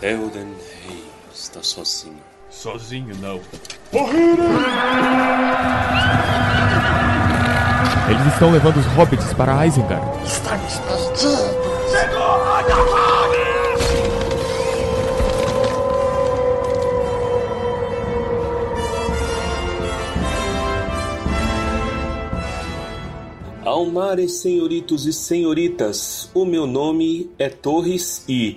Theoden Rei está sozinho. Sozinho não. Eles estão levando os hobbits para Isengard. Estamos perdidos. Almares, senhoritos e senhoritas, o meu nome é Torres e.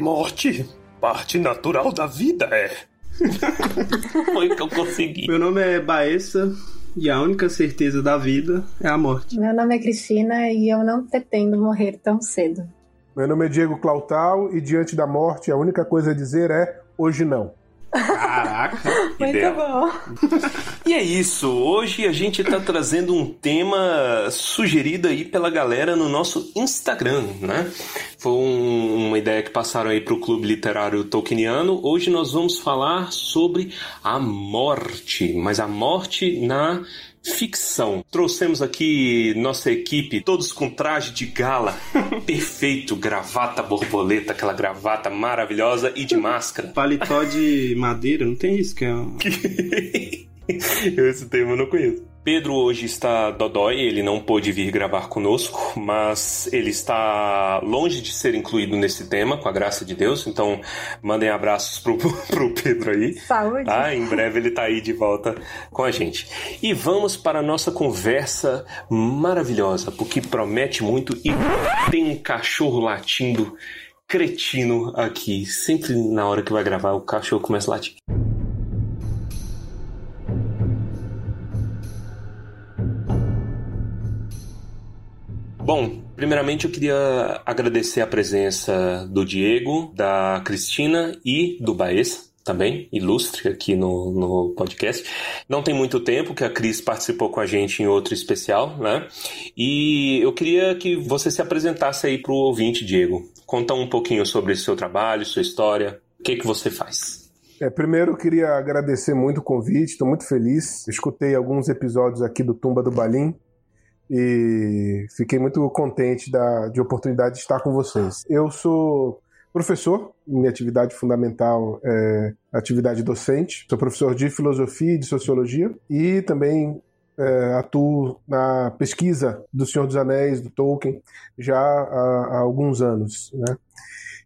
Morte, parte natural da vida é. Foi que eu consegui. Meu nome é Baessa e a única certeza da vida é a morte. Meu nome é Cristina e eu não pretendo morrer tão cedo. Meu nome é Diego Clautal e diante da morte a única coisa a dizer é hoje não. Caraca! Muito Ideia. bom. E é isso, hoje a gente tá trazendo um tema sugerido aí pela galera no nosso Instagram, né? Foi um- uma ideia que passaram aí pro Clube Literário Tolkieniano. Hoje nós vamos falar sobre a morte, mas a morte na ficção. Trouxemos aqui nossa equipe, todos com traje de gala, perfeito, gravata borboleta, aquela gravata maravilhosa e de máscara. Paletó de madeira, não tem isso que é. um- Esse tema eu não conheço. Pedro hoje está dodói, ele não pôde vir gravar conosco, mas ele está longe de ser incluído nesse tema, com a graça de Deus. Então, mandem abraços pro, pro Pedro aí. Saúde. Tá? Em breve ele tá aí de volta com a gente. E vamos para a nossa conversa maravilhosa, porque promete muito e tem um cachorro latindo cretino aqui. Sempre na hora que vai gravar, o cachorro começa a latir. Bom, primeiramente eu queria agradecer a presença do Diego, da Cristina e do Baez também, ilustre aqui no, no podcast. Não tem muito tempo que a Cris participou com a gente em outro especial, né? E eu queria que você se apresentasse aí para o ouvinte, Diego. Conta um pouquinho sobre seu trabalho, sua história, o que, que você faz. É, primeiro eu queria agradecer muito o convite, estou muito feliz. Escutei alguns episódios aqui do Tumba do Balim e fiquei muito contente da, de oportunidade de estar com vocês. Eu sou professor, minha atividade fundamental é atividade docente. Sou professor de filosofia e de sociologia e também é, atuo na pesquisa do Senhor dos Anéis, do Tolkien, já há, há alguns anos. Né?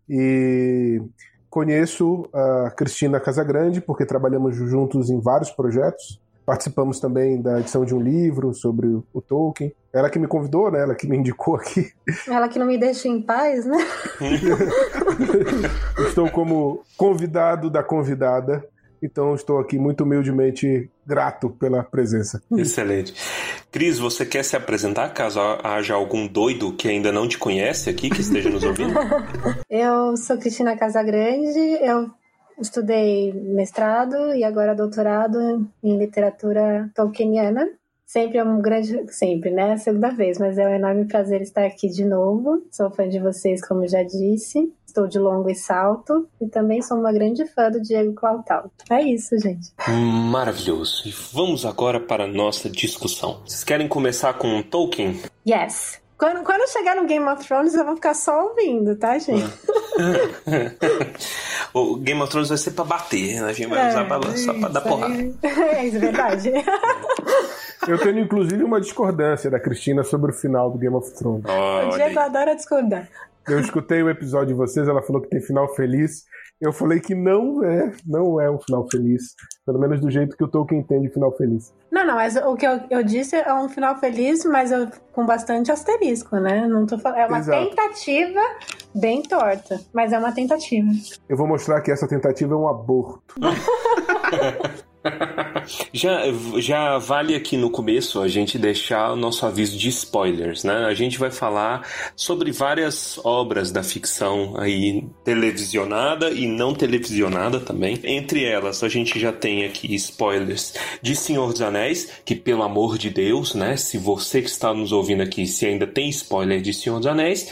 E conheço a Cristina Casagrande, porque trabalhamos juntos em vários projetos. Participamos também da edição de um livro sobre o Tolkien. Ela que me convidou, né? Ela que me indicou aqui. Ela que não me deixa em paz, né? Estou como convidado da convidada. Então estou aqui muito humildemente grato pela presença. Excelente. Cris, você quer se apresentar caso haja algum doido que ainda não te conhece aqui, que esteja nos ouvindo? Eu sou Cristina Casagrande, eu estudei mestrado e agora doutorado em literatura tolkieniana. Sempre é um grande. Sempre, né? A segunda vez, mas é um enorme prazer estar aqui de novo. Sou fã de vocês, como já disse. Estou de longo e salto. E também sou uma grande fã do Diego Clautal. É isso, gente. Maravilhoso. E vamos agora para a nossa discussão. Vocês querem começar com Tolkien? Yes. Quando, quando chegar no Game of Thrones, eu vou ficar só ouvindo, tá, gente? o Game of Thrones vai ser pra bater, né? A gente vai usar balanço só pra dar porrada. É, isso é verdade. Eu tenho inclusive uma discordância da Cristina sobre o final do Game of Thrones. o Diego adora discordar. Eu escutei o episódio de vocês, ela falou que tem final feliz. Eu falei que não é, não é um final feliz. Pelo menos do jeito que o Tolkien entende final feliz. Não, não, mas o que eu, eu disse é um final feliz, mas eu, com bastante asterisco, né? Não tô falando, é uma Exato. tentativa bem torta, mas é uma tentativa. Eu vou mostrar que essa tentativa é um aborto. Já, já vale aqui no começo a gente deixar o nosso aviso de spoilers, né? A gente vai falar sobre várias obras da ficção aí televisionada e não televisionada também. Entre elas, a gente já tem aqui spoilers de Senhor dos Anéis, que pelo amor de Deus, né? Se você que está nos ouvindo aqui, se ainda tem spoiler de Senhor dos Anéis,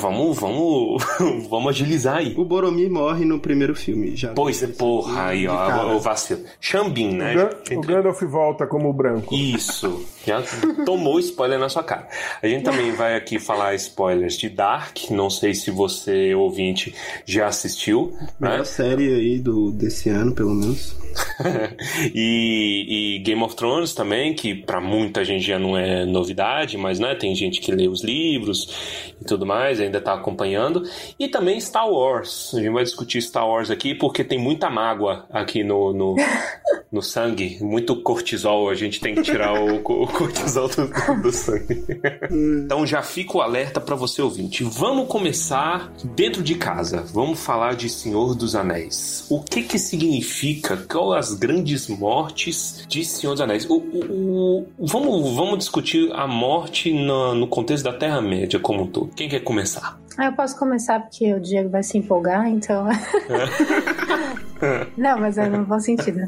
vamos, vamos, vamos agilizar aí. O Boromir morre no primeiro filme, já. Pois é, porra, aí, ó, o vacilo. Xambin, né? O, Gan o Gandalf volta como branco. Isso. Já tomou spoiler na sua cara. A gente também vai aqui falar spoilers de Dark. Não sei se você, ouvinte, já assistiu. Melhor né? série aí do, desse ano, pelo menos. e, e Game of Thrones também, que pra muita gente já não é novidade, mas né, tem gente que lê os livros e tudo mais, ainda tá acompanhando. E também Star Wars. A gente vai discutir Star Wars aqui porque tem muita mágoa aqui no, no, no sangue, muito cortisol. A gente tem que tirar o, o cortisol do, do sangue. então já fica o alerta para você ouvinte. Vamos começar dentro de casa. Vamos falar de Senhor dos Anéis. O que que significa? Qual as grandes mortes de Senhor dos Anéis? O, o, o, vamos, vamos discutir a morte no, no contexto da Terra-média como um todo. Quem quer começar? Ah, eu posso começar porque o Diego vai se empolgar, então. não, mas é no bom sentido.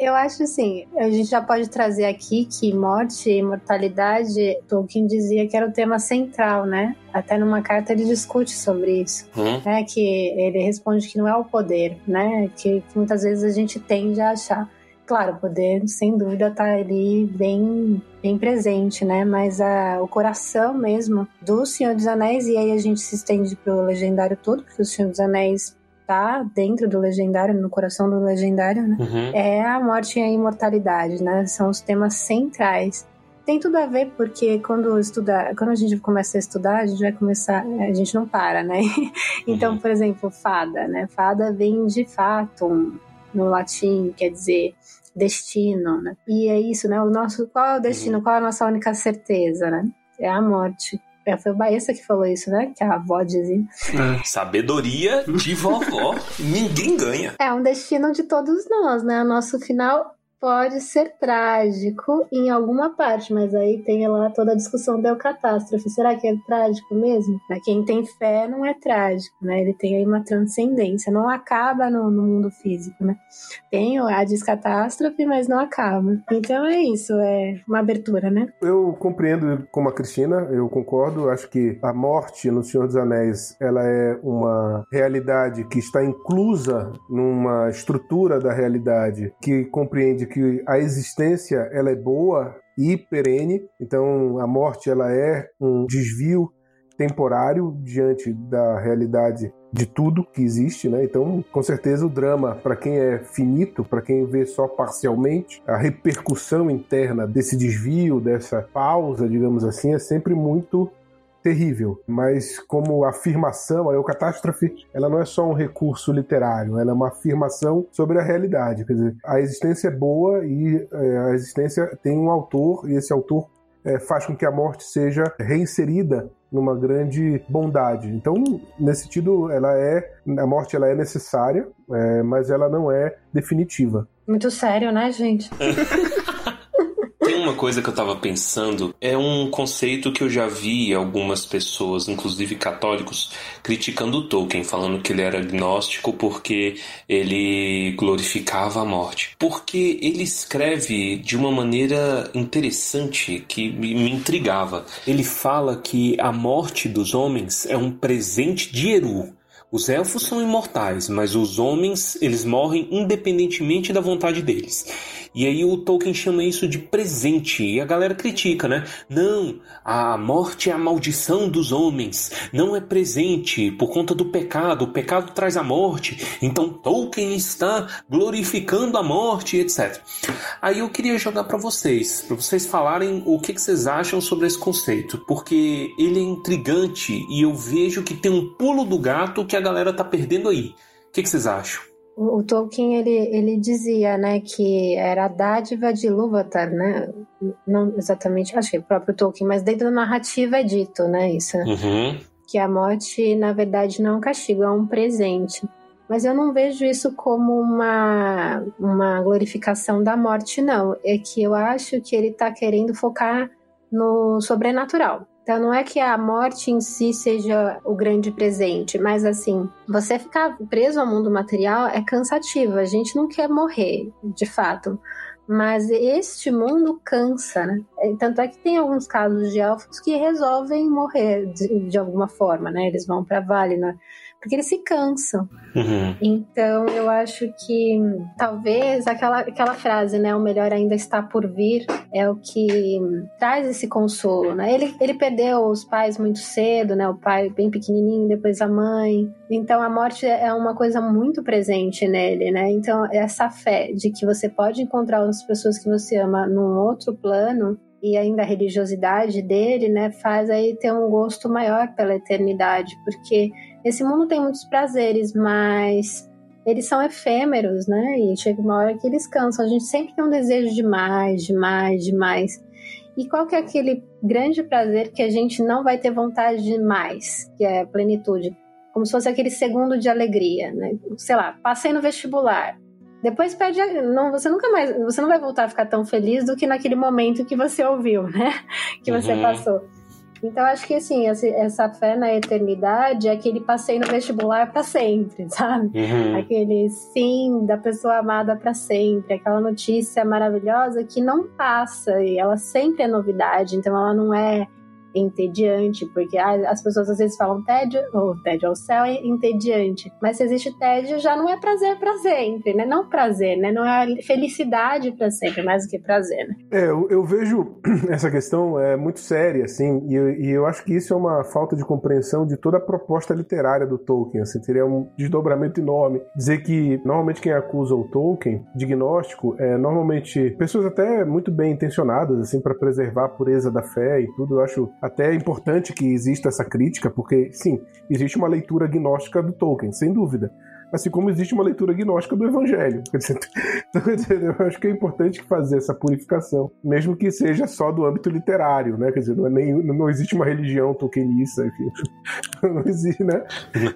Eu acho assim, a gente já pode trazer aqui que morte e imortalidade, Tolkien dizia que era o tema central, né? Até numa carta ele discute sobre isso. Hum? Né? Que ele responde que não é o poder, né? Que, que muitas vezes a gente tende a achar. Claro, o poder, sem dúvida, tá ali bem, bem presente, né? Mas a, o coração mesmo do Senhor dos Anéis, e aí a gente se estende pro legendário todo, porque o Senhor dos Anéis tá dentro do legendário, no coração do legendário, né? Uhum. É a morte e a imortalidade, né? São os temas centrais. Tem tudo a ver porque quando estuda, quando a gente começa a estudar, a gente vai começar, a gente não para, né? Então, por exemplo, fada, né? Fada vem de fatum no latim, quer dizer destino, né? E é isso, né? O nosso, qual é o destino? Qual é a nossa única certeza, né? É a morte. É, foi o Baessa que falou isso, né? Que a avó dizia. Sabedoria de vovó. Ninguém ganha. É um destino de todos nós, né? O nosso final pode ser trágico em alguma parte, mas aí tem lá toda a discussão da catástrofe. Será que é trágico mesmo? Pra quem tem fé, não é trágico, né? Ele tem aí uma transcendência, não acaba no, no mundo físico, né? Tem a descatástrofe, mas não acaba. Então é isso, é uma abertura, né? Eu compreendo como a Cristina, eu concordo. Acho que a morte no Senhor dos Anéis ela é uma realidade que está inclusa numa estrutura da realidade que compreende que a existência ela é boa e perene. Então a morte ela é um desvio temporário diante da realidade de tudo que existe, né? Então, com certeza o drama para quem é finito, para quem vê só parcialmente, a repercussão interna desse desvio, dessa pausa, digamos assim, é sempre muito terrível, mas como afirmação, a eucatástrofe, ela não é só um recurso literário, ela é uma afirmação sobre a realidade, quer dizer, a existência é boa e é, a existência tem um autor e esse autor é, faz com que a morte seja reinserida numa grande bondade. Então, nesse sentido, ela é a morte ela é necessária, é, mas ela não é definitiva. Muito sério, né, gente? Coisa que eu tava pensando, é um conceito que eu já vi algumas pessoas, inclusive católicos, criticando o Tolkien, falando que ele era agnóstico porque ele glorificava a morte. Porque ele escreve de uma maneira interessante que me intrigava. Ele fala que a morte dos homens é um presente de Eru. Os elfos são imortais, mas os homens, eles morrem independentemente da vontade deles. E aí o Tolkien chama isso de presente, e a galera critica, né? Não, a morte é a maldição dos homens, não é presente por conta do pecado, o pecado traz a morte, então Tolkien está glorificando a morte, etc. Aí eu queria jogar para vocês, para vocês falarem o que, que vocês acham sobre esse conceito, porque ele é intrigante e eu vejo que tem um pulo do gato que a galera tá perdendo aí. O que, que vocês acham? O, o Tolkien ele, ele dizia, né, que era a dádiva de Ilúvatar, né? Não exatamente, acho que o próprio Tolkien, mas dentro da narrativa é dito, né, isso. Uhum. Que a morte, na verdade, não é um castigo, é um presente. Mas eu não vejo isso como uma, uma glorificação da morte, não. É que eu acho que ele está querendo focar no sobrenatural. Então não é que a morte em si seja o grande presente, mas assim, você ficar preso ao mundo material é cansativo. A gente não quer morrer, de fato. Mas este mundo cansa, né? É, Tanto é que tem alguns casos de elfos que resolvem morrer de, de alguma forma, né? Eles vão pra Valinor. Porque eles se cansam. Uhum. Então, eu acho que talvez aquela, aquela frase, né? O melhor ainda está por vir, é o que traz esse consolo, né? Ele, ele perdeu os pais muito cedo, né? O pai bem pequenininho, depois a mãe. Então, a morte é uma coisa muito presente nele, né? Então, essa fé de que você pode encontrar as pessoas que você ama num outro plano e ainda a religiosidade dele, né, faz aí ter um gosto maior pela eternidade, porque esse mundo tem muitos prazeres, mas eles são efêmeros, né? E chega uma hora que eles cansam. A gente sempre tem um desejo de mais, de mais, de mais. E qual que é aquele grande prazer que a gente não vai ter vontade de mais, que é a plenitude? Como se fosse aquele segundo de alegria, né? Sei lá, passei no vestibular. Depois perde, não, você nunca mais, você não vai voltar a ficar tão feliz do que naquele momento que você ouviu, né? Que você Uhum. passou. Então acho que assim, essa, fé na eternidade é aquele passeio no vestibular pra sempre, sabe? Uhum. Aquele sim da pessoa amada pra sempre, aquela notícia maravilhosa que não passa e ela sempre é novidade, então ela não é entediante, porque ah, as pessoas às vezes falam tédio, ou tédio ao céu é entediante, mas se existe tédio já não é prazer pra sempre, né? Não prazer, né? Não é felicidade pra sempre, mais do que prazer, né? É, eu, eu vejo essa questão é muito séria, assim, e, eu- e eu acho que isso é uma falta de compreensão de toda a proposta literária do Tolkien, assim, teria um desdobramento enorme. Dizer que, normalmente, quem acusa o Tolkien de gnóstico é, normalmente, pessoas até muito bem intencionadas, assim, para preservar a pureza da fé e tudo, eu acho até importante que exista essa crítica, porque, sim, existe uma leitura gnóstica do Tolkien, sem dúvida. Assim como existe uma leitura gnóstica do Evangelho. Então, eu acho que é importante fazer essa purificação, mesmo que seja só do âmbito literário, né? Quer dizer, não, é nem, não existe uma religião tolkienista, não existe, né?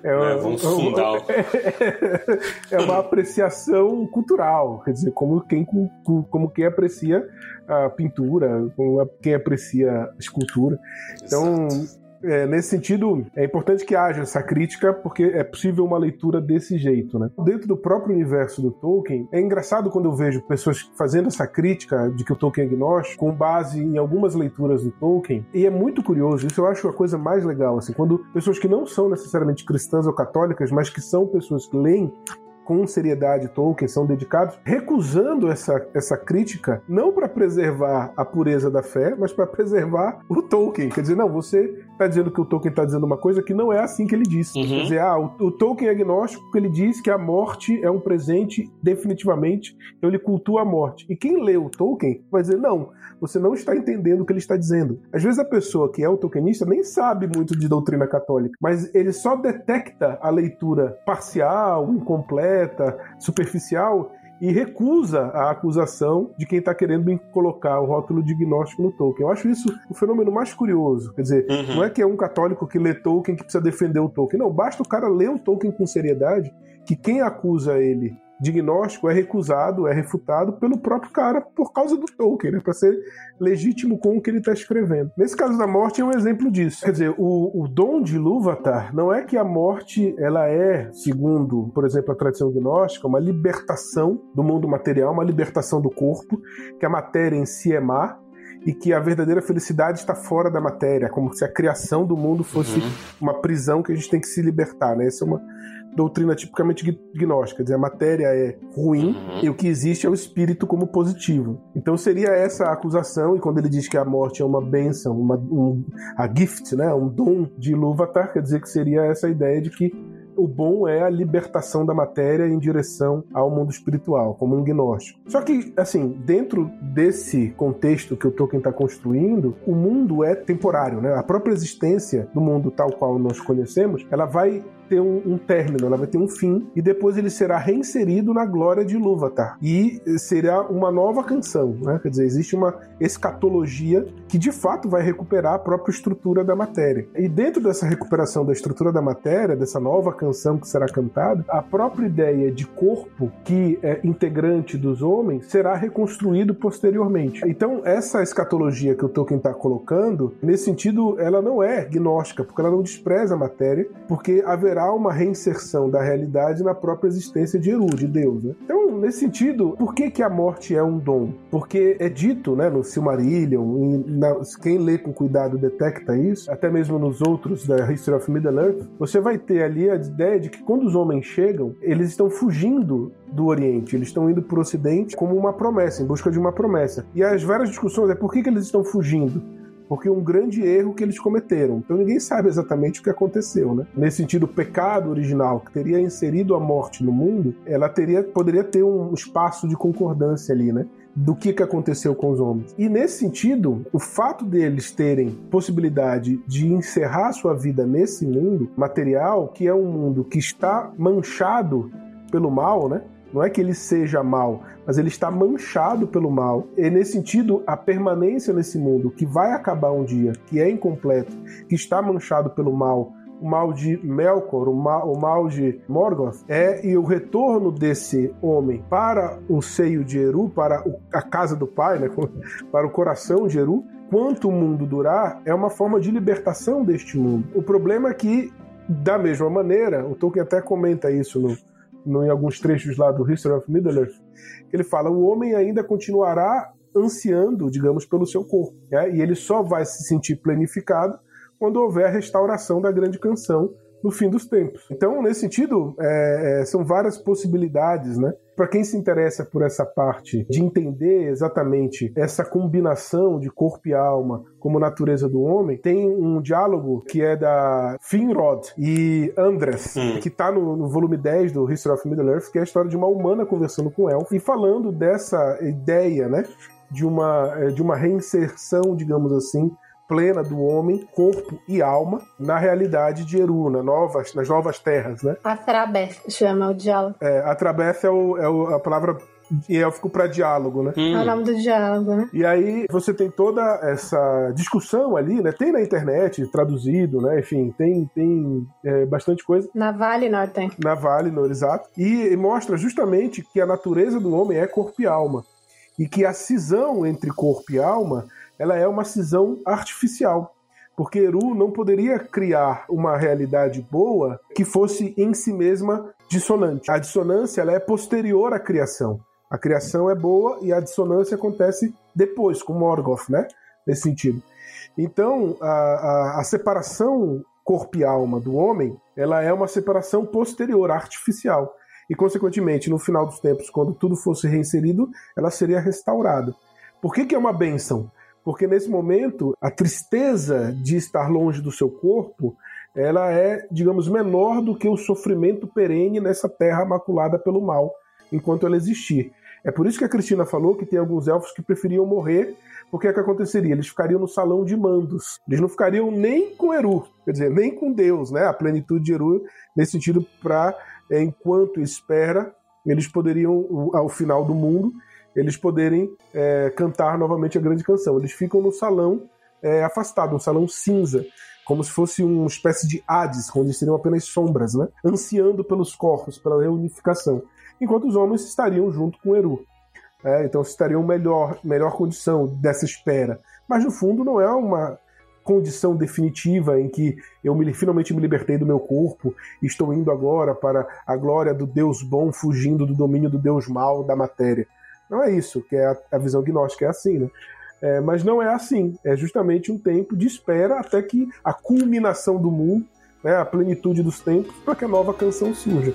É, vamos fundar o- é uma apreciação cultural, quer dizer, como quem, como quem aprecia a pintura, como quem aprecia a escultura. Então, é, nesse sentido, é importante que haja essa crítica, porque é possível uma leitura desse jeito, né? Dentro do próprio universo do Tolkien, é engraçado quando eu vejo pessoas fazendo essa crítica de que o Tolkien é agnóstico, com base em algumas leituras do Tolkien, e é muito curioso, isso eu acho a coisa mais legal, assim, quando pessoas que não são necessariamente cristãs ou católicas, mas que são pessoas que leem com seriedade Tolkien, são dedicados, recusando essa, essa crítica, não para preservar a pureza da fé, mas para preservar o Tolkien. Quer dizer, não, você está dizendo que o Tolkien está dizendo uma coisa que não é assim que ele disse. Uhum. Quer dizer, ah, o, o Tolkien é agnóstico porque ele diz que a morte é um presente definitivamente, então ele cultua a morte. E quem lê o Tolkien vai dizer, não, você não está entendendo o que ele está dizendo. Às vezes a pessoa que é o tolkienista nem sabe muito de doutrina católica, mas ele só detecta a leitura parcial, incompleta, superficial e recusa a acusação de quem está querendo colocar o rótulo de gnóstico no Tolkien. Eu acho isso o fenômeno mais curioso. Quer dizer, Uhum. não é que é um católico que lê Tolkien que precisa defender o Tolkien. Não, basta o cara ler o Tolkien com seriedade, que quem acusa ele de gnóstico é recusado, é refutado pelo próprio cara por causa do Tolkien, né? Para ser legítimo com o que ele está escrevendo. Nesse caso da morte é um exemplo disso. Quer dizer, o, o dom de Ilúvatar não é que a morte ela é, segundo, por exemplo, a tradição gnóstica, uma libertação do mundo material, uma libertação do corpo, que a matéria em si é má, e que a verdadeira felicidade está fora da matéria, como se a criação do mundo fosse Uhum. uma prisão que a gente tem que se libertar, né? Essa é uma doutrina tipicamente gnóstica, quer dizer, a matéria é ruim Uhum. e o que existe é o espírito como positivo. Então seria essa a acusação, e quando ele diz que a morte é uma bênção, uma, um, a gift, né? um dom de Ilúvatar, quer dizer que seria essa ideia de que o bom é a libertação da matéria em direção ao mundo espiritual, como um gnóstico. Só que, assim, dentro desse contexto que o Tolkien está construindo, o mundo é temporário, né? A própria existência do mundo tal qual nós conhecemos, ela vai ter um, um término, ela vai ter um fim, e depois ele será reinserido na glória de Ilúvatar. E será uma nova canção, né? Quer dizer, existe uma escatologia que de fato vai recuperar a própria estrutura da matéria. E dentro dessa recuperação da estrutura da matéria, dessa nova canção que será cantada, a própria ideia de corpo que é integrante dos homens será reconstruído posteriormente. Então, essa escatologia que o Tolkien está colocando, nesse sentido, ela não é gnóstica, porque ela não despreza a matéria, porque haverá haverá uma reinserção da realidade na própria existência de Eru, de Deus. Né? Então, nesse sentido, por que, que a morte é um dom? Porque é dito né, no Silmarillion, na, quem lê com cuidado detecta isso, até mesmo nos outros da History of Middle-earth, você vai ter ali a ideia de que quando os homens chegam, eles estão fugindo do Oriente, eles estão indo para o Ocidente como uma promessa, em busca de uma promessa. E as várias discussões é por que, que eles estão fugindo? Porque um grande erro que eles cometeram. Então ninguém sabe exatamente o que aconteceu, né? Nesse sentido, o pecado original que teria inserido a morte no mundo, ela teria poderia ter um espaço de concordância ali, né? do que, que aconteceu com os homens. E nesse sentido, o fato deles terem possibilidade de encerrar sua vida nesse mundo material, que é um mundo que está manchado pelo mal, né? Não é que ele seja mal, mas ele está manchado pelo mal. E nesse sentido, a permanência nesse mundo que vai acabar um dia, que é incompleto, que está manchado pelo mal, o mal de Melkor, o mal, o mal de Morgoth, é e o retorno desse homem para o seio de Eru, para a casa do pai, né, para o coração de Eru, quanto o mundo durar, é uma forma de libertação deste mundo. O problema é que, da mesma maneira, o Tolkien até comenta isso no, no, em alguns trechos lá do History of Middle-earth, ele fala: o homem ainda continuará ansiando, digamos, pelo seu corpo, né? e ele só vai se sentir planificado quando houver a restauração da grande canção no fim dos tempos. Então, nesse sentido, é, é, são várias possibilidades, né? Para quem se interessa por essa parte de entender exatamente essa combinação de corpo e alma como natureza do homem, tem um diálogo que é da Finrod e Andres, hum. que está no, no, volume 10 do History of Middle-earth, que é a história de uma humana conversando com elfo e falando dessa ideia, né? De uma, de uma reinserção, digamos assim, plena do homem, corpo e alma, na realidade de Eru, na novas, nas novas terras, né? Atrabeth chama o diálogo. É, Atrabeth é, o, é o, a palavra em élfico para diálogo, né? Hum. É o nome do diálogo, né? E aí você tem toda essa discussão ali, né? Tem na internet, traduzido, né? Enfim, tem, tem é, bastante coisa. Na Valinor tem. Na Valinor, exato. E, e mostra justamente que a natureza do homem é corpo e alma. E que a cisão entre corpo e alma ela é uma cisão artificial. Porque Eru não poderia criar uma realidade boa que fosse em si mesma dissonante. A dissonância ela é posterior à criação. A criação é boa e a dissonância acontece depois, com Morgoth, né? Nesse sentido. Então, a, a, a separação corpo e alma do homem, ela é uma separação posterior, artificial. E, consequentemente, no final dos tempos, quando tudo fosse reinserido, ela seria restaurada. Por que, que é uma bênção? Porque nesse momento, a tristeza de estar longe do seu corpo, ela é, digamos, menor do que o sofrimento perene nessa terra maculada pelo mal, enquanto ela existir. É por isso que a Cristina falou que tem alguns elfos que preferiam morrer, porque é que aconteceria? Eles ficariam no salão de mandos. Eles não ficariam nem com Eru, quer dizer, nem com Deus, né? A plenitude de Eru, nesse sentido, para é, enquanto espera, eles poderiam, ao final do mundo, eles poderem é, cantar novamente a grande canção. Eles ficam no salão é, afastado, um salão cinza, como se fosse uma espécie de Hades, onde seriam apenas sombras, né? ansiando pelos corpos, pela reunificação, enquanto os homens estariam junto com Eru. É, então estariam melhor, melhor condição dessa espera. Mas no fundo não é uma condição definitiva em que eu me, finalmente me libertei do meu corpo e estou indo agora para a glória do Deus bom, fugindo do domínio do Deus mal da matéria. Não é isso, que é a, a visão gnóstica, é assim, né? É, mas não é assim. É justamente um tempo de espera até que a culminação do mundo, né, a plenitude dos tempos, para que a nova canção surja.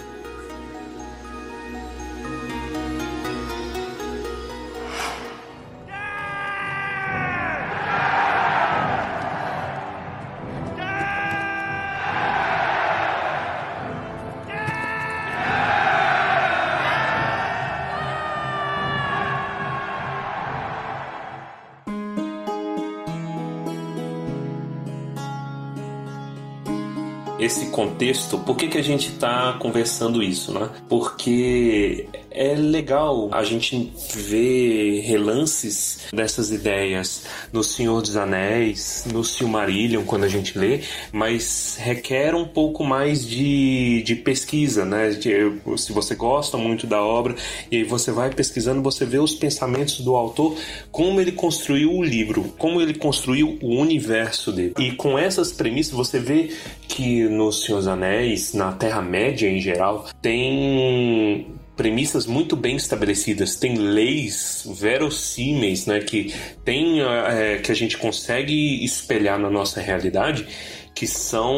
Contexto, por que, que a gente está conversando isso, né? Porque é legal a gente ver relances dessas ideias no Senhor dos Anéis, no Silmarillion, quando a gente lê, mas requer um pouco mais de, de pesquisa, né? De, se você gosta muito da obra e aí você vai pesquisando, você vê os pensamentos do autor, como ele construiu o livro, como ele construiu o universo dele. E com essas premissas você vê que no Senhor dos Anéis, na Terra-média em geral, tem premissas muito bem estabelecidas, tem leis verossímeis, né, que tem é, que a gente consegue espelhar na nossa realidade que são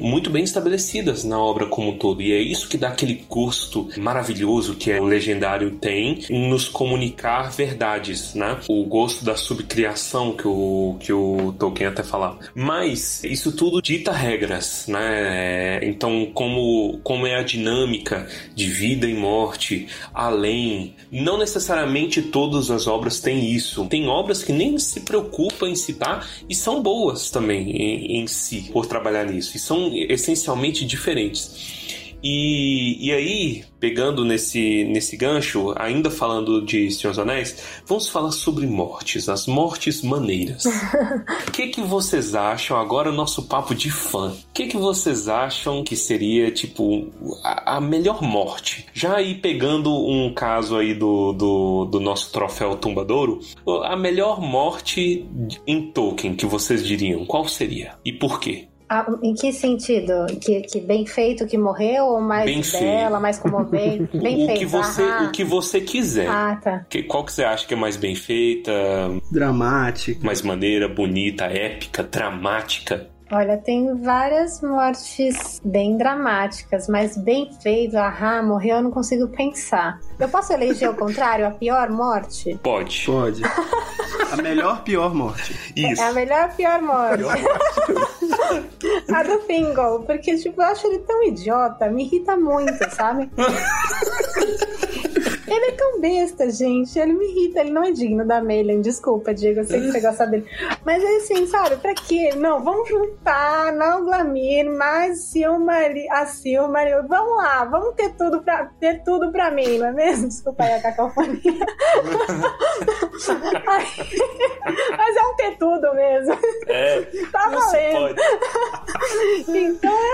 muito bem estabelecidas na obra como um todo. E é isso que dá aquele gosto maravilhoso que o legendário tem em nos comunicar verdades, né? O gosto da subcriação que o, que o Tolkien até falava. Mas isso tudo dita regras, né? Então, como, como é a dinâmica de vida e morte, além. Não necessariamente todas as obras têm isso. Tem obras que nem se preocupam em citar e são boas também em, em si por trabalhar nisso. E são essencialmente diferentes. E, e aí, pegando nesse, nesse gancho, ainda falando de Senhor dos Anéis, vamos falar sobre mortes, as mortes maneiras. O que, que vocês acham, agora o nosso papo de fã, o que, que vocês acham que seria, tipo, a, a, melhor morte? Já aí pegando um caso aí do, do, do nosso troféu Tumbadouro, a melhor morte em Tolkien que vocês diriam, qual seria? E por quê? Ah, em que sentido? Que, que bem feito que morreu ou mais bem bela, mais comovente? Bem o feito. Que você, ah, o que você quiser. Ah, tá. Que, qual que você acha que é mais bem feita? Dramática. Mais maneira, bonita, épica, dramática? Olha, tem várias mortes bem dramáticas, mas bem feito, ahá, morreu, eu não consigo pensar. Eu posso eleger o contrário, a pior morte? Pode. Pode. A melhor pior morte. Isso. É a melhor pior morte. a do Fingal, porque tipo, eu acho ele tão idiota, me irrita muito, sabe? Ele é tão besta, gente. Ele me irrita, ele não é digno da Melian. Desculpa, Diego, eu sei que você gosta dele. Mas é assim, sabe, pra quê? Não, vamos juntar, não Glamir, mais Silmari, a Silmari. Vamos lá, vamos ter tudo pra, ter tudo pra mim, não é mesmo? Desculpa aí a cacofonia. Mas é um ter tudo mesmo. É. Tá valendo. Então é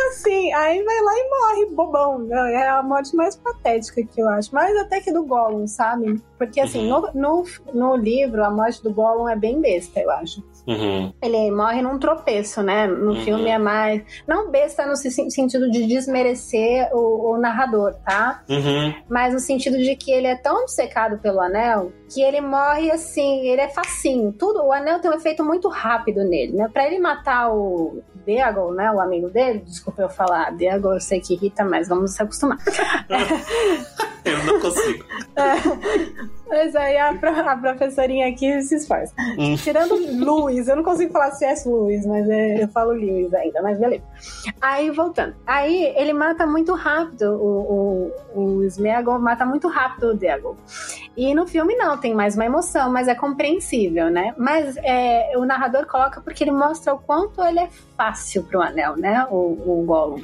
aí vai lá e morre, bobão. É a morte mais patética que eu acho. Mais até que do Gollum, sabe? Porque assim, no, no, no livro, a morte do Gollum é bem besta, eu acho. Uhum. Ele morre num tropeço, né? No Uhum. filme é mais. Não besta no sen- sentido de desmerecer o, o narrador, tá? Uhum. Mas no sentido de que ele é tão obcecado pelo anel que ele morre assim, ele é facinho. Tudo, o anel tem um efeito muito rápido nele, né? Pra ele matar o Deagol, né? O amigo dele, desculpa eu falar, Deagol eu sei que irrita, mas vamos se acostumar. Eu não consigo. Mas aí a, a professorinha aqui se esforça. Hum. Tirando Lewis, eu não consigo falar C.S. Lewis, mas é- eu falo Lewis ainda, mas beleza. Aí, voltando. Aí ele mata muito rápido, o, o, o Smeagol mata muito rápido o Deagol. E no filme não, tem mais uma emoção, mas é compreensível, né? Mas é, o narrador coloca porque ele mostra o quanto ele é fácil pro anel, né? O, o Gollum.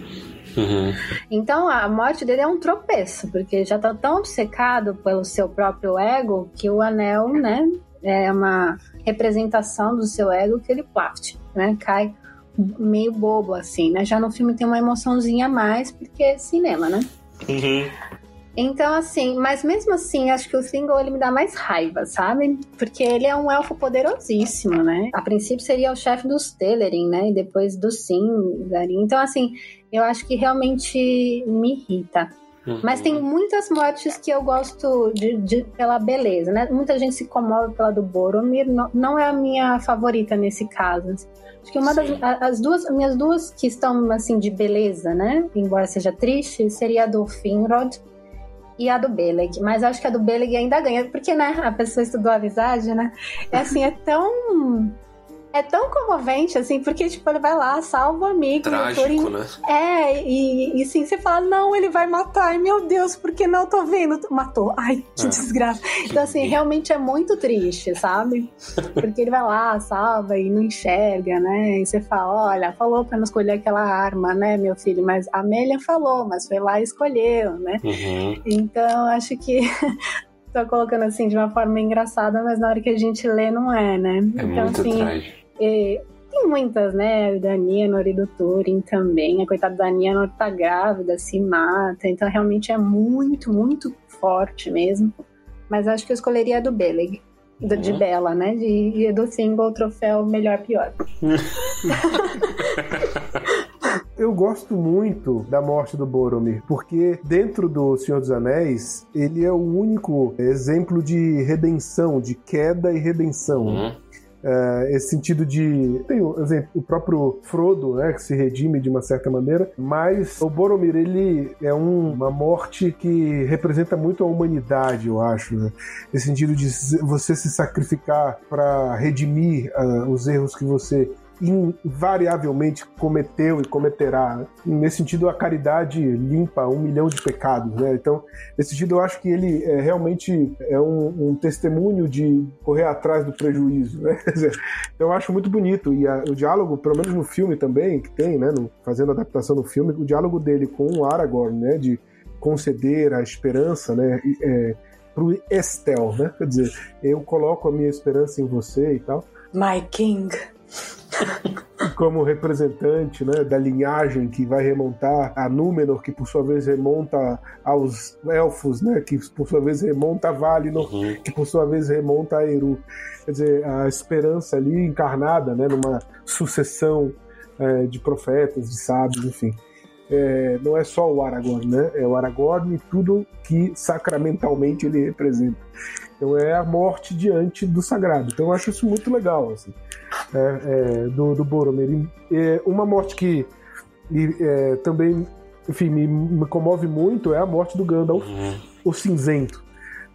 Uhum. Então a morte dele é um tropeço, porque já tá tão obcecado pelo seu próprio ego que o anel, né, é uma representação do seu ego que ele plaft, né, cai meio bobo assim, né? Já no filme tem uma emoçãozinha a mais porque é cinema, né? Uhum. Então, assim, mas mesmo assim, acho que o Thingol ele me dá mais raiva, sabe? Porque ele é um elfo poderosíssimo, né? A princípio seria o chefe dos Telerin, né? E depois do Sindarin. Então, assim, eu acho que realmente me irrita. Uhum. Mas tem muitas mortes que eu gosto de, de- pela beleza, né? Muita gente se comove pela do Boromir, não, não é a minha favorita nesse caso. Acho que uma das Sim. a- as duas, minhas duas que estão assim de beleza, né? Embora seja triste, seria a do Finrod e a do Beleg. Mas acho que a do Beleg ainda ganha, porque né, a pessoa estudou a visagem, né? É assim, é tão é tão comovente, assim, porque, tipo, ele vai lá, salva o amigo. Trágico, né? É, e, e sim, você fala, não, ele vai matar. Ai, meu Deus, por que não? Tô vendo. Matou. Ai, que É. desgraça. Então, assim, realmente é muito triste, sabe? Porque ele vai lá, salva e não enxerga, né? E você fala, olha, falou pra não escolher aquela arma, né, meu filho? Mas a Amélia falou, mas foi lá e escolheu, né? Uhum. Então, acho que tô colocando assim de uma forma engraçada, mas na hora que a gente lê, não é, né? É então, muito assim, trágico. É, tem muitas, né? Da Nienor e do Turing também. A coitada da Nienor tá grávida, se mata. Então, realmente é muito, muito forte mesmo. Mas acho que eu escolheria a do Beleg. Do, De Uhum. Bela, né? De, e do single troféu melhor pior. Eu gosto muito da morte do Boromir, porque dentro do Senhor dos Anéis, ele é o único exemplo de redenção, de queda e redenção. Uhum. É, esse sentido de. Tem o, exemplo, o próprio Frodo, né, que se redime de uma certa maneira, mas o Boromir, ele é um- uma morte que representa muito a humanidade, eu acho. Né? Esse sentido de você se sacrificar para redimir ah, os erros que você invariavelmente cometeu e cometerá. Nesse sentido, a caridade limpa um milhão de pecados. Né? Então, nesse sentido, eu acho que ele é, realmente é um, um testemunho de correr atrás do prejuízo. Né? Então, eu acho muito bonito. E a- o diálogo, pelo menos no filme também, que tem, né, no- fazendo adaptação no filme, o diálogo dele com o Aragorn, né, de conceder a esperança, né, é, pro Estel, né? Quer dizer, eu coloco a minha esperança em você e tal My King. Como representante né, da linhagem que vai remontar a Númenor, que por sua vez remonta aos elfos, né, que por sua vez remonta a Valinor, Uhum. que por sua vez remonta a Eru. Quer dizer, a esperança ali encarnada né, numa sucessão eh, de profetas, de sábios, enfim. É, não é só o Aragorn, né? É o Aragorn e tudo que sacramentalmente ele representa. Então é a morte diante do sagrado. Então eu acho isso muito legal, assim, é, é, do, do Boromir. E, uma morte que e, é, também, enfim, me, me comove muito é a morte do Gandalf, Uhum. o cinzento.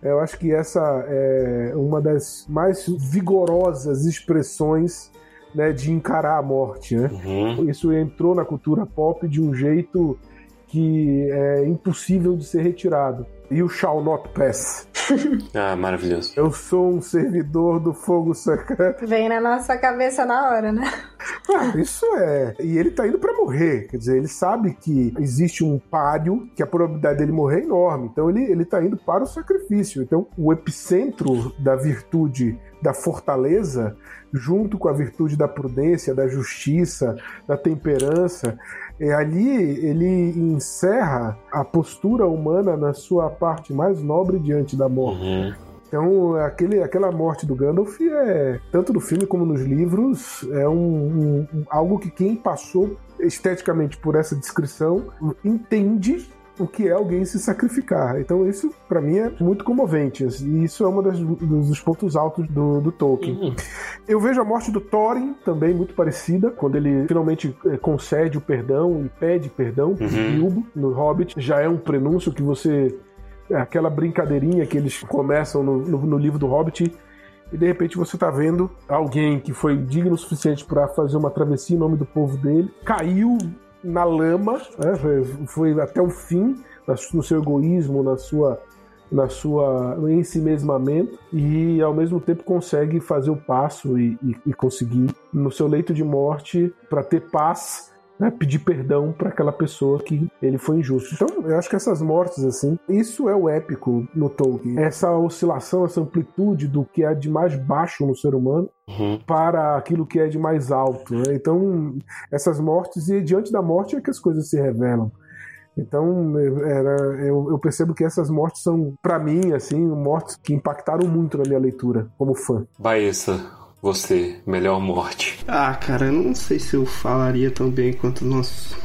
Eu acho que essa é uma das mais vigorosas expressões né, de encarar a morte, né? Uhum. Isso entrou na cultura pop de um jeito que é impossível de ser retirado. E o Shall Not Pass. Ah, maravilhoso. Eu sou um servidor do fogo secreto. Vem na nossa cabeça na hora, né? Ah, isso é. E ele tá indo pra morrer. Quer dizer, ele sabe que existe um páreo, que a probabilidade dele morrer é enorme. Então ele, ele tá indo para o sacrifício. Então o epicentro da virtude da fortaleza, junto com a virtude da prudência, da justiça, da temperança, é, ali ele encerra a postura humana na sua parte mais nobre diante da morte. Uhum. Então, aquele, aquela morte do Gandalf é, tanto no filme como nos livros, é um- um- algo que quem passou esteticamente por essa descrição entende o que é alguém se sacrificar. Então, isso, para mim, é muito comovente. E isso é um dos, pontos altos do, do Tolkien. Uhum. Eu vejo a morte do Thorin também muito parecida, quando ele finalmente eh, concede o perdão e pede perdão Uhum. Bilbo no Hobbit. Já é um prenúncio que você. é Aquela brincadeirinha que eles começam no, no- no livro do Hobbit. E de repente você tá vendo alguém que foi digno o suficiente para fazer uma travessia em nome do povo dele, caiu na lama, né, foi, até o fim no seu egoísmo, na sua na sua no ensimesmamento e ao mesmo tempo consegue fazer o passo e, e- e conseguir no seu leito de morte para ter paz né, pedir perdão para aquela pessoa que ele foi injusto. Então, eu acho que essas mortes, assim, isso é o épico no Tolkien. Essa oscilação, essa amplitude do que é de mais baixo no ser humano Uhum. para aquilo que é de mais alto. né? Então, essas mortes, e diante da morte é que as coisas se revelam. Então, eu- era- eu, eu percebo que essas mortes são, para mim, assim, mortes que impactaram muito na minha leitura, como fã. Baessa, você, melhor morte. Ah, cara, eu não sei se eu falaria tão bem quanto os nossos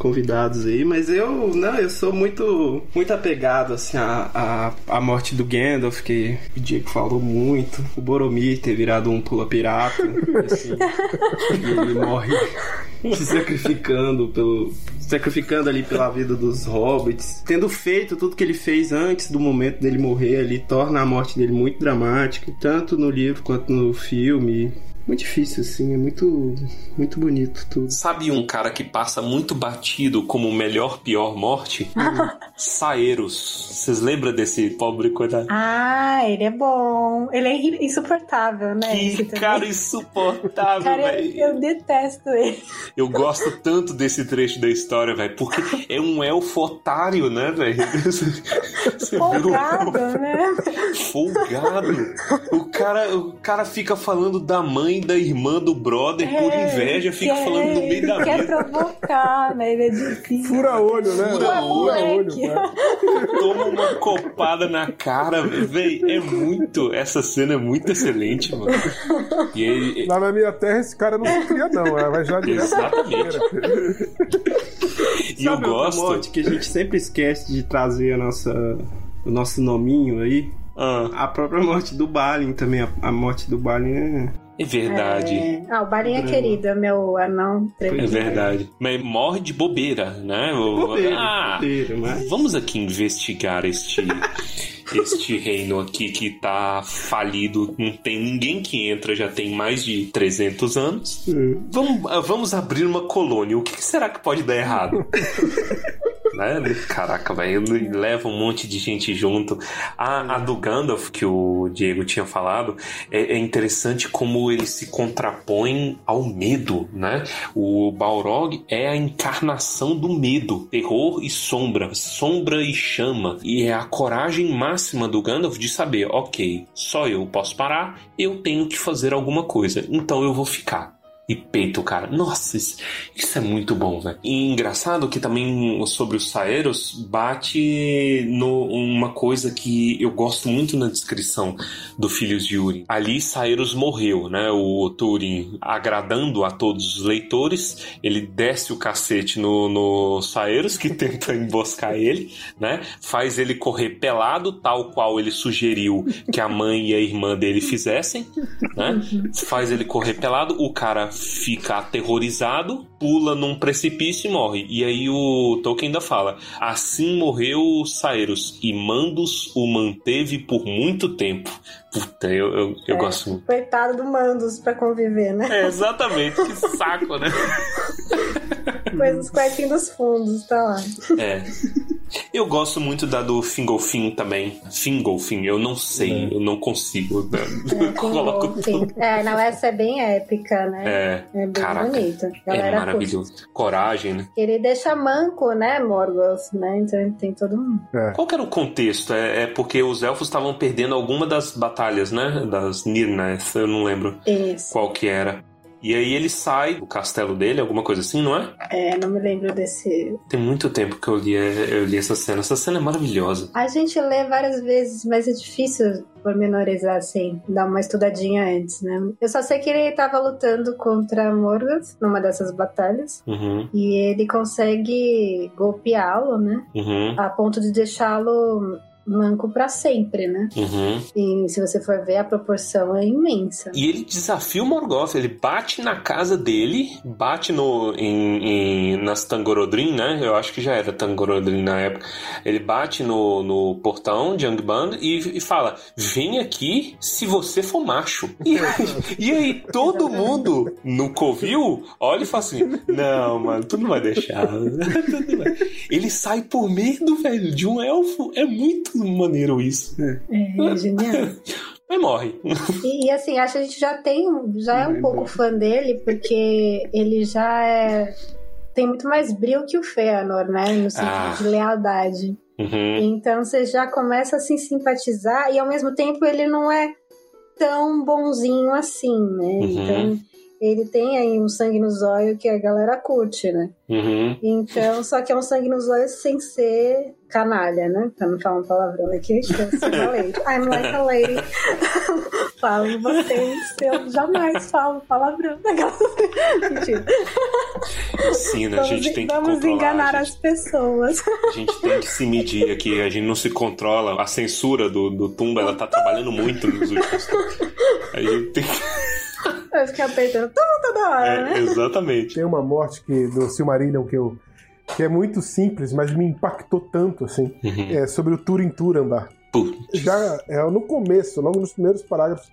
convidados aí, mas eu, não, eu sou muito, muito apegado, assim, à, à, à morte do Gandalf, que o Diego falou muito, o Boromir ter virado um pula-pirata, assim, e ele morre se sacrificando pelo... Sacrificando ali pela vida dos hobbits, tendo feito tudo que ele fez antes do momento dele morrer ali, torna a morte dele muito dramática, tanto no livro quanto no filme. Muito difícil, assim. É muito, muito bonito tudo. Sabe um cara que passa muito batido como o melhor, pior morte? Saeros. Vocês lembram desse pobre coitado? Ah, ele é bom. Ele é insuportável, né? Que cara insuportável, Cara, velho. eu, detesto ele. Eu gosto tanto desse trecho da história, velho, porque é um elfo otário, né, velho? Você viu? Folgado, né? Folgado. O cara, o cara fica falando da mãe da irmã do brother por É, inveja, fica quer- falando no meio da Quer vida. provocar, né? Ele é difícil. Fura olho, né? Fura olho, moleque. né? Toma uma copada na cara, velho. É muito. Essa cena é muito excelente, mano. E ele. Lá na minha terra esse cara não se cria, não. Ela vai já direto Exatamente. E eu Sabe gosto. morte que a gente sempre esquece de trazer a nossa, o nosso nominho aí? Ah, A própria morte do Balin também. A, a morte do Balin é. É verdade. É... Ah, o Barinha é querido, é meu anão É preferido. verdade. Mas morre de bobeira, né? O- Bobeira, ah, bobeira, mas. vamos aqui investigar este. Este reino aqui que tá falido, não tem ninguém que entra, já tem mais de 300 anos. Hum. Vamos, ah, vamos abrir uma colônia. O que será que pode dar errado? né? Caraca, velho, leva um monte de gente junto. A, a do Gandalf, que o Diego tinha falado, é, é interessante como ele se contrapõe ao medo, né? O Balrog é a encarnação do medo, terror e sombra, sombra e chama. E é a coragem máxima do Gandalf de saber, ok, só eu posso parar, eu tenho que fazer alguma coisa, então eu vou ficar e peito, cara. Nossa, isso, é muito bom, velho. E engraçado que também sobre os Saeros bate no uma coisa que eu gosto muito na descrição do Filhos de Urim. Ali Saeros morreu, né? O Turin agradando a todos os leitores, ele desce o cacete no, no Saeros que tenta emboscar ele, né? Faz ele correr pelado, tal qual ele sugeriu que a mãe e a irmã dele fizessem, né? Faz ele correr pelado, o cara fica aterrorizado, pula num precipício e morre. E aí o Tolkien ainda fala: assim morreu Saeros e Mandos o manteve por muito tempo. Puta, eu, eu, eu É. gosto muito. Coitado do Mandos pra conviver, né? É, exatamente, que saco, né? Coisa dos quartinhos dos fundos, tá lá. É. Eu gosto muito da do Fingolfin também. Fingolfin, eu não sei, eu não consigo. né? É, Coloco sim. É, não, essa é bem épica, né? É, É bem caraca, bonita. é maravilhoso. Coragem, né? Ele deixa manco, né, Morgoth, né? Então ele tem todo um... Qual que era o contexto? É, é porque os elfos estavam perdendo alguma das batalhas, né? Das Nirnaeth, eu não lembro Isso. qual que era. E aí ele sai do castelo dele, alguma coisa assim, não é? É, não me lembro desse... Tem muito tempo que eu li, eu li essa cena. Essa cena é maravilhosa. A gente lê várias vezes, mas é difícil pormenorizar assim, dar uma estudadinha antes, né? Eu só sei que ele tava lutando contra Morgoth numa dessas batalhas Uhum, e ele consegue golpeá-lo, né? uhum, A ponto de deixá-lo manco pra sempre, né? uhum. E se você for ver, a proporção é imensa. E ele desafia o Morgoth, ele bate na casa dele, bate no, em, em- nas Tangorodrim, né? Eu acho que já era Tangorodrim na época. Ele bate no, no portão de Angband e, e fala: Vem aqui se você for macho. E, e aí todo mundo no Covil olha e fala assim: Não, mano, tu não vai deixar. Tu não vai." Ele sai por medo, velho, de um elfo. É muito maneiro isso. É, genial. Mas morre. E, e, assim, acho que a gente já tem, já é um pouco fã dele, porque ele já é. Tem muito mais brilho que o Fëanor, né? No sentido Ah. de lealdade. Uhum. Então você já começa a se simpatizar e ao mesmo tempo ele não é tão bonzinho assim, né? Uhum. Então ele tem aí um sangue nos olhos que a galera curte, né? Uhum. Então, só que é um sangue nos olhos sem ser canalha, né? Pra não falar um palavrão aqui, que eu sou uma lady. I'm like a lady. Falo vocês, eu jamais falo palavrão. Mentira. Sim, né? A gente tem que vamos enganar a as gente, pessoas. a gente tem que se medir aqui. A gente não se controla. A censura do, do Tumba, ela tá trabalhando muito nos últimos tempos. A gente tem que... Eu fiquei apertando tudo toda hora, né? É, exatamente. Tem uma morte que, do Silmarillion que eu que é muito simples, mas me impactou tanto assim. Uhum. É sobre o Turin Turambar. Putz. Já é, no começo, logo nos primeiros parágrafos,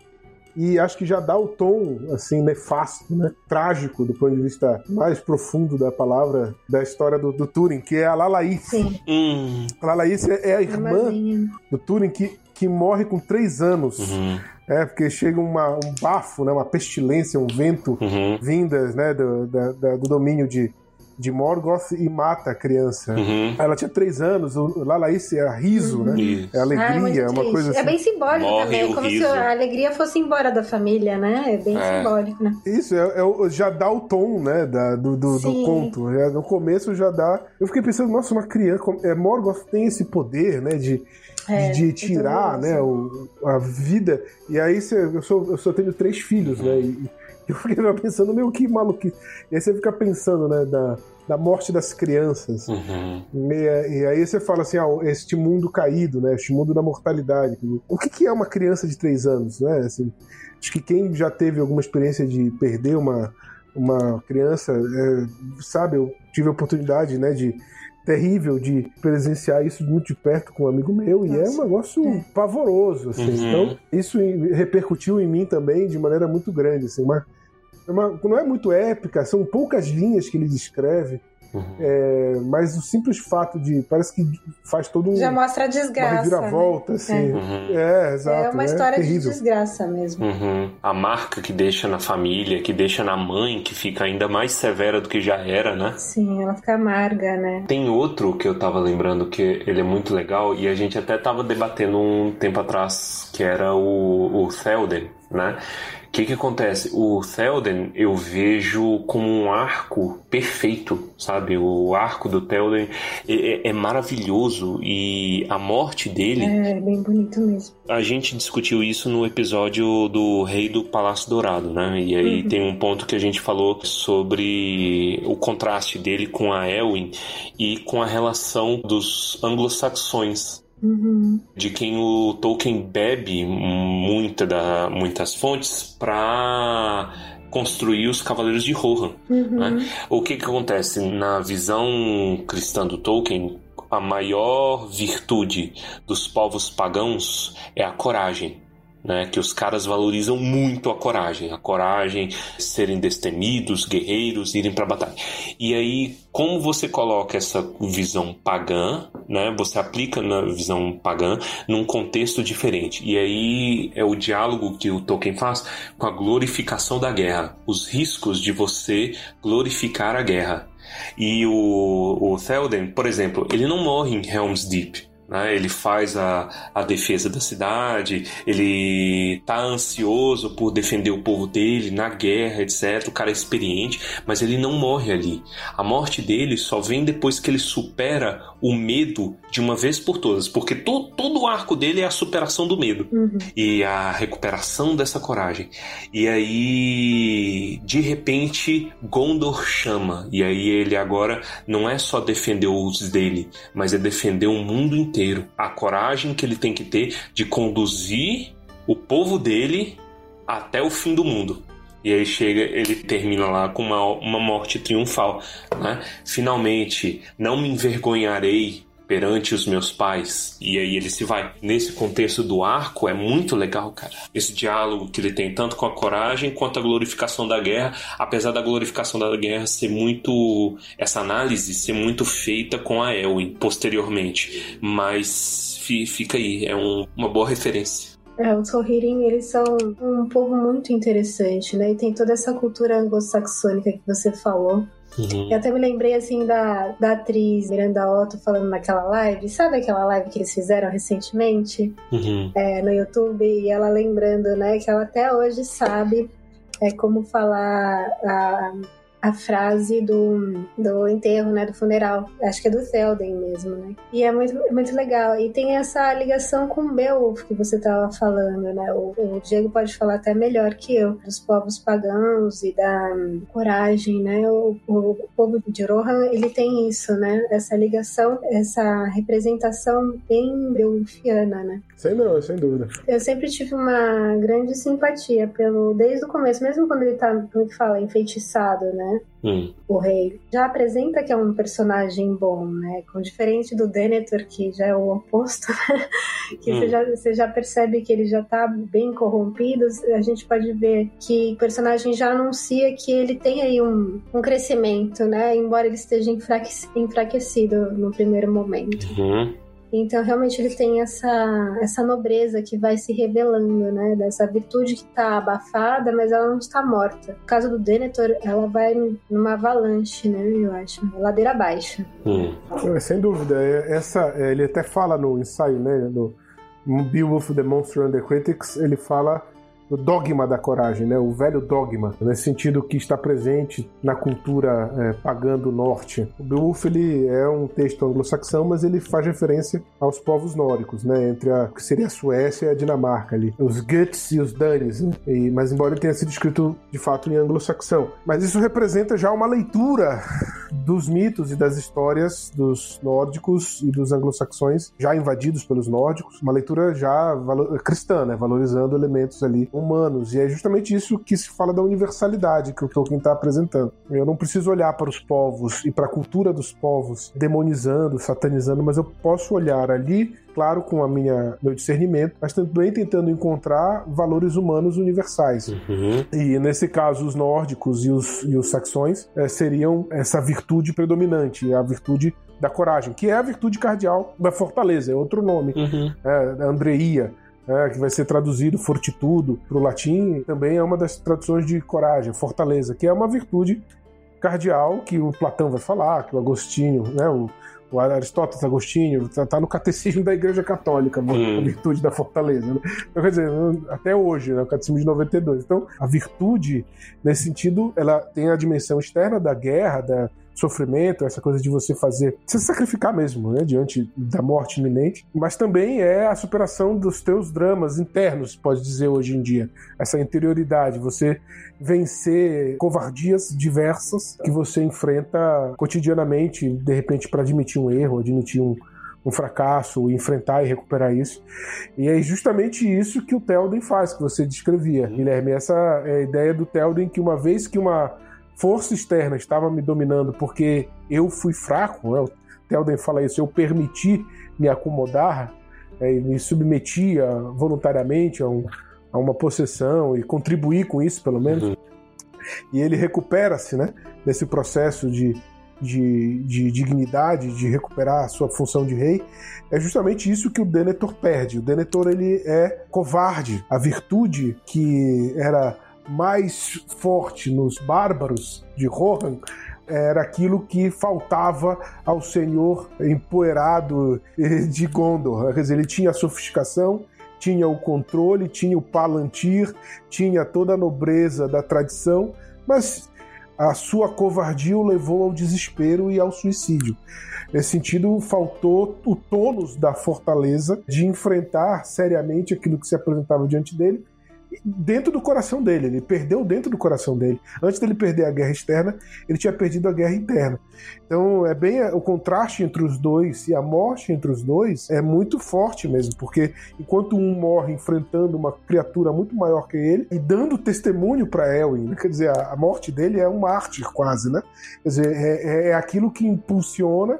e acho que já dá o tom, assim, nefasto, né? Trágico, do ponto de vista mais profundo da palavra, da história do, do Turing, que é a Lalaís. Sim. Hum, A Lalaís é a irmã Irmãzinha. do Turing que, que morre com três anos. uhum, É, porque chega uma, um bafo, né, uma pestilência, um vento uhum, vindas né, do, da- da- do domínio de, de Morgoth e mata a criança. uhum. Ela tinha três anos, o Lalaís é riso, né? Isso. É Ah, é alegria, é uma coisa assim. É bem simbólico Morre também, é como riso. se a alegria fosse embora da família, né? É bem É. simbólico, né? Isso, é, é já dá o tom, né, da- do, do, do conto. É, no começo já dá. Eu fiquei pensando, nossa, uma criança. como- É, Morgoth tem esse poder, né, de, É, de tirar, né, o- a vida. E aí você, eu, sou, eu só tenho três filhos, né, e eu fiquei pensando, meu, que maluquice. E aí você fica pensando, né, da, da morte das crianças. Uhum. Meia- E aí você fala assim, ah, este mundo caído, né? Este mundo da mortalidade. O que, que é uma criança de três anos, né? Assim, acho que quem já teve alguma experiência de perder uma, uma criança, é, sabe, eu tive a oportunidade, né, de terrível de presenciar isso muito de perto com um amigo meu e é um Nossa. negócio É. pavoroso, assim. Uhum. Então, isso repercutiu em mim também de maneira muito grande, assim, uma, uma- não é muito épica, são poucas linhas que ele descreve, Uhum. é, mas o simples fato de. Parece que faz todo um. Já mostra a uma desgraça. né? reviravolta, assim. Uhum. É, exato. É uma história de terrível. desgraça mesmo. Uhum. A marca que deixa na família, que deixa na mãe, que fica ainda mais severa do que já era, né? Sim, ela fica amarga, né? Tem outro que eu tava lembrando que ele é muito legal e a gente até tava debatendo um tempo atrás, que era o, o Thelden, né? O que que acontece? O Thelden eu vejo como um arco perfeito, sabe? O arco do Thelden é, é- é maravilhoso e a morte dele É bem bonito mesmo. a gente discutiu isso no episódio do Rei do Palácio Dourado, né? E aí Uhum. tem um ponto que a gente falou sobre o contraste dele com a Elwin e com a relação dos anglo-saxões. Uhum. De quem o Tolkien bebe muita da, muitas fontes para construir os Cavaleiros de Rohan. Uhum. Né? O que, que acontece? Na visão cristã do Tolkien, a maior virtude dos povos pagãos é a coragem. Né, que os caras valorizam muito a coragem, a coragem, serem destemidos, guerreiros, irem para batalha. E aí, como você coloca essa visão pagã, né, você aplica na visão pagã num contexto diferente. E aí é o diálogo que o Tolkien faz com a glorificação da guerra, os riscos de você glorificar a guerra. E o, o Théoden, por exemplo, ele não morre em Helm's Deep. Né? Ele faz a, a defesa da cidade, ele tá ansioso por defender o povo dele na guerra, etc. O cara é experiente, mas ele não morre ali. A morte dele só vem depois que ele supera o medo de uma vez por todas, porque to, todo o arco dele é a superação do medo Uhum. e a recuperação dessa coragem. E aí, de repente, Gondor chama. E aí ele agora não é só defender os dele, mas é defender o mundo inteiro. A coragem que ele tem que ter de conduzir o povo dele até o fim do mundo. E aí chega, ele termina lá com uma, uma morte triunfal, né? Finalmente, não me envergonharei perante os meus pais. E aí ele se vai. Nesse contexto do arco é muito legal, cara. Esse diálogo que ele tem tanto com a coragem quanto a glorificação da guerra, apesar da glorificação da guerra ser muito essa análise ser muito feita com a Elwin posteriormente, mas fi- fica aí, é um- uma boa referência. É, os Rohirrim, eles são um povo muito interessante, né? E tem toda essa cultura anglo-saxônica que você falou. Uhum. Eu até me lembrei, assim, da, da atriz Miranda Otto falando naquela live. Sabe aquela live que eles fizeram recentemente Uhum. é, no YouTube? E ela lembrando, né, que ela até hoje sabe é, como falar a, a frase do, do enterro, né, do funeral. Acho que é do Zelden mesmo, né? E é muito, muito legal. E tem essa ligação com o Beowulf que você estava falando, né? O, o Diego pode falar até melhor que eu, dos povos pagãos e da hum, coragem, né? O, o povo de Rohan, ele tem isso, né? Essa ligação, essa representação bem beowulfiana, né? Sem não, sem dúvida. Eu sempre tive uma grande simpatia pelo, desde o começo, mesmo quando ele tá, como que fala, enfeitiçado, né? Né? Hum. O rei já apresenta que é um personagem bom, né? Com diferente do Denethor, que já é o oposto, né? que Hum. você, já, você já percebe que ele já tá bem corrompido. A gente pode ver que o personagem já anuncia que ele tem aí um, um crescimento, né? Embora ele esteja enfraque- enfraquecido no primeiro momento. Uhum. Então, realmente, ele tem essa, essa nobreza que vai se revelando, né? Dessa virtude que tá abafada, mas ela não está morta. No caso do Denethor, ela vai numa avalanche, né? Eu acho. Ladeira abaixo. Hum. É, Sem dúvida. É, Essa, é, ele até fala no ensaio, né? No Beowulf the Monster and the Critics, ele fala do dogma da coragem, né? O velho dogma, nesse sentido que está presente na cultura é, pagã do norte. O Beowulf ele é um texto anglo-saxão, mas ele faz referência aos povos nórdicos, né? Entre a que seria a Suécia e a Dinamarca ali, os Guts e os Danes, né? E, mas embora ele tenha sido escrito de fato em anglo-saxão, mas isso representa já uma leitura dos mitos e das histórias dos nórdicos e dos anglo-saxões já invadidos pelos nórdicos, uma leitura já cristã, né? valorizando elementos ali humanos. E é justamente isso que se fala da universalidade que o Tolkien está apresentando. Eu não preciso olhar para os povos e para a cultura dos povos demonizando, satanizando, mas eu posso olhar ali claro, com a minha meu discernimento, mas também tentando encontrar valores humanos universais. Uhum. E nesse caso, os nórdicos e os, e os saxões eh, seriam essa virtude predominante, a virtude da coragem, que é a virtude cardeal da fortaleza, é outro nome, Uhum. é, Andreia. É, que vai ser traduzido fortitudo para o latim, também é uma das traduções de coragem, fortaleza, que é uma virtude cardeal que o Platão vai falar, que o Agostinho, né, o, o Aristóteles Agostinho, está tá no catecismo da Igreja Católica, Hum. a virtude da fortaleza. Né? Então, quer dizer, até hoje, né, o catecismo de 92. Então, a virtude, nesse sentido, ela tem a dimensão externa da guerra, da sofrimento, essa coisa de você fazer, se sacrificar mesmo, né, diante da morte iminente, mas também é a superação dos teus dramas internos, pode dizer hoje em dia, essa interioridade, você vencer covardias diversas que você enfrenta cotidianamente, de repente para admitir um erro, admitir um, um fracasso, enfrentar e recuperar isso. E é justamente isso que o Telden faz, que você descrevia, Guilherme. Essa é a ideia do Telden que uma vez que uma força externa estava me dominando porque eu fui fraco, né? o Telden fala isso, eu permiti me acomodar é, e me submetia voluntariamente a, um, a uma possessão e contribuir com isso, pelo menos. Uhum. E ele recupera-se né, nesse processo de, de, de dignidade, de recuperar a sua função de rei, é justamente isso que o Denethor perde. O Denethor ele é covarde. A virtude que era mais forte nos bárbaros de Rohan era aquilo que faltava ao senhor empoeirado de Gondor. Quer dizer, ele tinha a sofisticação, tinha o controle, tinha o palantir, tinha toda a nobreza da tradição, mas a sua covardia o levou ao desespero e ao suicídio. Nesse sentido, faltou o tônus da fortaleza de enfrentar seriamente aquilo que se apresentava diante dele dentro do coração dele. Ele perdeu dentro do coração dele. Antes dele perder a guerra externa, ele tinha perdido a guerra interna. Então é bem o contraste entre os dois e a morte entre os dois é muito forte mesmo, porque enquanto um morre enfrentando uma criatura muito maior que ele e dando testemunho para Elwin, né? quer dizer, a morte dele é um mártir quase, né? Quer dizer, é, é aquilo que impulsiona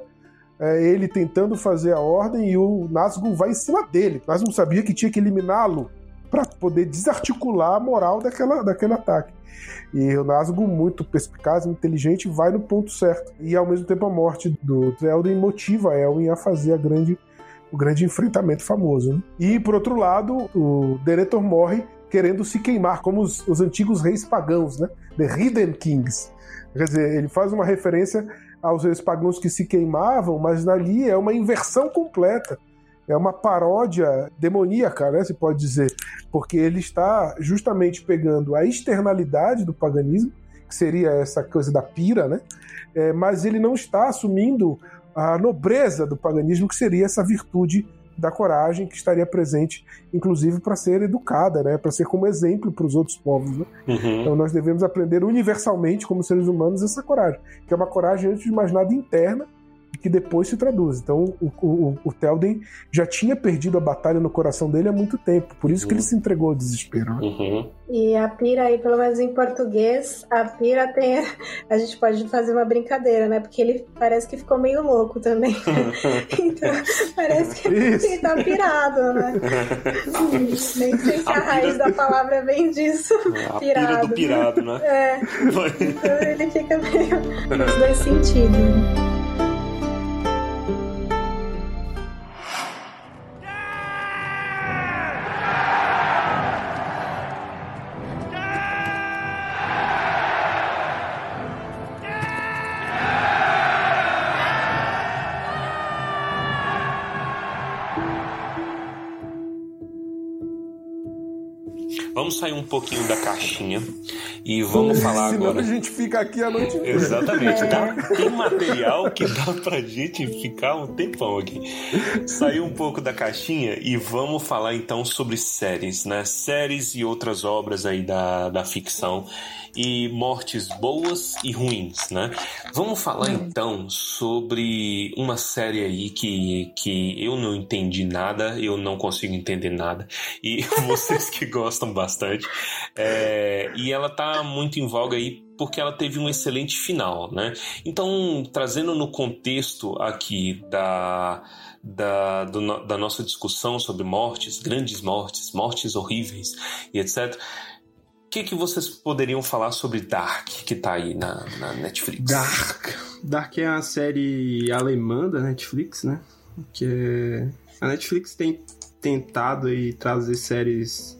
é, ele tentando fazer a ordem e o Nazgûl vai em cima dele. Nazgûl sabia que tinha que eliminá-lo para poder desarticular a moral daquela, daquele ataque. E o Nazgûl, muito perspicaz, inteligente, vai no ponto certo. E ao mesmo tempo a morte do Elden motiva Elwin a fazer a grande, o grande enfrentamento famoso. Né? E por outro lado, o Denethor morre querendo se queimar, como os, os antigos reis pagãos, né? The Hidden Kings. Quer dizer, ele faz uma referência aos reis pagãos que se queimavam, mas ali é uma inversão completa é uma paródia demoníaca, né, se pode dizer, porque ele está justamente pegando a externalidade do paganismo, que seria essa coisa da pira, né, é, mas ele não está assumindo a nobreza do paganismo, que seria essa virtude da coragem que estaria presente, inclusive para ser educada, né, para ser como exemplo para os outros povos. Né? Uhum. Então nós devemos aprender universalmente, como seres humanos, essa coragem, que é uma coragem, antes de mais nada, interna, que depois se traduz. Então o, o, o Telden já tinha perdido a batalha no coração dele há muito tempo, por isso que ele se entregou ao desespero. né? Uhum. E a pira aí, pelo menos em português, a pira tem. A gente pode fazer uma brincadeira, né? Porque ele parece que ficou meio louco também. então, parece que Isso. ele tá pirado, né? Nem sei se a, A raiz pira- da palavra vem disso. A pira do pirado, né? É, então ele fica meio nos dois sentidos. Sair um pouquinho da caixinha e vamos falar Senão agora. a gente fica aqui a noite inteira. Exatamente. É. Dá- tem material que dá pra gente ficar um tempão aqui. Sair um pouco da caixinha e vamos falar então sobre séries, né? Séries e outras obras aí da, da ficção e mortes boas e ruins, né? Vamos falar então sobre uma série aí que, que eu não entendi nada, eu não consigo entender nada, e vocês que gostam bastante. É, e ela tá muito em voga aí porque ela teve um excelente final, né? Então, trazendo no contexto aqui da, da, do da nossa discussão sobre mortes, grandes mortes, mortes horríveis e etc. O que, que vocês poderiam falar sobre Dark, que tá aí na, na Netflix? Dark. Dark é uma série alemã da Netflix, né? Que é... a Netflix tem tentado aí trazer séries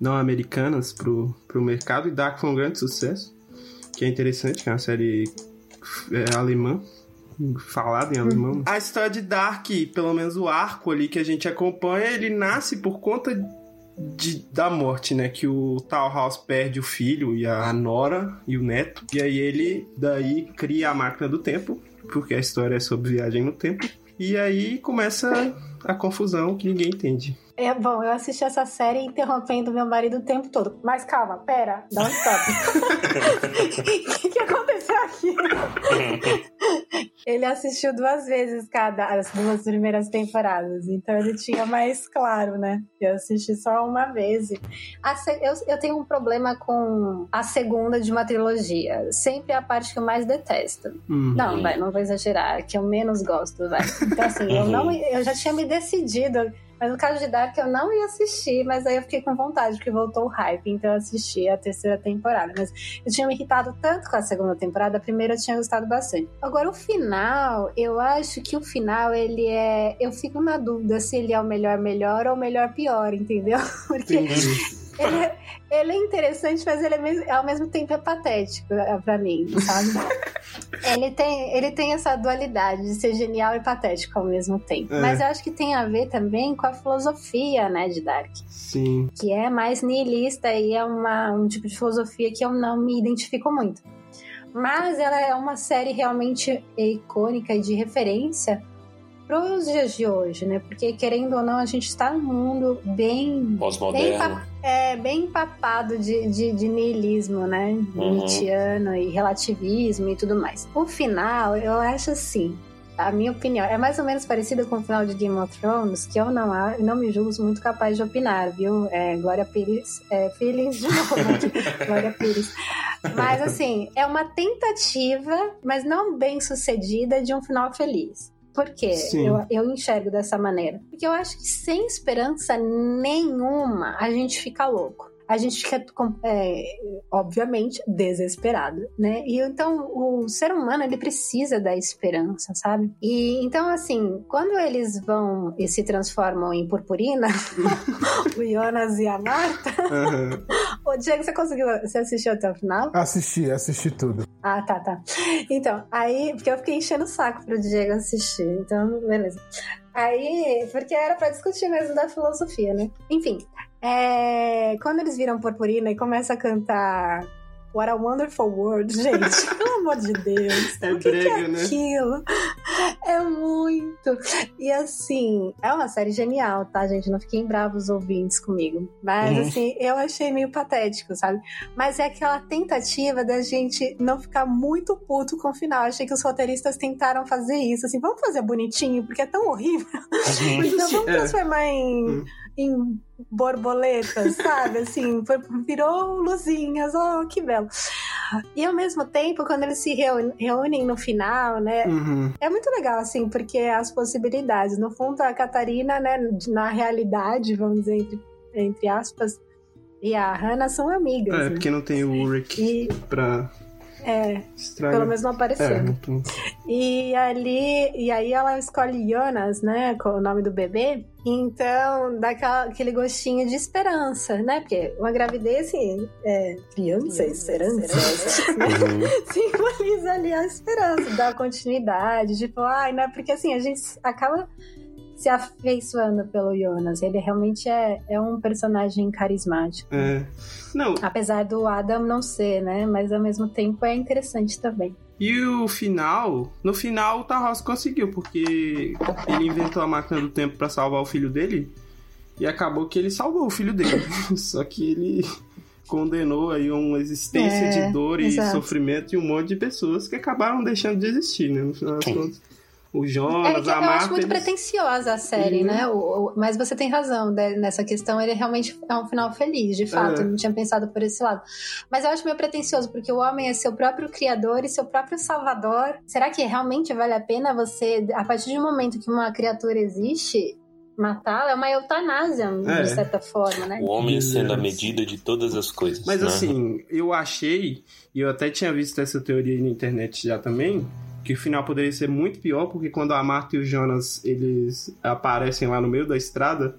não americanas pro, pro mercado e Dark foi um grande sucesso. Que é interessante, que é uma série é, alemã, falada em alemão. A história de Dark, pelo menos o arco ali que a gente acompanha, ele nasce por conta de- da morte, né? Que o Talhouse perde o filho e a Nora e o neto. E aí ele daí cria a máquina do tempo, porque a história é sobre viagem no tempo. E aí começa a confusão que ninguém entende. É, bom, eu assisti essa série interrompendo meu marido o tempo todo. Mas calma, pera, dá um stop. O que, que aconteceu aqui? ele assistiu duas vezes cada, as duas primeiras temporadas. Então ele tinha mais claro, né? Eu assisti só uma vez. Eu, eu tenho um problema com a segunda de uma trilogia. Sempre é a parte que eu mais detesto. Hum. Não, vai, não vou exagerar, que eu menos gosto, vai. Então, assim, eu, não, eu já tinha me decidido, mas no caso de Dark eu não ia assistir, mas aí eu fiquei com vontade, porque voltou o hype, então eu assisti a terceira temporada. Mas eu tinha me irritado tanto com a segunda temporada, a primeira eu tinha gostado bastante. Agora, o final, eu acho que o final, ele é. Eu fico na dúvida se ele é o melhor melhor ou o melhor pior, entendeu? Porque. Ele é, ele é interessante, mas ele é ao mesmo tempo é patético é, pra mim, sabe? ele, tem, ele tem essa dualidade de ser genial e patético ao mesmo tempo. É. Mas eu acho que tem a ver também com a filosofia, né, de Dark. Sim. Que é mais nihilista e é uma, um tipo de filosofia que eu não me identifico muito. Mas ela é uma série realmente icônica e de referência para os dias de hoje, né? Porque, querendo ou não, a gente está num mundo bem Bem, é, bem empapado de, de, de niilismo, né? Uhum. Nietzscheano e relativismo e tudo mais. O final, eu acho assim, a minha opinião, é mais ou menos parecida com o final de Game of Thrones, que eu não, não me julgo muito capaz de opinar, viu? É, Glória Pires, é, Feelings de novo aqui. Glória Pires. Mas assim, é uma tentativa, mas não bem sucedida, de um final feliz. Por quê? Eu, eu enxergo dessa maneira. Porque eu acho que sem esperança nenhuma a gente fica louco. A gente fica, é, obviamente, desesperado, né? E então o ser humano ele precisa da esperança, sabe? E então assim, quando eles vão e se transformam em purpurina, o Jonas e a Marta, Aham. Ô, Diego, você conseguiu? Você assistiu até o final? Assisti, assisti tudo. Ah, tá, tá. Então, aí, porque eu fiquei enchendo o saco pro Diego assistir, então, beleza. Aí, porque era pra discutir mesmo da filosofia, né? Enfim, é, quando eles viram Purpurina e começam a cantar What a Wonderful World, gente, pelo amor de Deus, É o que, que brega, é né? aquilo? É muito. E assim, é uma série genial, tá, gente? Não fiquem bravos ouvintes comigo. Mas Uhum. assim, eu achei meio patético, sabe? Mas é aquela tentativa da gente não ficar muito puto com o final. Achei que os roteiristas tentaram fazer isso, assim, vamos fazer bonitinho, porque é tão horrível. Então vamos É. transformar em, Hum. Em borboletas, sabe? Assim, foi- virou luzinhas, oh, que belo. E ao mesmo tempo, quando eles se reúnem, reúnem no final, né? Uhum. É muito legal, assim, porque as possibilidades. No fundo, a Catarina, né, na realidade, vamos dizer, entre, entre aspas, e a Hannah são amigas. É, né? porque não tem o Ulrich E, pra é, estragar. pelo menos não apareceu. É, não tem. E ali, e aí ela escolhe Jonas, né, com o nome do bebê. Então, dá aquela- aquele gostinho de esperança, né? Porque uma gravidez, assim, é criança, esperança, simboliza ali a esperança, dá continuidade, tipo, ai, né? Porque assim, a gente acaba se afeiçoando pelo Jonas. Ele realmente é, é um personagem carismático. É. Não, Apesar do Adam não ser, né? Mas ao mesmo tempo é interessante também. E o final, no final o Tarros conseguiu, porque ele inventou a máquina do tempo pra salvar o filho dele e acabou que ele salvou o filho dele. Só que ele condenou aí uma existência É, de dor e exato. sofrimento de um monte de pessoas que acabaram deixando de existir, né? No final das contas. O É Jonas, que a eu Marta, acho muito eles- pretensiosa a série, Uhum. né? O- o- mas você tem razão né, nessa questão. Ele realmente é um final feliz, de fato. É. Eu não tinha pensado por esse lado. Mas eu acho meio pretensioso, porque o homem é seu próprio criador e seu próprio salvador. Será que realmente vale a pena você, a partir do momento que uma criatura existe, matá-la? É uma eutanásia, É. de certa forma, né? O homem sendo a medida de todas as coisas. Mas né? assim, eu achei, e eu até tinha visto essa teoria na internet já também, que o final poderia ser muito pior, porque quando a Marta e o Jonas eles aparecem lá no meio da estrada,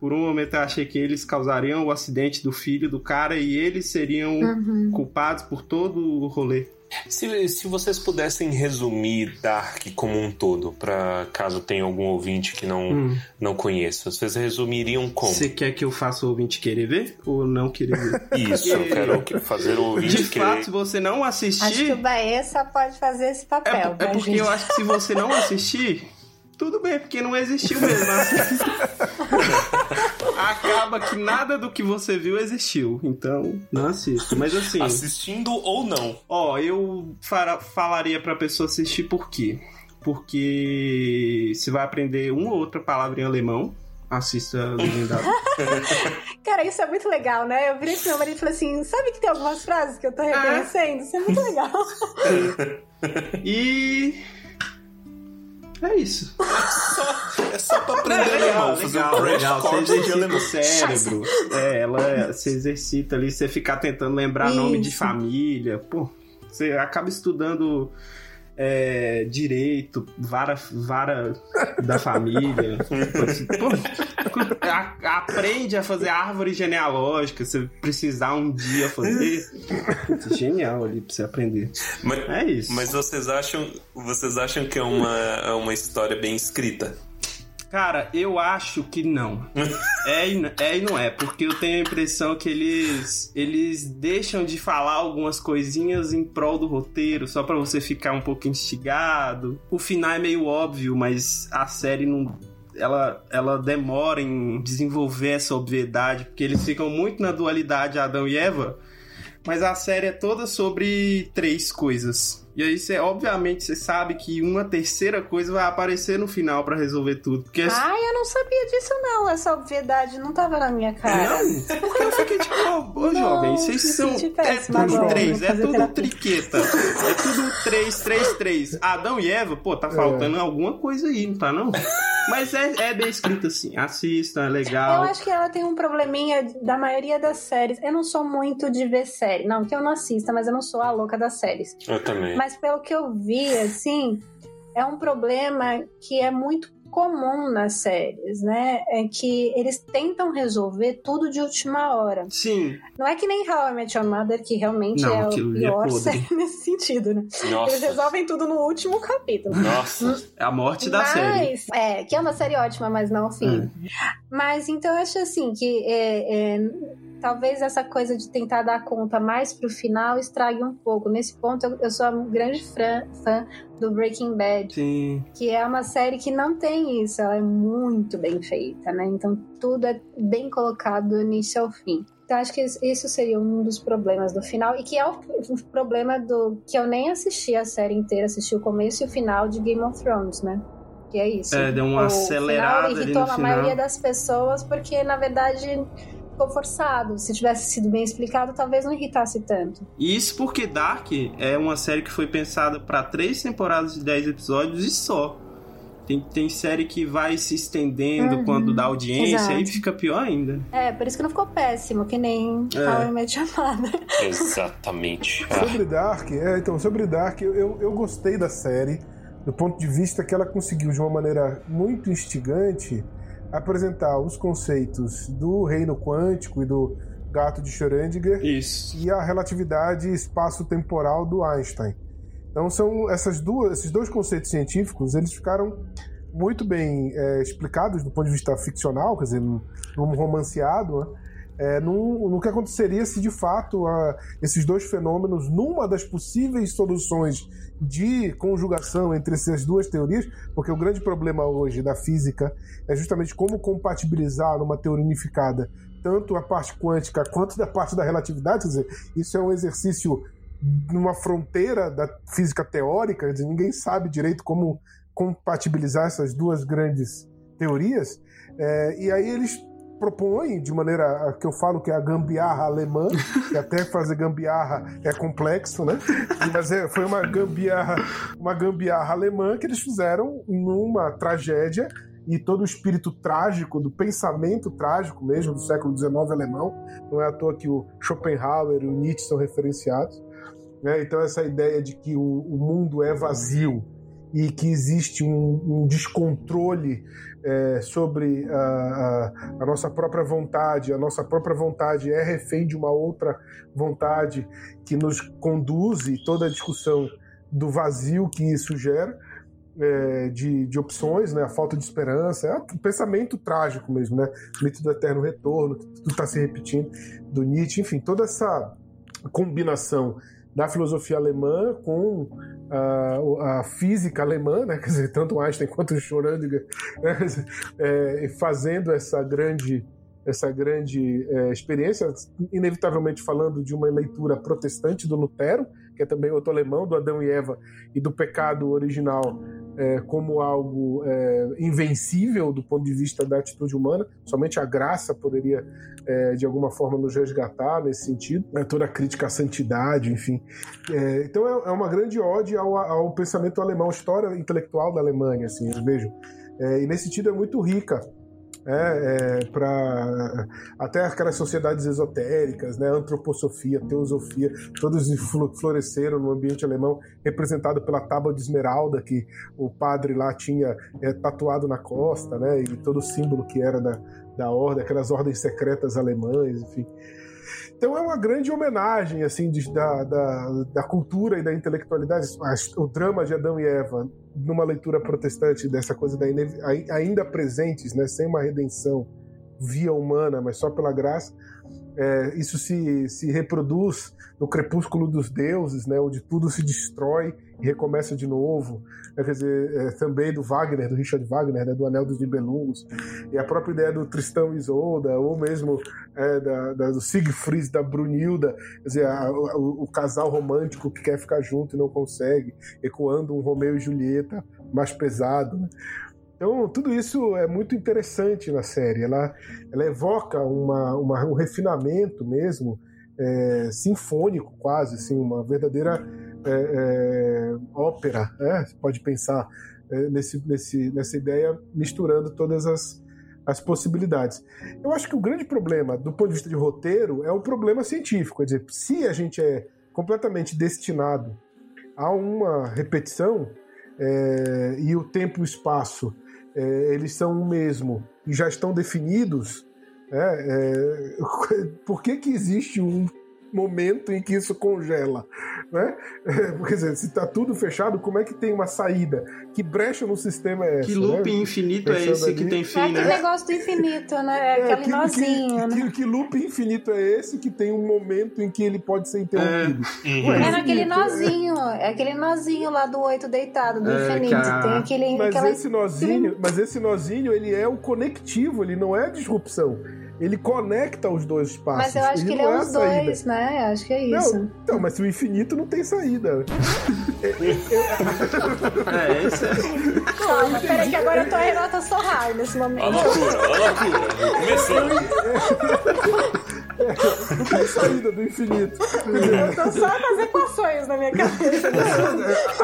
por um momento eu achei que eles causariam o acidente do filho do cara e eles seriam Uhum. culpados por todo o rolê. Se, se vocês pudessem resumir Dark como um todo, pra caso tenha algum ouvinte que não, Hum. não conheça, vocês resumiriam como? Você quer que eu faça o ouvinte querer ver ou não querer ver? Isso, eu quero que- fazer o ouvinte De querer. fato, se você não Acho que assistir, o Baessa pode fazer esse é, papel. é né, porque gente? eu acho que se você não assistir, tudo bem, porque não existiu mesmo. Acaba que nada do que você viu existiu. Então, não assista. Mas assim, Assistindo ou não. ó, eu fara- falaria pra pessoa assistir por quê? Porque você vai aprender uma ou outra palavra em alemão. Assista legendado. Cara, isso é muito legal, né? Eu virei pro meu marido e falei assim: sabe que tem algumas frases que eu tô reconhecendo? Isso é muito legal. e. É isso. É só pra aprender alemão, fazer um crash legal. Você exercita alemão. o cérebro. É, ela se exercita ali, você ficar tentando lembrar nome de Isso. família. Pô, você acaba estudando é, direito, vara, vara da família. A- aprende a fazer árvore genealógica, se precisar um dia fazer. Putz, genial ali pra você aprender. Mas, É isso. mas vocês acham, vocês acham que é uma, é uma história bem escrita? Cara, eu acho que não. É e, é e não é, porque eu tenho a impressão que eles eles deixam de falar algumas coisinhas em prol do roteiro, só pra você ficar um pouco instigado. O final é meio óbvio, mas a série não ela, ela demora em desenvolver essa obviedade, porque eles ficam muito na dualidade Adão e Eva, mas a série é toda sobre três coisas. E aí você, obviamente, você sabe que uma terceira coisa vai aparecer no final pra resolver tudo. Porque Ai, eu não sabia disso, não. Essa obviedade não tava na minha cara. não, porque eu fiquei tipo, ô, Não, jovem, vocês são. É tudo agora, três, vou é tudo terapia. triqueta. É tudo três, três, três. Adão e Eva, pô, tá faltando alguma coisa aí, não tá não? Mas é, é bem escrito assim. Assista, é Eu legal. acho que ela tem um probleminha da maioria das séries. Eu não sou muito de ver série. Não, que eu não assista, mas eu não sou a louca das séries. Eu também. Mas pelo que eu vi, assim, é um problema que é muito comum nas séries, né? É que eles tentam resolver tudo de última hora. Sim, Não é que nem How I Met Your Mother, que realmente Não, é o é pior podre. série nesse sentido, né? Eles Nossa. resolvem tudo no último capítulo. Nossa. é a morte da mas, série. É, que é uma série ótima, mas não o fim. É. Mas então eu acho assim que é, é, talvez essa coisa de tentar dar conta mais pro final estrague um pouco. Nesse ponto, eu, eu sou um grande fã, fã do Breaking Bad. Sim. Que é uma série que não tem isso, ela é muito bem feita, né? Então tudo é bem colocado do início ao fim. Então acho que isso seria um dos problemas do final e que é o problema do que eu nem assisti a série inteira, assisti o começo e o final de Game of Thrones, né? Que é isso. É, deu uma o acelerada final ali irritou no a final. maioria das pessoas porque na verdade ficou forçado. Se tivesse sido bem explicado, talvez não irritasse tanto. Isso porque Dark é uma série que foi pensada para três temporadas de 10 episódios e só. Tem, tem série que vai se estendendo Uhum, quando dá audiência, exato. aí fica pior ainda. É, por isso que não ficou péssimo, que nem É. Your Mother. Exatamente. Sobre Dark, é, então, sobre Dark, eu, eu gostei da série do ponto de vista que ela conseguiu, de uma maneira muito instigante, apresentar os conceitos do reino quântico e do gato de Schrödinger Isso. e a relatividade espaço-temporal do Einstein. Então são essas duas, esses dois conceitos científicos, eles ficaram muito bem é, explicados do ponto de vista ficcional, quer dizer, num, num romanceado, né? É, num- no que aconteceria se de fato a- esses dois fenômenos, numa das possíveis soluções de conjugação entre essas duas teorias, porque o grande problema hoje da física é justamente como compatibilizar numa teoria unificada tanto a parte quântica quanto da parte da relatividade, quer dizer, isso é um exercício numa fronteira da física teórica, quer dizer, ninguém sabe direito como compatibilizar essas duas grandes teorias, é, e aí eles propõem de maneira que eu falo que é a gambiarra alemã, que até fazer gambiarra é complexo, né? Mas é, foi uma gambiarra, uma gambiarra alemã que eles fizeram numa tragédia e todo o espírito trágico do pensamento trágico mesmo do século XIX alemão. Não é à toa que o Schopenhauer e o Nietzsche são referenciados. né? Então essa ideia de que o, o mundo é vazio e que existe um, um descontrole é, sobre a, a- a nossa própria vontade, a nossa própria vontade é refém de uma outra vontade que nos conduz toda a discussão do vazio que isso gera é, de, de opções, né? a falta de esperança, é um pensamento trágico mesmo, né? O mito do eterno retorno, tudo está se repetindo, do Nietzsche, enfim, toda essa combinação da filosofia alemã com a, a física alemã, né? quer dizer, tanto Einstein quanto Schrödinger, né? é, fazendo essa grande essa grande é, experiência, inevitavelmente falando de uma leitura protestante do Lutero, que é também outro alemão, do Adão e Eva e do pecado original é, como algo é, invencível do ponto de vista da atitude humana. Somente a graça poderia, é, de alguma forma, nos resgatar nesse sentido. né? Toda a crítica à santidade, enfim. É, então é, é uma grande ode ao, ao pensamento alemão, à história intelectual da Alemanha, assim, vejo. É, e nesse sentido é muito rica é, é, para até aquelas sociedades esotéricas, né, antroposofia, teosofia, todos flo- floresceram no ambiente alemão, representado pela tábua de esmeralda que o padre lá tinha é, tatuado na costa, né, e todo o símbolo que era da, da ordem, aquelas ordens secretas alemãs, enfim. Então é uma grande homenagem assim de- da, da, da cultura e da intelectualidade, o drama de Adão e Eva numa leitura protestante dessa coisa da ainda presentes, né, sem uma redenção via humana, mas só pela graça. É, isso se, se reproduz no crepúsculo dos deuses, né, onde tudo se destrói e recomeça de novo. É, quer dizer, é, também do Wagner, do Richard Wagner, né, do Anel dos Nibelungos. E a própria ideia do Tristão e Isolda, ou mesmo é, da, da- do Siegfried, da Brunilda, quer dizer, a- o, o casal romântico que quer ficar junto e não consegue, ecoando um Romeu e Julieta mais pesado. Né? Então, tudo isso é muito interessante na série. Ela, ela evoca uma, uma- um refinamento mesmo, é, sinfônico quase, assim, uma verdadeira é, é, ópera. Né? Você pode pensar é, nesse, nesse, nessa ideia misturando todas as, as possibilidades. Eu acho que o grande problema, do ponto de vista de roteiro, é o problema científico. Quer dizer, se a gente é completamente destinado a uma repetição é, e o tempo e o espaço é, eles são o mesmo e já estão definidos, né, é, por que, que existe um momento em que isso congela, né? Quer dizer, se está tudo fechado, como é que tem uma saída? Que brecha no sistema é essa? Que loop né? infinito é Pensando esse que ali. tem É fim, aquele né? negócio do infinito, né? É É, aquele que, nozinho, que, né? que, que loop infinito é esse que tem um momento em que ele pode ser interrompido? Uhum. Ué, É naquele infinito, nozinho, é aquele nozinho lá do oito deitado, do É, infinito. cara. Tem aquele. Mas aquela... esse nozinho, mas esse nozinho, ele é o conectivo, ele não é a disrupção. Ele conecta os dois espaços. Mas eu acho que ele é a os saída. dois, né? Acho que é isso. Não, então, mas se o infinito não tem saída. É, esse é. Calma, peraí, que agora eu tô a Renata Sorrar nesse momento. Ó a loucura, ó a loucura. Começou. Não tem saída do infinito. Eu tô só fazendo equações na minha cabeça.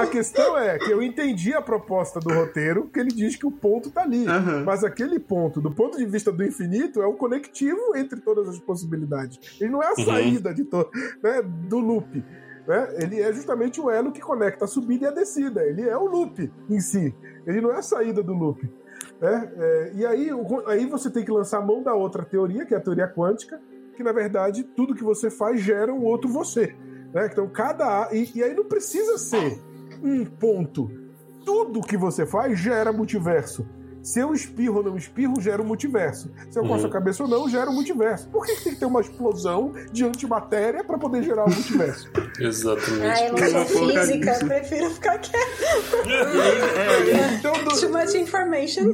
A questão é que eu entendi a proposta do roteiro, que ele diz que o ponto tá ali. Aham. Mas aquele ponto, do ponto de vista do infinito, é o conectivo entre todas as possibilidades. Ele não é a saída de to né, do loop. Né? Ele é justamente o elo que conecta a subida e a descida. Ele é o loop em si. Ele não é a saída do loop. né? É, e aí, aí você tem que lançar a mão da outra teoria, que é a teoria quântica, que na verdade tudo que você faz gera um outro você. né? Então cada. E, e aí não precisa ser um ponto. Tudo que você faz gera multiverso. Se eu espirro ou não espirro, gera um multiverso. Se eu coço a cabeça ou não, gera um multiverso. Por que, que tem que ter uma explosão de antimatéria para poder gerar um multiverso? Exatamente. Ah, eu não sou física, disso. prefiro ficar quieta. Então, do- Too much information.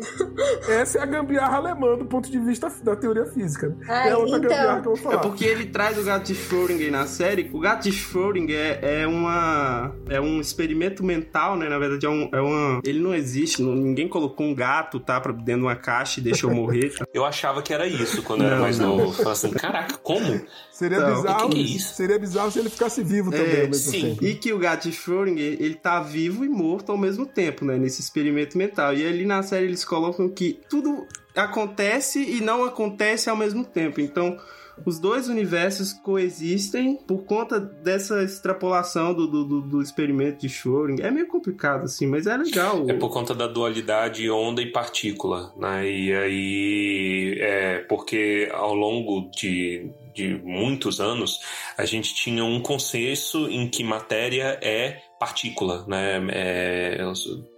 essa é a gambiarra alemã do ponto de vista da teoria física. Ah, é outra então. gambiarra que eu vou É falar. porque ele traz o gato de Schrödinger na série. O gato de Schrödinger é, é uma é um experimento mental, né? Na verdade é, um, é uma ele não existe, não- ninguém colocou um gato, tá, para dentro de uma caixa e deixou morrer. Tá? Eu achava que era isso quando eu era Não, mais não. novo. Eu falava assim, caraca, como? Seria Então, bizarro. que que é isso? Seria bizarro se ele ficasse vivo também É, sim. tempo. E que o gato de Schrödinger, ele tá vivo e morto ao mesmo tempo, né? Nesse experimento mental. E ali na série eles colocam que tudo acontece e não acontece ao mesmo tempo. Então, os dois universos coexistem por conta dessa extrapolação do, do, do- experimento de Schrödinger. É meio complicado, assim, mas é legal. É por conta da dualidade onda e partícula, né? E aí é porque ao longo de, de muitos anos a gente tinha um consenso em que matéria é partícula, né? É,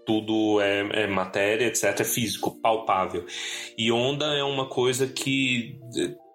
tudo é, é matéria, etc. É físico, palpável. E onda é uma coisa que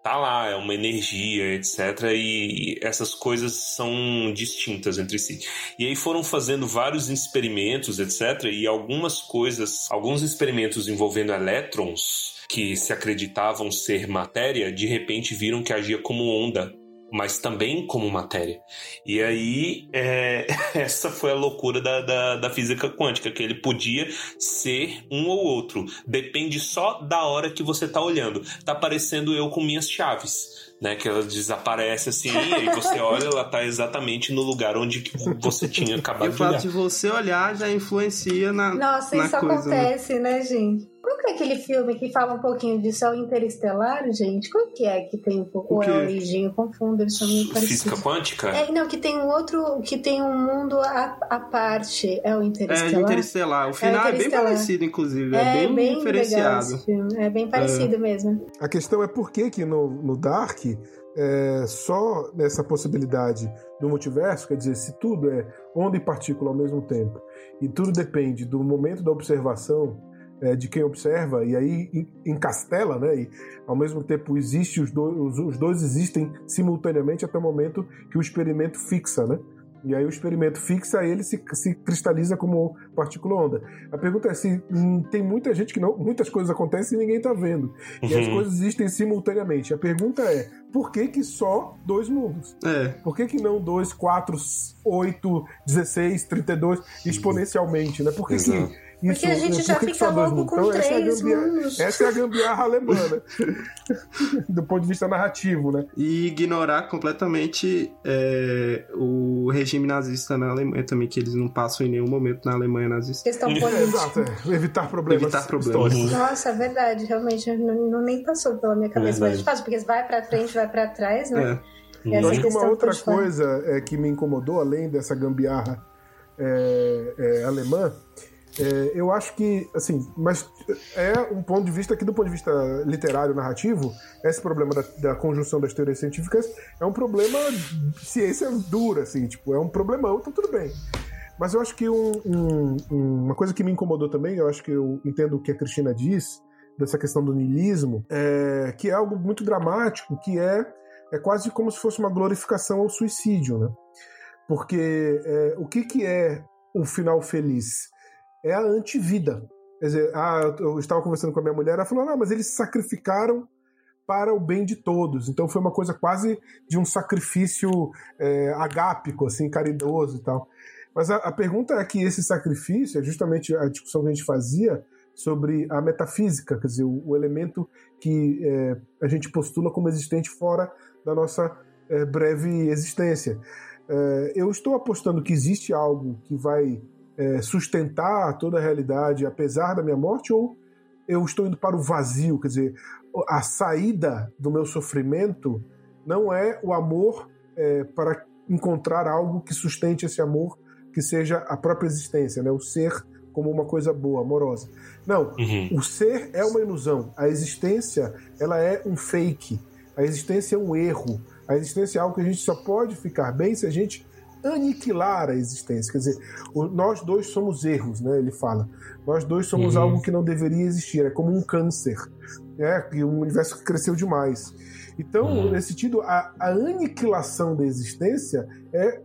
tá lá, é uma energia, etc. E essas coisas são distintas entre si. E aí foram fazendo vários experimentos, etc. E algumas coisas, alguns experimentos envolvendo elétrons que se acreditavam ser matéria, de repente viram que agia como onda. Mas também como matéria. E aí, é, essa foi a loucura da, da, da física quântica, que ele podia ser um ou outro. Depende só da hora que você tá olhando. Tá parecendo eu com minhas chaves. Né, que ela desaparece assim, e aí você olha, ela tá exatamente no lugar onde você tinha E acabado o de fato olhar. de você olhar já influencia na, Nossa, na isso coisa, né? acontece, né? gente? Qual que é aquele filme que fala um pouquinho de céu interestelar, gente? Qual que é que tem um pouco? O Ou é a origem? Eu confundo, eles são muito Física parecidos. quântica? É, não, que tem um outro, que tem um mundo à, à parte. É o É, Interestelar? de Interestelar. O final é, bem Interestelar. parecido, inclusive. É, É, bem, bem legal diferenciado. esse filme. É bem parecido mesmo. A questão é por que que no, no Dark, é, só nessa possibilidade do multiverso, quer dizer, se tudo é onda e partícula ao mesmo tempo, e tudo depende do momento da observação é, de quem observa, e aí en- encastela, né? E ao mesmo tempo existe os dois, os, os dois existem simultaneamente até o momento que o experimento fixa, né? E aí o experimento fixa, ele se, se cristaliza como partícula onda. A pergunta é se hum, tem muita gente que não, muitas coisas acontecem e ninguém tá vendo. E as Uhum. coisas existem simultaneamente. A pergunta é, por que que só dois mundos? É. Por que que não dois, quatro, oito, 16, 32 exponencialmente, né? Por que que. Isso, Porque a gente já que fica louco mundos? com Então, essa é a três gambiarra- mundos. Essa é a gambiarra alemã, né? Do ponto de vista narrativo, né? E ignorar completamente é, o regime nazista na Alemanha também, que eles não passam em nenhum momento na Alemanha nazista. Questão É, política. exato, é. evitar problemas Evitar problemas. históricos. Nossa, é verdade. Realmente, não, não nem passou pela minha cabeça. Mas Verdade. é fácil, porque vai pra frente, vai pra trás, né? É. Eu acho que uma outra coisa é, que me incomodou, além dessa gambiarra é, é, alemã, É, eu acho que, assim, mas é um ponto de vista que, do ponto de vista literário, narrativo, esse problema da, da conjunção das teorias científicas é um problema de ciência dura, assim, tipo, é um problemão, então tudo bem. Mas eu acho que um, um, uma coisa que me incomodou também, eu acho que eu entendo o que a Cristina diz, dessa questão do niilismo, é, que é algo muito dramático, que é, é quase como se fosse uma glorificação ao suicídio, né? Porque é, o que, que é o final feliz? É a antivida. Quer dizer, ah, eu estava conversando com a minha mulher, ela falou, não, mas eles se sacrificaram para o bem de todos. Então foi uma coisa quase de um sacrifício é, agápico, assim, caridoso e tal. Mas a, a, pergunta é que esse sacrifício, é justamente a discussão que a gente fazia sobre a metafísica, quer dizer, o, o elemento que é, a gente postula como existente fora da nossa é, breve existência. É, eu estou apostando que existe algo que vai é, sustentar toda a realidade apesar da minha morte, ou eu estou indo para o vazio, quer dizer, a saída do meu sofrimento não é o amor é, para encontrar algo que sustente esse amor, que seja a própria existência, né? o ser como uma coisa boa, amorosa. Não, uhum. o ser é uma ilusão, a existência ela é um fake, a existência é um erro, a existência é algo que a gente só pode ficar bem se a gente aniquilar a existência. Quer dizer, nós dois somos erros, né? Ele fala. Nós dois somos uhum. algo que não deveria existir. É como um câncer, né? E um universo que cresceu demais. Então, uhum. nesse sentido, a, a aniquilação da existência é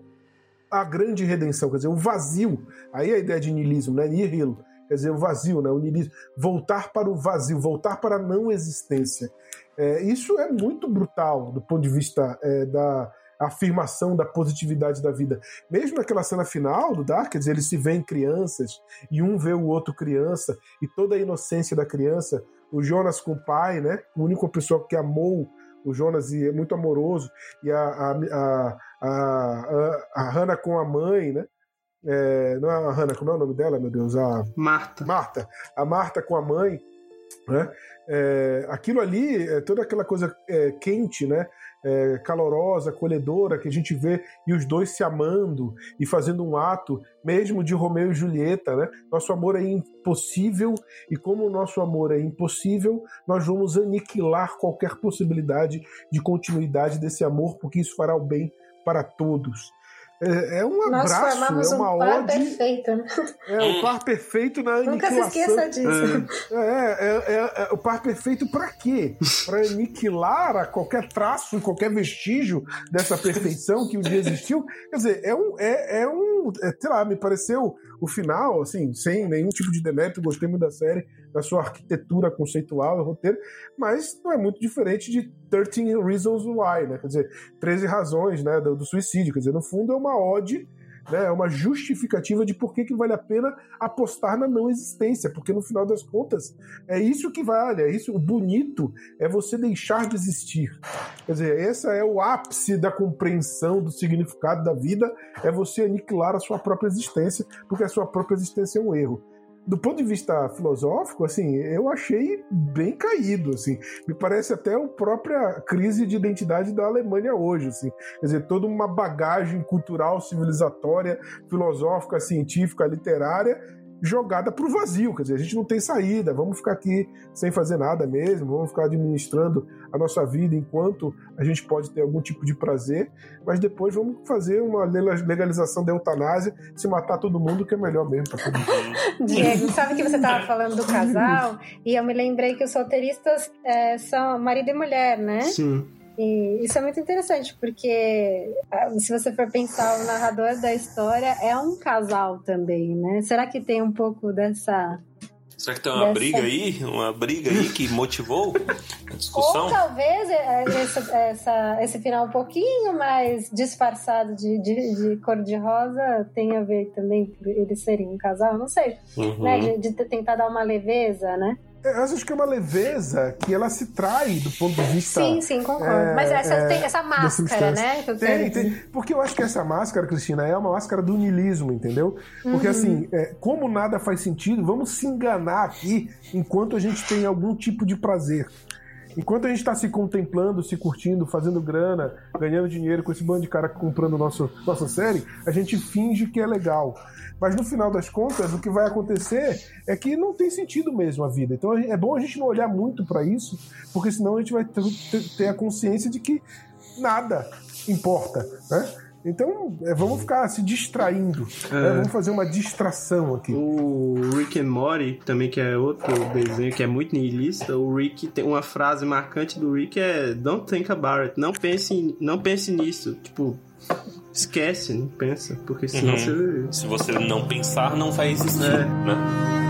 a grande redenção, quer dizer, o vazio. Aí a ideia de niilismo, né? Nihil, quer dizer, o vazio, né? O niilismo. Voltar para o vazio, voltar para a não existência. É, isso é muito brutal do ponto de vista é, da afirmação da positividade da vida. Mesmo naquela cena final do Dark, eles se veem crianças e um vê o outro criança e toda a inocência da criança, o Jonas com o pai, né? A única pessoa que amou o Jonas e é muito amoroso, e a, a, a, a, a Hannah com a mãe, né? É, não é a Hannah, como é o nome dela, meu Deus? A Marta. Marta. A Marta com a mãe, né? É, aquilo ali, é toda aquela coisa é, quente, né? É, calorosa, acolhedora, que a gente vê e os dois se amando e fazendo um ato, mesmo de Romeu e Julieta, né? Nosso amor é impossível e como o nosso amor é impossível, nós vamos aniquilar qualquer possibilidade de continuidade desse amor, porque isso fará o bem para todos. É, é um Nós abraço, é uma um par ode. perfeito, né? É o par perfeito na Nunca aniquilação. se esqueça disso. É, é, é, é o par perfeito para quê? Para aniquilar a qualquer traço, qualquer vestígio dessa perfeição que um dia existiu. Quer dizer, é um, é, é um, é, sei lá, me pareceu o final, assim, sem nenhum tipo de demérito, gostei muito da série, da sua arquitetura conceitual e roteiro, mas não é muito diferente de 13 Reasons Why, né? Quer dizer, 13 razões né, do, do suicídio. Quer dizer, no fundo é uma ode né, é uma justificativa de por que, que vale a pena apostar na não existência, porque no final das contas é isso que vale, é isso, o bonito é você deixar de existir. Quer dizer, esse é o ápice da compreensão do significado da vida, é você aniquilar a sua própria existência, porque a sua própria existência é um erro do ponto de vista filosófico, assim, eu achei bem caído, assim. Me parece até a própria crise de identidade da Alemanha hoje, assim. Quer dizer, toda uma bagagem cultural, civilizatória, filosófica, científica, literária jogada para o vazio, quer dizer, a gente não tem saída, vamos ficar aqui sem fazer nada mesmo, vamos ficar administrando a nossa vida enquanto a gente pode ter algum tipo de prazer, mas depois vamos fazer uma legalização da eutanásia, se matar todo mundo, que é melhor mesmo para todo mundo. Diego, sabe que você estava falando do casal, e eu me lembrei que os roteiristas é, são marido e mulher, né? Sim. E isso é muito interessante, porque ah, se você for pensar, o narrador da história é um casal também, né? Será que tem um pouco dessa. Será que tem uma dessa... briga aí? Uma briga aí que motivou a discussão? Ou talvez é, essa, essa, esse final um pouquinho mais disfarçado de, de, de cor-de-rosa tenha a ver também por eles serem um casal, não sei. Uhum. Né? De, de tentar dar uma leveza, né? Eu acho que é uma leveza que ela se trai do ponto de vista. Sim, sim, concordo. É, Mas essa, é, tem essa máscara, né? Tem, tem, porque eu acho que essa máscara, Cristina, é uma máscara do niilismo, entendeu? Porque uhum. assim, é, como nada faz sentido, vamos se enganar aqui enquanto a gente tem algum tipo de prazer. Enquanto a gente está se contemplando, se curtindo, fazendo grana, ganhando dinheiro com esse bando de cara comprando nosso, nossa série, a gente finge que é legal. Mas no final das contas, o que vai acontecer é que não tem sentido mesmo a vida. Então é bom a gente não olhar muito para isso, porque senão a gente vai ter, a consciência de que nada importa, né? Então, é, vamos ficar se distraindo. É. né? Vamos fazer uma distração aqui. O Rick and Morty, também que é outro desenho que é muito nihilista, o Rick tem uma frase marcante do Rick é Don't think about it. Não pense, não pense nisso. Tipo, esquece, não pensa, porque senão Uhum. você Se você não pensar, não vai existir, É. né?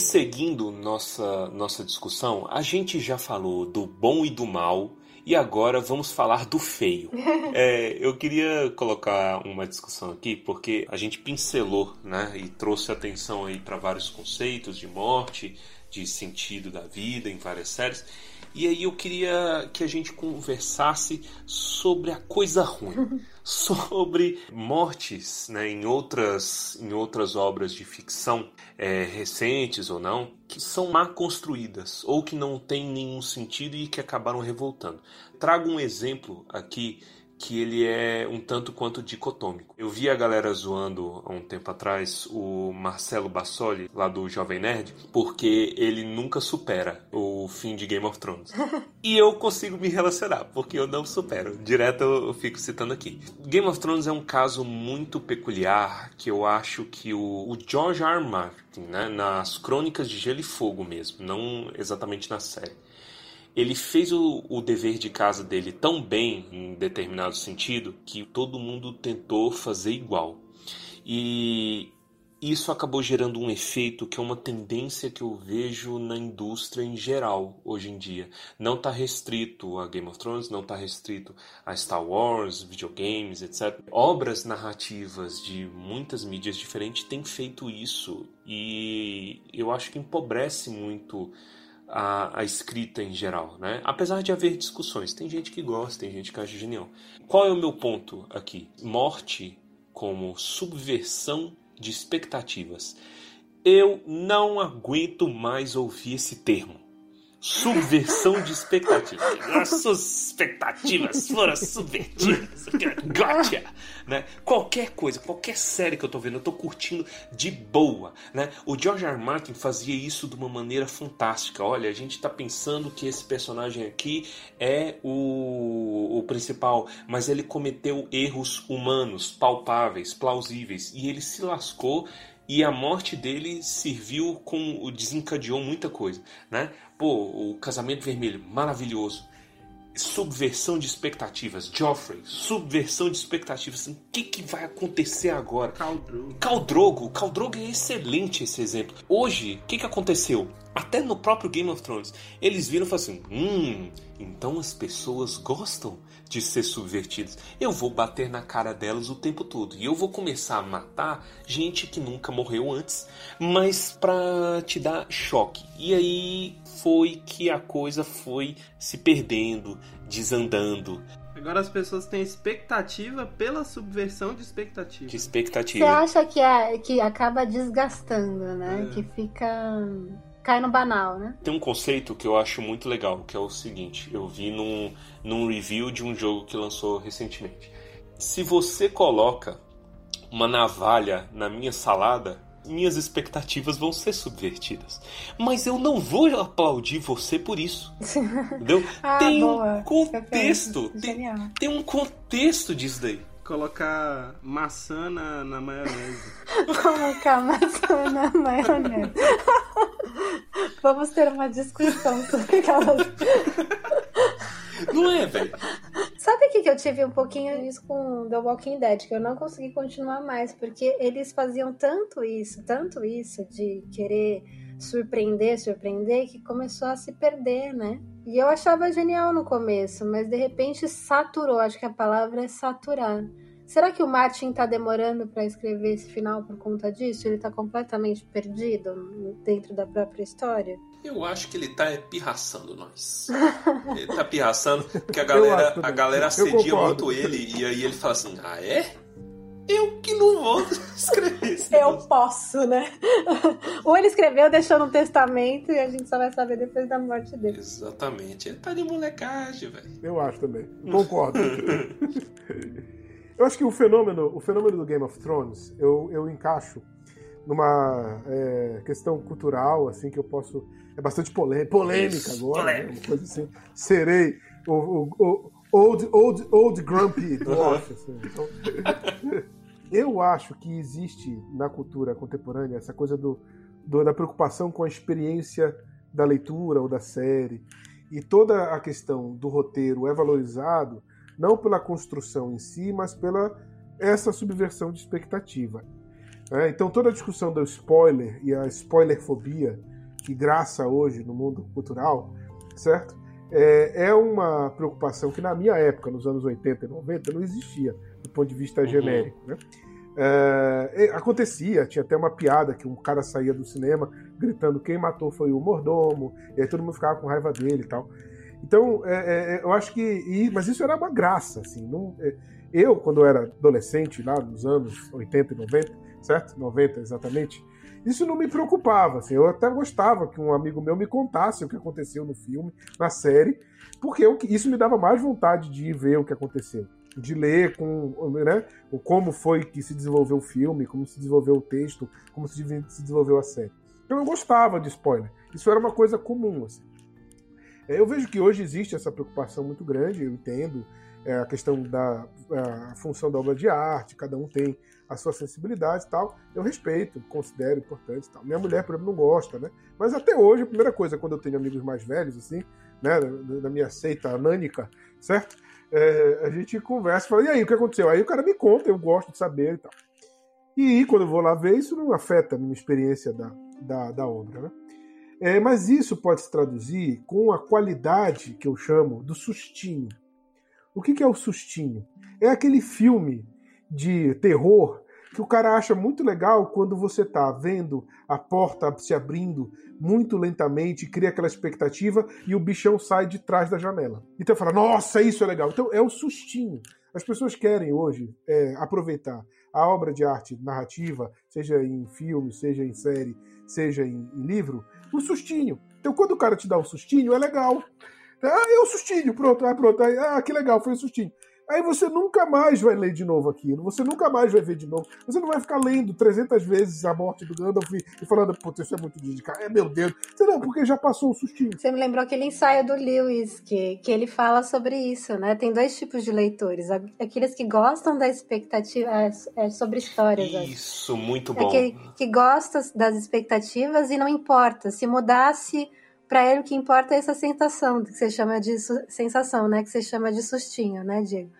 Seguindo nossa, nossa discussão, a gente já falou do bom e do mal, e agora vamos falar do feio. É, eu queria colocar uma discussão aqui, porque a gente pincelou né, e trouxe atenção aí para vários conceitos de morte, de sentido da vida em várias séries. E aí eu queria que a gente conversasse sobre a coisa ruim, sobre mortes né, em, outras, em outras obras de ficção, é, recentes ou não, que são mal construídas ou que não têm nenhum sentido e que acabaram revoltando. Trago um exemplo aqui que ele é um tanto quanto dicotômico. Eu vi a galera zoando há um tempo atrás o Marcelo Bassoli, lá do Jovem Nerd, porque ele nunca supera o fim de Game of Thrones. e eu consigo me relacionar, porque eu não supero. Direto eu fico citando aqui. Game of Thrones é um caso muito peculiar que eu acho que o, o George R. R. Martin, né, nas Crônicas de Gelo e Fogo mesmo, não exatamente na série ele fez o, o, dever de casa dele tão bem, em determinado sentido, que todo mundo tentou fazer igual. E isso acabou gerando um efeito que é uma tendência que eu vejo na indústria em geral hoje em dia. Não está restrito a Game of Thrones, não está restrito a Star Wars, videogames, etc. Obras narrativas de muitas mídias diferentes têm feito isso e eu acho que empobrece muito a, a, escrita em geral, né? Apesar de haver discussões, tem gente que gosta, tem gente que acha genial. Qual é o meu ponto aqui? Morte como subversão de expectativas. Eu não aguento mais ouvir esse termo. Subversão de expectativas. Nossas expectativas foram subvertidas. Gotcha! Né? Qualquer coisa, qualquer série que eu tô vendo, eu tô curtindo de boa. Né? O George R. R. Martin fazia isso de uma maneira fantástica. Olha, a gente tá pensando que esse personagem aqui é o, o principal, mas ele cometeu erros humanos, palpáveis, plausíveis, e ele se lascou e a morte dele serviu com desencadeou muita coisa, né? Pô, o casamento vermelho, maravilhoso. Subversão de expectativas, Joffrey, subversão de expectativas. O que, que vai acontecer agora? Caldrogo. Caldrogo, Caldrogo é excelente esse exemplo. Hoje, o que, que aconteceu? Até no próprio Game of Thrones, eles viram e falaram assim: hum, então as pessoas gostam de ser subvertidas. Eu vou bater na cara delas o tempo todo. E eu vou começar a matar gente que nunca morreu antes, mas pra te dar choque. E aí foi que a coisa foi se perdendo, desandando. Agora as pessoas têm expectativa pela subversão de expectativa. De expectativa. Você acha que, é, que acaba desgastando, né? É. Que fica cai no banal, né? Tem um conceito que eu acho muito legal, que é o seguinte: eu vi num, num review de um jogo que lançou recentemente. Se você coloca uma navalha na minha salada, minhas expectativas vão ser subvertidas. Mas eu não vou aplaudir você por isso. Entendeu? ah, tem boa. um contexto. Tem, tem um contexto disso daí. Colocar maçã na, na maionese. Colocar maçã na maionese. Vamos ter uma discussão sobre aquelas. Não é, velho? Sabe o que, que eu tive um pouquinho disso com The Walking Dead? Que eu não consegui continuar mais, porque eles faziam tanto isso, tanto isso, de querer surpreender, surpreender, que começou a se perder, né? E eu achava genial no começo, mas de repente saturou. Acho que a palavra é saturar. Será que o Martin tá demorando para escrever esse final por conta disso? Ele tá completamente perdido dentro da própria história? Eu acho que ele tá pirraçando nós. ele tá pirraçando porque a galera, a galera assedia muito ele e aí ele fala assim: ah, é? Eu que não vou escrever isso. Eu posso, né? Ou ele escreveu, deixou no testamento e a gente só vai saber depois da morte dele. Exatamente. Ele tá de molecagem, velho. Eu acho também. Concordo. eu acho que o fenômeno, o fenômeno do Game of Thrones, eu, eu encaixo numa é, questão cultural, assim, que eu posso. É bastante polêmica, polêmica agora, polêmica. Né? uma coisa assim. Serei o, o, o Old, old, old Grumpy Dwarf. Assim. Então, eu acho que existe na cultura contemporânea essa coisa do, do, da preocupação com a experiência da leitura ou da série. E toda a questão do roteiro é valorizado não pela construção em si, mas pela essa subversão de expectativa. É, então toda a discussão do spoiler e a spoilerfobia que graça hoje no mundo cultural, certo? É, é uma preocupação que na minha época, nos anos 80 e 90, não existia do ponto de vista uhum. genérico. Né? É, acontecia, tinha até uma piada que um cara saía do cinema gritando quem matou foi o mordomo, e aí todo mundo ficava com raiva dele e tal. Então, é, é, é eu acho que. E, mas isso era uma graça, assim. Não, é, eu, quando eu era adolescente, lá nos anos 80 e 90, certo? 90 exatamente, isso não me preocupava. Assim, eu até gostava que um amigo meu me contasse o que aconteceu no filme, na série, porque eu, isso me dava mais vontade de ir ver o que aconteceu. De ler com, né, como foi que se desenvolveu o filme, como se desenvolveu o texto, como se desenvolveu a série. Eu gostava de spoiler. Isso era uma coisa comum. Assim. É, eu vejo que hoje existe essa preocupação muito grande, eu entendo é, a questão da a função da obra de arte, cada um tem a sua sensibilidade e tal. Eu respeito, considero importante e tal. Minha mulher, por exemplo, não gosta, né? Mas até hoje, a primeira coisa, quando eu tenho amigos mais velhos, assim, né, da minha seita anânica, certo? É, a gente conversa e fala, e aí, o que aconteceu? Aí o cara me conta, eu gosto de saber e tal. E quando eu vou lá ver, isso não afeta a minha experiência da, da, da obra, né? É, mas isso pode se traduzir com a qualidade que eu chamo do sustinho. O que, que é o sustinho? É aquele filme de terror que o cara acha muito legal quando você tá vendo a porta se abrindo muito lentamente, cria aquela expectativa e o bichão sai de trás da janela. Então fala, nossa, isso é legal. Então é o sustinho. As pessoas querem hoje é, aproveitar a obra de arte narrativa, seja em filme, seja em série, seja em, em livro, o sustinho. Então quando o cara te dá um sustinho, é legal. Ah, é o sustinho, pronto, ah, pronto, ah, que legal, foi o sustinho. Aí você nunca mais vai ler de novo aquilo, você nunca mais vai ver de novo. Você não vai ficar lendo 300 vezes a morte do Gandalf e falando, putz, isso é muito dedicado. É, meu Deus. Você não, porque já passou o sustinho. Você me lembrou aquele ensaio do Lewis, que, que ele fala sobre isso, né? Tem dois tipos de leitores. Aqueles que gostam da expectativa é, é sobre histórias. Isso, muito bom. Aquele que gosta das expectativas e não importa. Se mudasse para ele o que importa é essa sensação, que você chama de sensação, né? Que você chama de sustinho, né, Diego?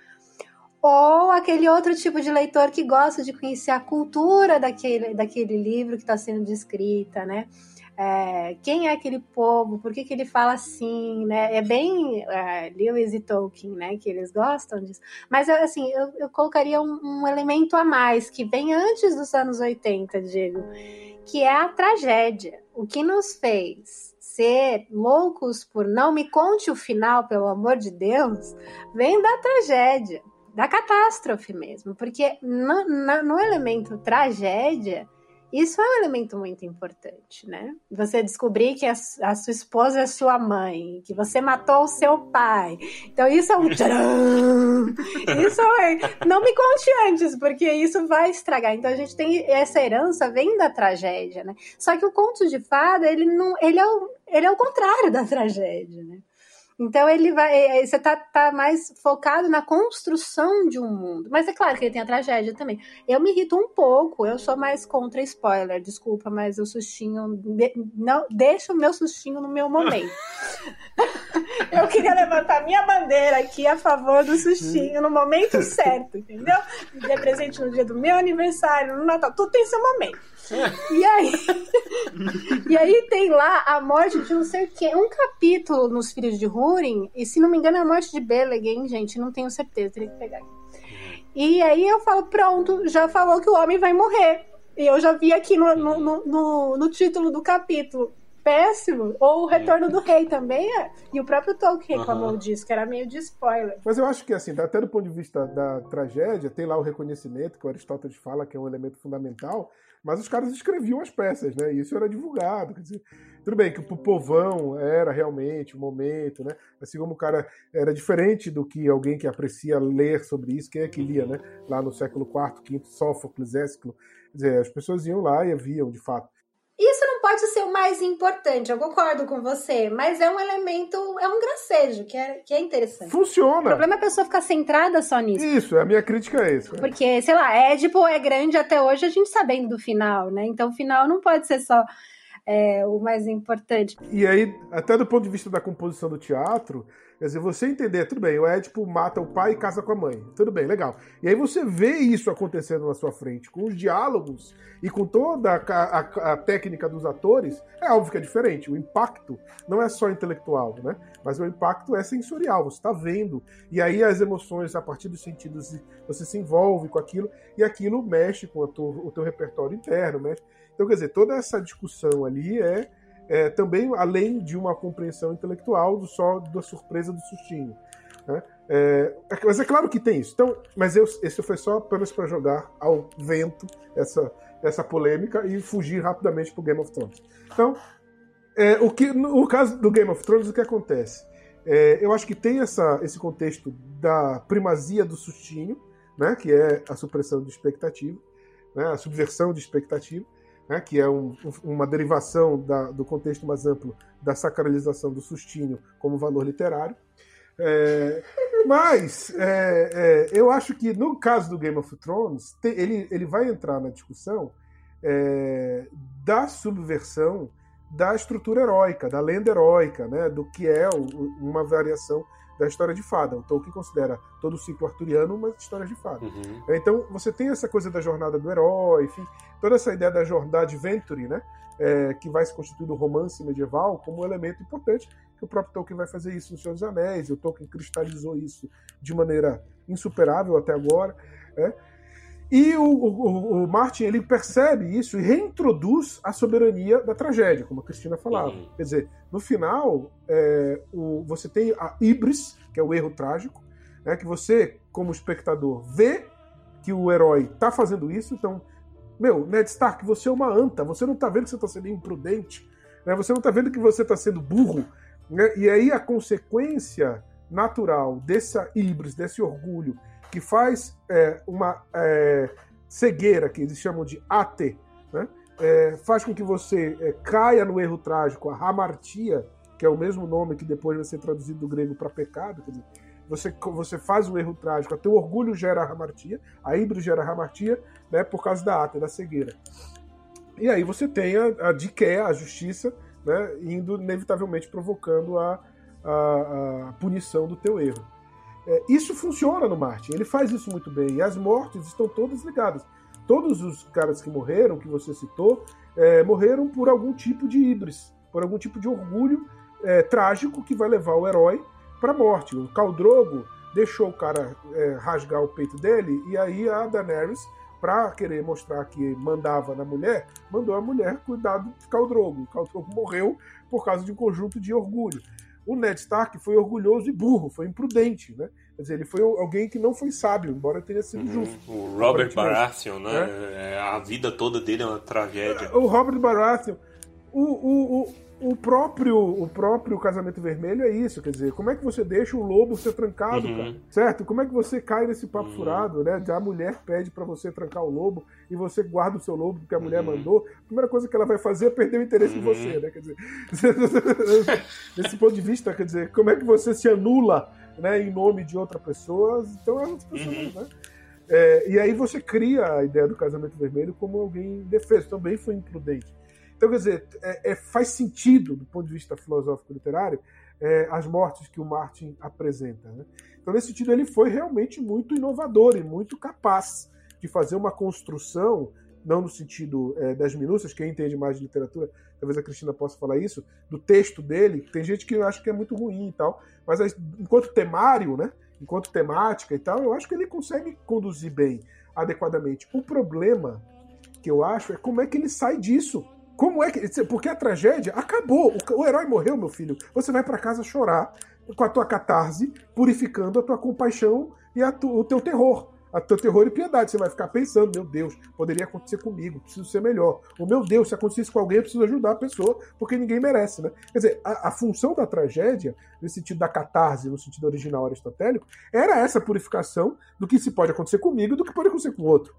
Ou aquele outro tipo de leitor que gosta de conhecer a cultura daquele, daquele livro que está sendo descrita, né? É, quem é aquele povo, por que, que ele fala assim, né? É bem é, Lewis e Tolkien, né? Que eles gostam disso. Mas, assim, eu, eu colocaria um, um, elemento a mais, que vem antes dos anos 80, Diego, que é a tragédia. O que nos fez ser loucos por não me conte o final, pelo amor de Deus, vem da tragédia, da catástrofe mesmo. Porque no, no, no elemento tragédia, isso é um elemento muito importante, né? Você descobrir que a, a, sua esposa é sua mãe, que você matou o seu pai. Então isso é um tcharam! Isso é. Não me conte antes, porque isso vai estragar. Então a gente tem essa herança vem da tragédia, né? Só que o conto de fada, ele não, ele é o, ele é o contrário da tragédia, né? Então ele vai. É, é, você tá, tá mais focado na construção de um mundo. Mas é claro que ele tem a tragédia também. Eu me irrito um pouco, eu sou mais contra spoiler, desculpa, mas o sustinho. Não, deixa o meu sustinho no meu momento. eu queria levantar minha bandeira aqui a favor do sustinho no momento certo, entendeu? Me dê presente no dia do meu aniversário, no Natal, tudo tem seu momento. E aí, e aí tem lá a morte de não sei o que, um capítulo nos Filhos de Húrin, e se não me engano é a morte de Beleg, hein, gente? Não tenho certeza, teria que pegar aqui. E aí eu falo, pronto, já falou que o homem vai morrer. E eu já vi aqui no, no, no, no título do capítulo. Péssimo. Ou o Retorno do Rei também é. E o próprio Tolkien reclamou Aham. disso, que era meio de spoiler. Mas eu acho que, assim, até do ponto de vista da tragédia, tem lá o reconhecimento, que o Aristóteles fala que é um elemento fundamental, mas os caras escreviam as peças, né? E isso era divulgado. Quer dizer, tudo bem que pro povão era realmente o momento, né? Assim como o cara era diferente do que alguém que aprecia ler sobre isso, quem é que lia, né? Lá no século IV, V, Sófocles, Ésquilo. Quer dizer, as pessoas iam lá e viam, de fato. Isso não pode ser o mais importante, eu concordo com você, mas é um elemento, é um gracejo, que é, que é interessante. O Funciona! problema é a pessoa ficar centrada só nisso. Isso, a minha crítica é isso. Porque, sei lá, Édipo é grande até hoje, a gente sabendo do final, né? Então o final não pode ser só é, o mais importante. E aí, até do ponto de vista da composição do teatro, quer dizer, você entender, tudo bem, o Édipo mata o pai e casa com a mãe. Tudo bem, legal. E aí você vê isso acontecendo na sua frente, com os diálogos e com toda a, a- a técnica dos atores, é óbvio que é diferente. O impacto não é só intelectual, né? Mas o impacto é sensorial, você está vendo. E aí as emoções, a partir dos sentidos, você se envolve com aquilo, e aquilo mexe com a tua- o teu repertório interno, mexe. Então, quer dizer, toda essa discussão ali é, é também além de uma compreensão intelectual do só da surpresa do sustinho. Né? É, mas é claro que tem isso. Então, mas eu, esse foi só apenas para jogar ao vento essa, essa polêmica e fugir rapidamente para o Game of Thrones. Então, é, o que, no caso do Game of Thrones, o que acontece? É, eu acho que tem essa, esse contexto da primazia do sustinho, né, que é a supressão de expectativa, né, a subversão de expectativa, né, que é um- um- uma derivação da- do contexto mais amplo da sacralização do sustinho como valor literário. É, mas é, é, eu acho que no caso do Game of Thrones, te- ele, ele vai entrar na discussão é, da subversão da estrutura heróica, da lenda heróica, né, do que é o- o- uma variação da história de fada. O Tolkien considera todo o ciclo arturiano uma história de fada. Uhum. Então, você tem essa coisa da jornada do herói, enfim, toda essa ideia da jornada adventure, né? é, que vai se constituir do romance medieval como um elemento importante, que o próprio Tolkien vai fazer isso no Senhor dos Anéis, e o Tolkien cristalizou isso de maneira insuperável até agora. né? E o, o- o Martin ele percebe isso e reintroduz a soberania da tragédia, como a Cristina falava. Uhum. Quer dizer, no final, é, o- você tem a ibris, que é o erro trágico, né, que você, como espectador, vê que o herói está fazendo isso, então, meu, Ned Stark, você é uma anta, você não está vendo que você está sendo imprudente, né, você não está vendo que você está sendo burro, né, e aí a consequência natural dessa ibris, desse orgulho, que faz é, uma é, cegueira, que eles chamam de AT, né, é, faz com que você é, caia no erro trágico, a hamartia, que é o mesmo nome que depois vai ser traduzido do grego para pecado, quer dizer, você, você faz um erro trágico, teu orgulho gera a hamartia, a híbrido gera a hamartia, né, por causa da ata, da cegueira. E aí você tem a, a diké, a justiça, né, indo inevitavelmente provocando a, a, a punição do teu erro. É, isso funciona no Martin, ele faz isso muito bem, e as mortes estão todas ligadas. Todos os caras que morreram, que você citou, é, morreram por algum tipo de híbris, por algum tipo de orgulho é, trágico que vai levar o herói para a morte. O Caldrogo deixou o cara é, rasgar o peito dele, e aí a Daenerys, para querer mostrar que mandava na mulher, mandou a mulher cuidar do Caldrogo. O Caldrogo morreu por causa de um conjunto de orgulho. O Ned Stark foi orgulhoso e burro, foi imprudente, né? Quer dizer, ele foi alguém que não foi sábio, embora tenha sido Uhum. justo. O Robert. Baratheon, né? É, A vida toda dele é uma tragédia. O Robert Baratheon, o, o, o, o próprio o próprio Casamento Vermelho é isso, quer dizer, como é que você deixa o lobo ser trancado, Uhum. cara? Certo? Como é que você cai nesse papo Uhum. furado, né? A mulher pede pra você trancar o lobo e você guarda o seu lobo porque a mulher Uhum. mandou. A primeira coisa que ela vai fazer é perder o interesse em Uhum. você, né? Quer dizer, desse ponto de vista, quer dizer, como é que você se anula, né, em nome de outra pessoa? Então é outra pessoa, Uhum. né? É, e aí você cria a ideia do casamento vermelho como alguém indefeso, também foi imprudente. Então, quer dizer, é- é- faz sentido, do ponto de vista filosófico literário, é, as mortes que o Martin apresenta. né? Então, nesse sentido, ele foi realmente muito inovador e muito capaz de fazer uma construção, não no sentido é, das minúcias, quem entende mais de literatura, talvez a Cristina possa falar isso, do texto dele. Tem gente que acha que é muito ruim e tal, mas enquanto temário, né? enquanto temática e tal, eu acho que ele consegue conduzir bem, adequadamente. O problema que eu acho é como é que ele sai disso. Como é que. Porque a tragédia acabou. O, herói morreu, meu filho. Você vai para casa chorar com a tua catarse, purificando a tua compaixão e tu, o teu terror a teu terror e piedade. Você vai ficar pensando, meu Deus, poderia acontecer comigo, preciso ser melhor. O meu Deus, se acontecesse com alguém, eu preciso ajudar a pessoa, porque ninguém merece, né? Quer dizer, a, a função da tragédia, no sentido da catarse, no sentido original aristotélico, era essa purificação do que se pode acontecer comigo e do que pode acontecer com o outro.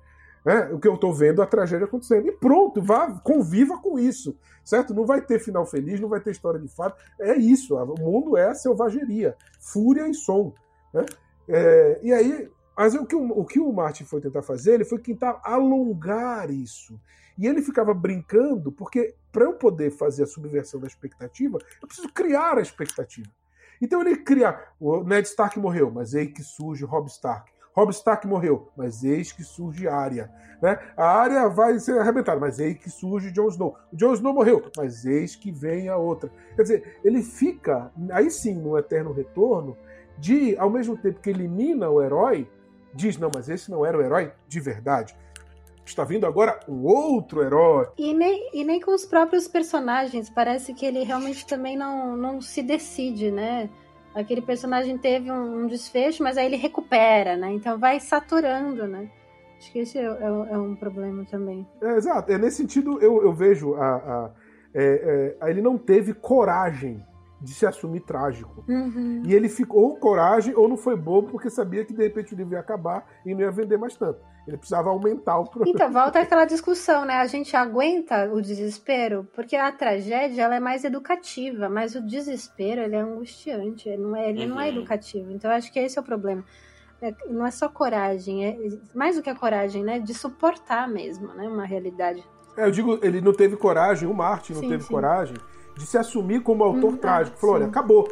É, o que eu estou vendo a tragédia acontecendo. E pronto, vá, conviva com isso, certo? Não vai ter final feliz, não vai ter história de fato. É isso, o mundo é selvageria, fúria e som. Né? É, e aí mas o que o, o que o Martin foi tentar fazer, ele foi tentar alongar isso. E ele ficava brincando, porque para eu poder fazer a subversão da expectativa, eu preciso criar a expectativa. Então ele cria. O Ned Stark morreu, mas eis que surge Rob Stark. Rob Stark morreu, mas eis que surge Arya. Né? A Arya vai ser arrebentada, mas eis que surge Jon Snow. O Jon Snow morreu, mas eis que vem a outra. Quer dizer, ele fica, aí sim, no eterno retorno, de, ao mesmo tempo que elimina o herói, diz: não, mas esse não era o herói de verdade. Está vindo agora um outro herói. E nem, e nem com os próprios personagens. Parece que ele realmente também não, não se decide, né? Aquele personagem teve um, um desfecho, mas aí ele recupera, né? Então vai saturando, né? Acho que esse é, é, é um problema também. É, exato. É, nesse sentido, eu, eu vejo a, a, é, é ele não teve coragem de se assumir trágico. Uhum. E ele ficou coragem ou não foi bobo porque sabia que de repente o livro ia acabar e não ia vender mais tanto. Ele precisava aumentar o produto. Então, volta aquela discussão, né? A gente aguenta o desespero porque a tragédia ela é mais educativa, mas o desespero ele é angustiante, ele não é, ele uhum. não é uhum. educativo. Então, eu acho que esse é o problema. É, não é só coragem, é mais do que a coragem, né? De suportar mesmo, né? Uma realidade. É, eu digo, ele não teve coragem, o Martin não sim, teve sim. coragem de se assumir como autor uhum, trágico. Falou, sim. olha, acabou.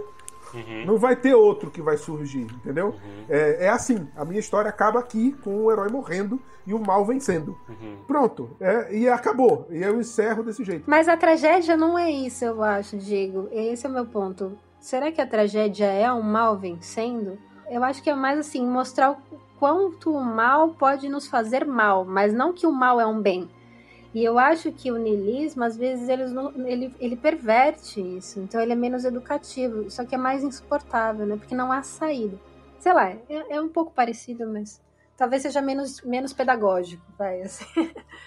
Uhum. Não vai ter outro que vai surgir, entendeu? Uhum. É, é, assim, a minha história acaba aqui com o herói morrendo e o mal vencendo. Uhum. Pronto, é, e acabou. E eu encerro desse jeito. Mas a tragédia não é isso, eu acho, Diego. Esse é o meu ponto. Será que a tragédia é um mal vencendo? Eu acho que é mais assim, mostrar o quanto o mal pode nos fazer mal, mas não que o mal é um bem. E eu acho que o niilismo, às vezes, ele, ele, ele perverte isso. Então ele é menos educativo. Só que é mais insuportável, né? Porque não há saída. Sei lá, é, é um pouco parecido, mas talvez seja menos, menos pedagógico, vai, assim.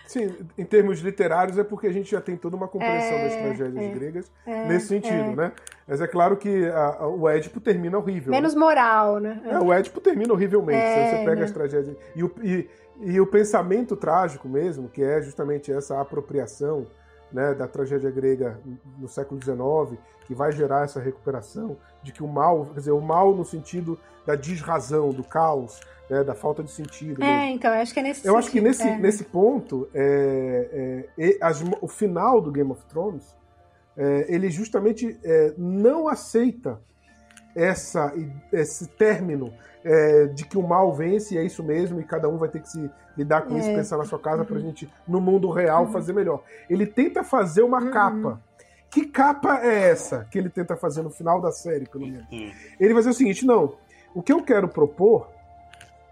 Sim, em termos literários é porque a gente já tem toda uma compreensão é, das tragédias é, gregas é, nesse sentido, é. né? Mas é claro que a, a, o Édipo termina horrível. Menos né? moral, né? É, o Édipo termina horrivelmente. É, você pega né? as tragédias. E, o, e e o pensamento trágico mesmo, que é justamente essa apropriação né, da tragédia grega no século XIX, que vai gerar essa recuperação de que o mal, quer dizer, o mal no sentido da desrazão, do caos, né, da falta de sentido. É, mesmo. então, acho que é nesse Eu sentido, acho que nesse, é. nesse ponto, é, é, as, o final do Game of Thrones, é, ele justamente é, não aceita essa, esse término é, de que o mal vence e é isso mesmo, e cada um vai ter que se lidar com é. isso, pensar na sua casa uhum. pra gente, no mundo real, uhum. fazer melhor. Ele tenta fazer uma uhum. capa. Que capa é essa que ele tenta fazer no final da série, pelo menos? Uhum. Ele vai dizer o seguinte: não, o que eu quero propor,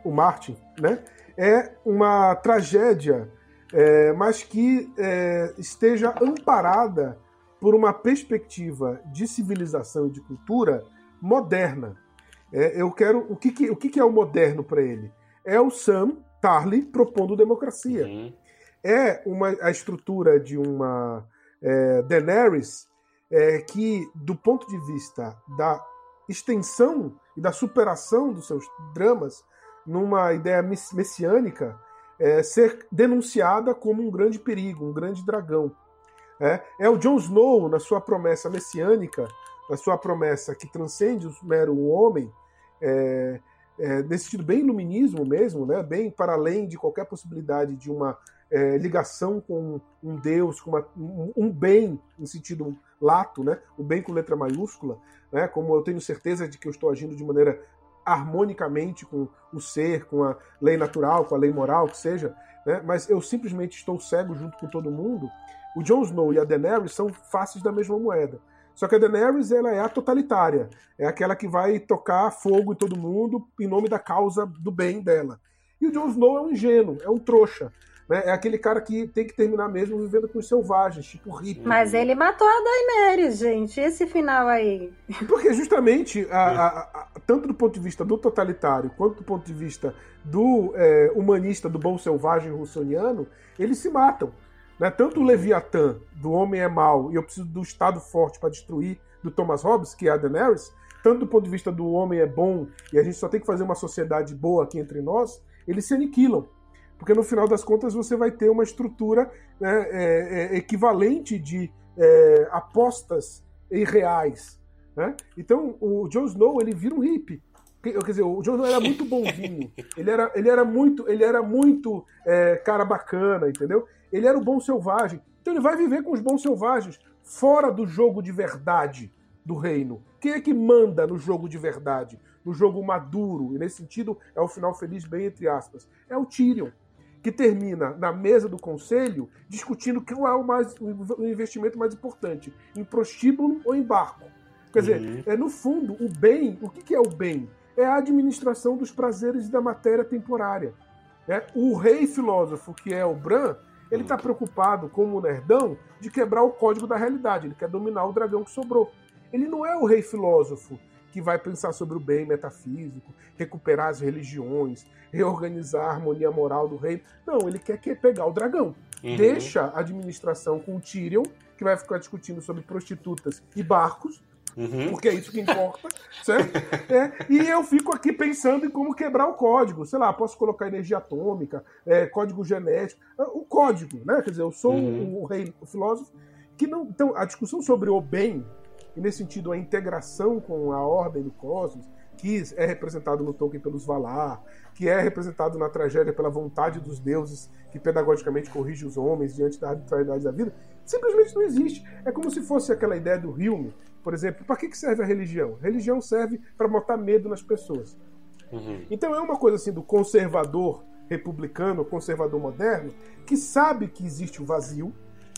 o Martin, né, é uma tragédia, é, mas que é, esteja amparada por uma perspectiva de civilização e de cultura moderna. É, eu quero. O que, que o que, que é o moderno para ele? É o Sam Tarly propondo democracia. Uhum. É uma, a estrutura de uma é, Daenerys é, que, do ponto de vista da extensão e da superação dos seus dramas, numa ideia messiânica, é, ser denunciada como um grande perigo, um grande dragão. É, é o Jon Snow, na sua promessa messiânica, na sua promessa que transcende o mero homem, é, é, nesse sentido bem iluminismo mesmo, né, bem para além de qualquer possibilidade de uma é, ligação com um Deus, com uma, um, um, bem em sentido lato, né, o bem com letra maiúscula, né, como eu tenho certeza de que eu estou agindo de maneira harmonicamente com o ser, com a lei natural, com a lei moral, que seja, né, mas eu simplesmente estou cego junto com todo mundo. O Jon Snow e a Daenerys são faces da mesma moeda. Só que a Daenerys ela é a totalitária, é aquela que vai tocar fogo em todo mundo em nome da causa do bem dela. E o Jon Snow é um ingênuo, é um trouxa. Né? É aquele cara que tem que terminar mesmo vivendo com os selvagens, tipo hippie. Mas ele matou a Daenerys, gente. Esse final aí. Porque justamente, a, a, a, tanto do ponto de vista do totalitário quanto do ponto de vista do é, humanista, do bom selvagem russoniano, eles se matam. Né? Tanto o Leviatã, do homem é mau, e eu preciso do Estado forte para destruir, do Thomas Hobbes, que é a Daenerys, tanto do ponto de vista do homem é bom, e a gente só tem que fazer uma sociedade boa aqui entre nós, eles se aniquilam. Porque no final das contas você vai ter uma estrutura né, é, é, equivalente de é, apostas irreais. Né? Então o Jon Snow ele vira um hippie. Quer dizer, o Jon Snow era muito bonzinho. Ele era, ele era muito, ele era muito é, cara bacana, entendeu? Ele era o bom selvagem. Então ele vai viver com os bons selvagens, fora do jogo de verdade do reino. Quem é que manda no jogo de verdade? No jogo maduro, e nesse sentido é o final feliz, bem entre aspas. É o Tyrion, que termina na mesa do conselho discutindo qual é o, mais, o investimento mais importante, em prostíbulo ou em barco. Quer dizer, uhum. é, no fundo, o bem, o que, que é o bem? É a administração dos prazeres da matéria temporária. É, o rei filósofo, que é o Bran, ele está preocupado, como o nerdão, de quebrar o código da realidade. Ele quer dominar o dragão que sobrou. Ele não é o rei filósofo que vai pensar sobre o bem metafísico, recuperar as religiões, reorganizar a harmonia moral do reino. Não, ele quer, quer pegar o dragão. Uhum. Deixa a administração com o Tyrion, que vai ficar discutindo sobre prostitutas e barcos, Uhum. Porque é isso que importa, certo? É, e eu fico aqui pensando em como quebrar o código. Sei lá, posso colocar energia atômica, é, código genético, é, o código, né? Quer dizer, eu sou uhum. o, rei, o filósofo que não. Então, a discussão sobre o bem, e nesse sentido a integração com a ordem do cosmos, que é representado no Tolkien pelos Valar, que é representado na tragédia pela vontade dos deuses, que pedagogicamente corrige os homens diante da arbitrariedade da vida, simplesmente não existe. É como se fosse aquela ideia do Hume, por exemplo, para que serve a religião? A religião serve para botar medo nas pessoas. Uhum. Então é uma coisa assim do conservador republicano, conservador moderno, que sabe que existe o vazio,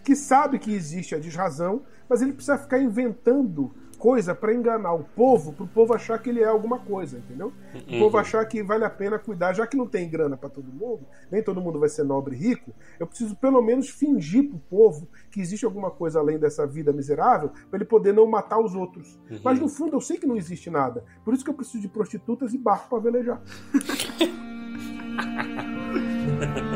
que sabe que existe a desrazão, mas ele precisa ficar inventando coisa para enganar o povo, para o povo achar que ele é alguma coisa, entendeu? O povo uhum. achar que vale a pena cuidar, já que não tem grana para todo mundo, nem todo mundo vai ser nobre e rico, eu preciso pelo menos fingir para o povo que existe alguma coisa além dessa vida miserável, para ele poder não matar os outros. Uhum. Mas no fundo eu sei que não existe nada. Por isso que eu preciso de prostitutas e barco para velejar.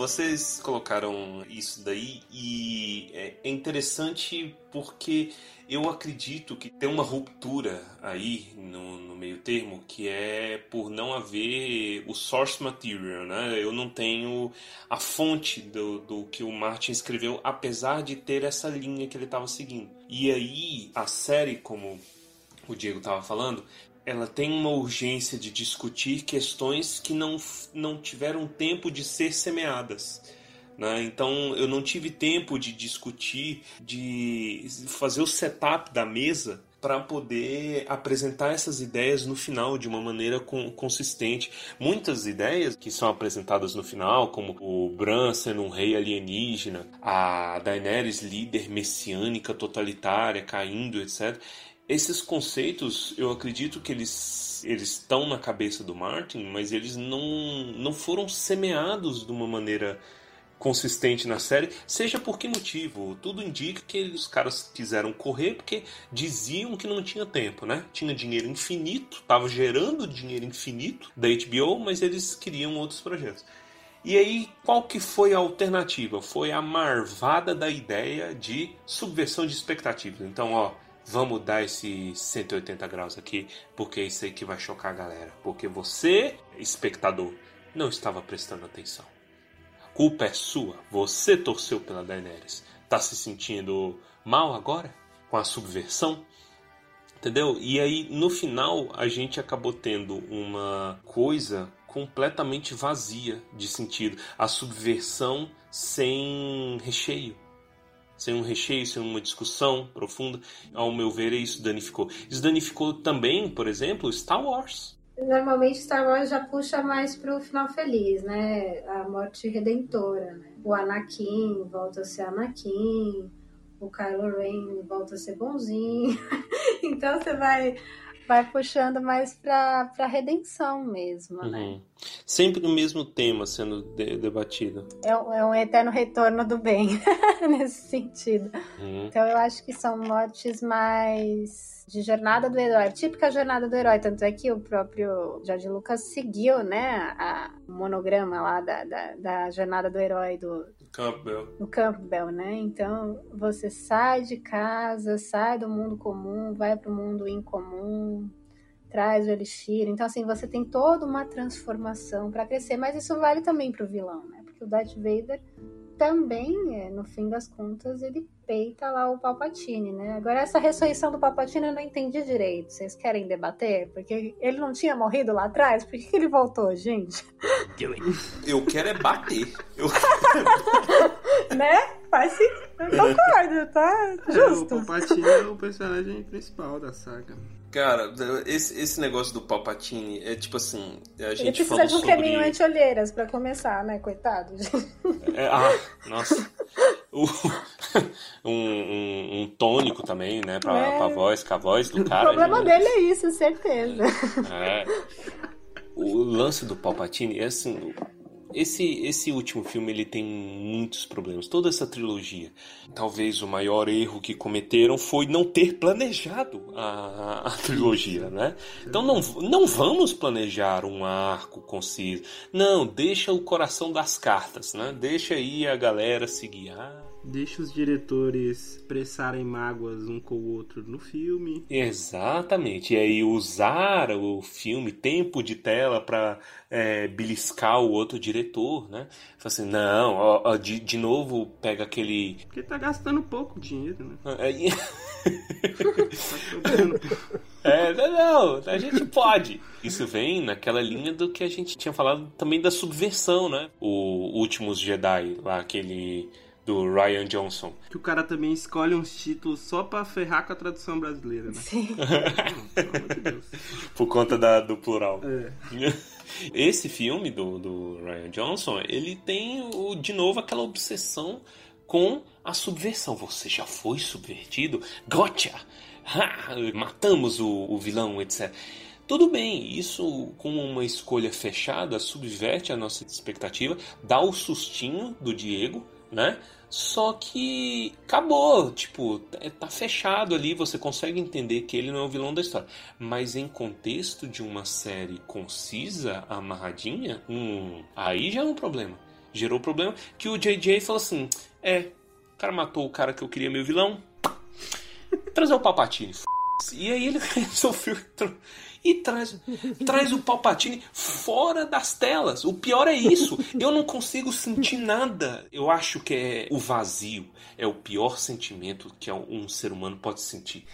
Vocês colocaram isso daí e é, é interessante porque eu acredito que tem uma ruptura aí no, no, meio termo que é por não haver o source material, né? Eu não tenho a fonte do, do que o Martin escreveu, apesar de ter essa linha que ele estava seguindo. E aí a série, como o Diego estava falando, ela tem uma urgência de discutir questões que não, não tiveram tempo de ser semeadas. Né? Então eu não tive tempo de discutir, de fazer o setup da mesa para poder apresentar essas ideias no final de uma maneira consistente. Muitas ideias que são apresentadas no final, como o Bran sendo um rei alienígena, a Daenerys líder messiânica totalitária caindo, etc esses conceitos, eu acredito que eles eles estão na cabeça do Martin, mas eles não, não foram semeados de uma maneira consistente na série, seja por que motivo. Tudo indica que os caras quiseram correr porque diziam que não tinha tempo, né? Tinha dinheiro infinito, estava gerando dinheiro infinito da HBO, mas eles queriam outros projetos. E aí, qual que foi a alternativa? Foi a marvada da ideia de subversão de expectativas. Então, ó, vamos dar esse 180 graus aqui, porque isso aí que vai chocar a galera. Porque você, espectador, não estava prestando atenção. A culpa é sua. Você torceu pela Daenerys. Tá se sentindo mal agora? Com a subversão? Entendeu? E aí, no final, a gente acabou tendo uma coisa completamente vazia de sentido. A subversão sem recheio. Sem um recheio, sem uma discussão profunda. Ao meu ver, isso danificou. Isso danificou também, por exemplo, Star Wars. Normalmente Star Wars já puxa mais pro final feliz, né? A morte redentora, né? O Anakin volta a ser Anakin, o Kylo Ren volta a ser bonzinho. então você vai vai puxando mais pra, pra redenção mesmo, né? Uhum. Sempre o mesmo tema sendo de- debatido. É, um- é um eterno retorno do bem, nesse sentido. Uhum. Então eu acho que são mortes mais de jornada do herói, típica jornada do herói. Tanto é que o próprio George Lucas seguiu, né, a, o monograma lá da, da, da jornada do herói do, Campbell. do Campbell, né? Então você sai de casa, sai do mundo comum, vai para o mundo incomum, traz o elixir. Então assim você tem toda uma transformação para crescer, mas isso vale também para o vilão, né? Porque o Darth Vader também, é, no fim das contas, ele peita lá o Palpatine, né? Agora essa ressurreição do Palpatine eu não entendi direito. Vocês querem debater? Porque ele não tinha morrido lá atrás? Por que ele voltou, gente? Eu quero é bater. Eu... né? Faz sim. Eu concordo, tá? É, o Justo. Palpatine é o personagem principal da saga. Cara, esse, esse negócio do Palpatine é tipo assim. A Ele gente precisa falou de um sobre... creminho anti-olheiras pra começar, né? Coitado. É, ah, nossa. O- um, um, um tônico também, né? Pra, É. pra voz, que a voz do O cara. problema já- dele é isso, certeza. É. O lance do Palpatine é assim. Esse, esse último filme ele tem muitos problemas. Toda essa trilogia. Talvez o maior erro que cometeram foi não ter planejado a, a trilogia, né? Então não, não vamos planejar um arco conciso. Não, deixa o coração das cartas, né? Deixa aí a galera se guiar. Deixa os diretores expressarem mágoas um com o outro no filme. Exatamente. E aí usar o filme, tempo de tela para beliscar o outro diretor, né? Fala assim, não, ó, ó, de, de novo pega aquele. Porque tá gastando pouco dinheiro, né? Aí- Tá. É, não, não, a gente pode. Isso vem naquela linha do que a gente tinha falado também da subversão, né? O Últimos Jedi, lá aquele do Ryan Johnson. que o cara também escolhe uns títulos só pra ferrar com a tradução brasileira, né? Sim. Pelo amor de Deus. Por conta da, do plural. É. Esse filme do, do Ryan Johnson, ele tem o, de novo aquela obsessão com a subversão. Você já foi subvertido? Gotcha! Ha! Matamos o, o vilão, etc. Tudo bem, isso com uma escolha fechada subverte a nossa expectativa, dá o sustinho do Diego, né? Só que acabou, tipo, é- tá fechado ali, você consegue entender que ele não é o vilão da história. Mas em contexto de uma série concisa, amarradinha, hum, aí já é um problema. Gerou problema que o JJ falou assim: é, o cara matou o cara que eu queria meu vilão, trazer o Palpatine. f***. E aí ele resolveu e traz, traz o Palpatine fora das telas. O pior é isso. Eu não consigo sentir nada. Eu acho que é o vazio. É o pior sentimento que um ser humano pode sentir.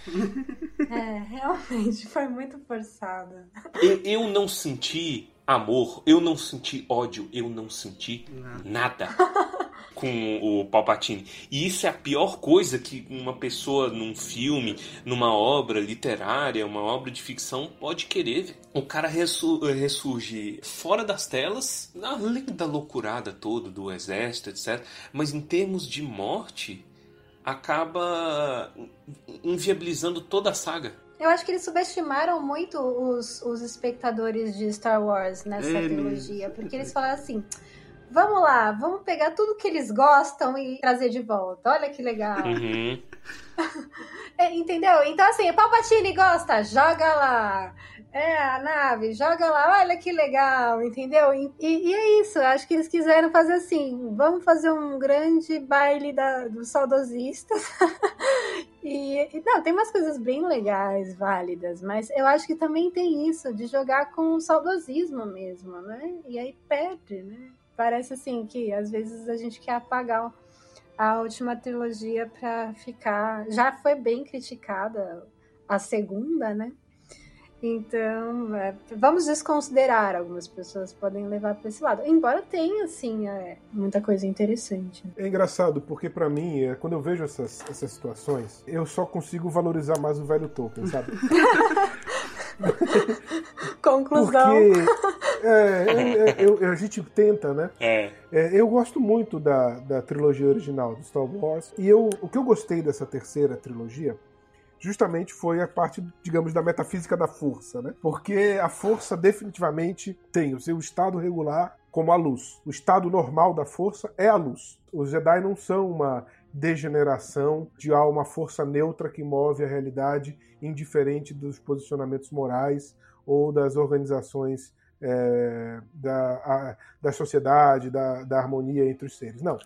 É, realmente, foi muito forçado. Eu, eu não senti amor, eu não senti ódio, eu não senti nada com o Palpatine. E isso é a pior coisa que uma pessoa num filme, numa obra literária, uma obra de ficção pode querer. O cara ressu- ressurge fora das telas, além da loucurada toda do exército, etc. Mas em termos de morte, acaba inviabilizando toda a saga. Eu acho que eles subestimaram muito os, os espectadores de Star Wars nessa É trilogia, porque eles falaram assim. Vamos lá, vamos pegar tudo que eles gostam e trazer de volta. Olha que legal. Uhum. É, entendeu? Então, assim, Palpatine gosta, joga lá. É, a nave, joga lá, olha que legal, entendeu? E, e- é isso, acho que eles quiseram fazer assim: vamos fazer um grande baile da, dos saudosistas. e, não, tem umas coisas bem legais, válidas, mas eu acho que também tem isso, de jogar com saudosismo mesmo, né? E aí perde, né? Parece assim que às vezes a gente quer apagar a última trilogia pra ficar. Já foi bem criticada a segunda, né? Então, é, vamos desconsiderar. Algumas pessoas podem levar para esse lado. Embora tenha, assim, é, muita coisa interessante. É engraçado, porque para mim, é, quando eu vejo essas, essas situações, eu só consigo valorizar mais o velho Tolkien, sabe? Conclusão. Porque é, eu, eu, a gente tenta, né? É. É, eu gosto muito da, da trilogia original do Star Wars. E eu, o que eu gostei dessa terceira trilogia justamente foi a parte, digamos, da metafísica da força, né? Porque a força definitivamente tem o seu estado regular como a luz. O estado normal da força é a luz. Os Jedi não são uma degeneração de uma força neutra que move a realidade indiferente dos posicionamentos morais ou das organizações é, da, a, da sociedade, da, da harmonia entre os seres. Não.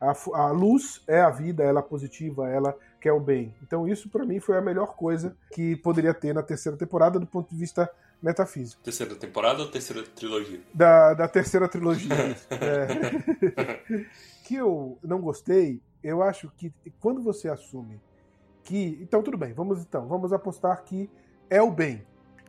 A, a, luz é a vida, ela é positiva, ela quer o bem. Então isso para mim foi a melhor coisa que poderia ter na terceira temporada do ponto de vista metafísico. Terceira temporada ou terceira trilogia? Da, da terceira trilogia. é. que eu não gostei, eu acho que quando você assume que. Então tudo bem, vamos então, vamos apostar que é o bem.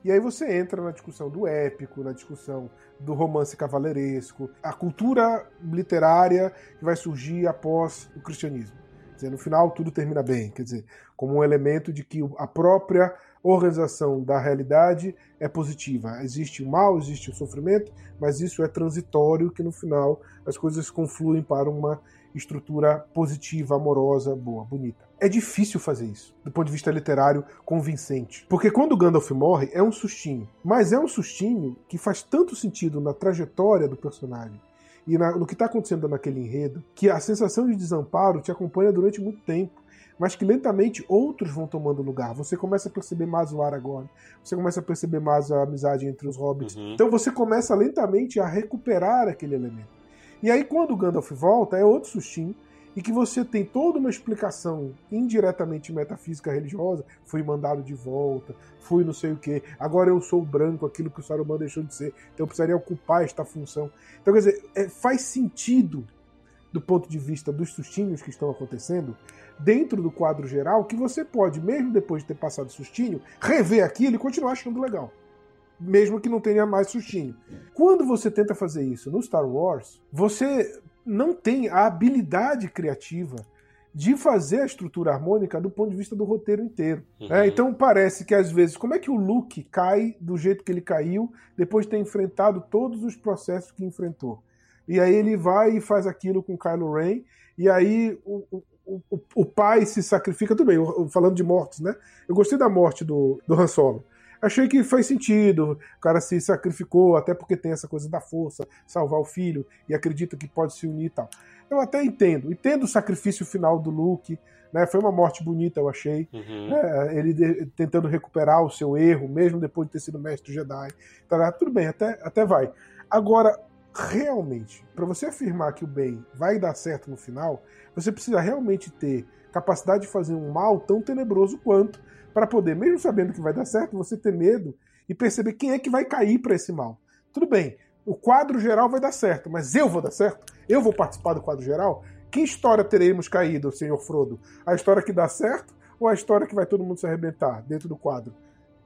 E aí você entra na discussão do épico, na discussão do romance cavaleiresco, a cultura literária que vai surgir após o cristianismo. Quer dizer, no final tudo termina bem, quer dizer, como um elemento de que a própria organização da realidade é positiva. Existe o mal, existe o sofrimento, mas isso é transitório, que no final as coisas confluem para uma estrutura positiva, amorosa, boa, bonita. É difícil fazer isso, do ponto de vista literário, convincente. Porque quando Gandalf morre, é um sustinho. Mas é um sustinho que faz tanto sentido na trajetória do personagem e na, no que está acontecendo naquele enredo, que a sensação de desamparo te acompanha durante muito tempo mas que lentamente outros vão tomando lugar. Você começa a perceber mais o Aragorn, você começa a perceber mais a amizade entre os hobbits. Uhum. Então você começa lentamente a recuperar aquele elemento. E aí, quando o Gandalf volta, é outro sustinho, e que você tem toda uma explicação indiretamente metafísica religiosa, fui mandado de volta, fui não sei o que, agora eu sou branco, aquilo que o Saruman deixou de ser, então eu precisaria ocupar esta função. Então, quer dizer, é, faz sentido do ponto de vista dos sustinhos que estão acontecendo, dentro do quadro geral, que você pode, mesmo depois de ter passado sustinho, rever aquilo e continuar achando legal mesmo que não tenha mais sustinho. Quando você tenta fazer isso no Star Wars, você não tem a habilidade criativa de fazer a estrutura harmônica do ponto de vista do roteiro inteiro. Uhum. É, então parece que às vezes, como é que o Luke cai do jeito que ele caiu depois de ter enfrentado todos os processos que enfrentou? E aí ele vai e faz aquilo com Kylo Ren, e aí o, o, o, o pai se sacrifica, tudo bem, falando de mortes, né? Eu gostei da morte do, do Han Solo. Achei que faz sentido. O cara se sacrificou, até porque tem essa coisa da força, salvar o filho, e acredita que pode se unir e tal. Eu até entendo. Entendo o sacrifício final do Luke. Né? Foi uma morte bonita, eu achei. Uhum. Né? Ele de, tentando recuperar o seu erro, mesmo depois de ter sido mestre Jedi. Tá, tudo bem, até, até vai. Agora, realmente, para você afirmar que o bem vai dar certo no final, você precisa realmente ter capacidade de fazer um mal tão tenebroso quanto para poder, mesmo sabendo que vai dar certo, você ter medo e perceber quem é que vai cair para esse mal. Tudo bem, o quadro geral vai dar certo, mas eu vou dar certo? Eu vou participar do quadro geral? Que história teremos caído, senhor Frodo? A história que dá certo ou a história que vai todo mundo se arrebentar dentro do quadro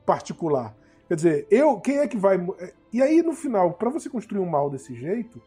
particular? Quer dizer, eu, quem é que vai. E aí, no final, para você construir um mal desse jeito,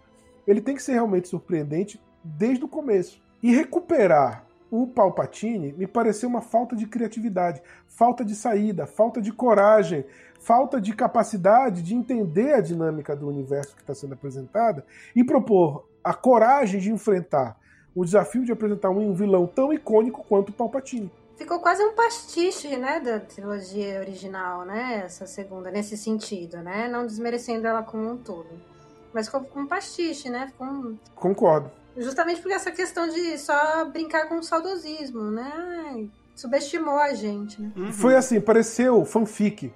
ele tem que ser realmente surpreendente desde o começo. E recuperar o Palpatine me pareceu uma falta de criatividade, falta de saída, falta de coragem, falta de capacidade de entender a dinâmica do universo que está sendo apresentada e propor a coragem de enfrentar o desafio de apresentar um vilão tão icônico quanto o Palpatine. Ficou quase um pastiche, né, da trilogia original, né, essa segunda, nesse sentido, né, não desmerecendo ela como um todo. Mas ficou um pastiche, né, ficou um... Concordo. Justamente por essa questão de só brincar com o saudosismo, né? Subestimou a gente, né? Uhum. Foi assim, pareceu fanfic.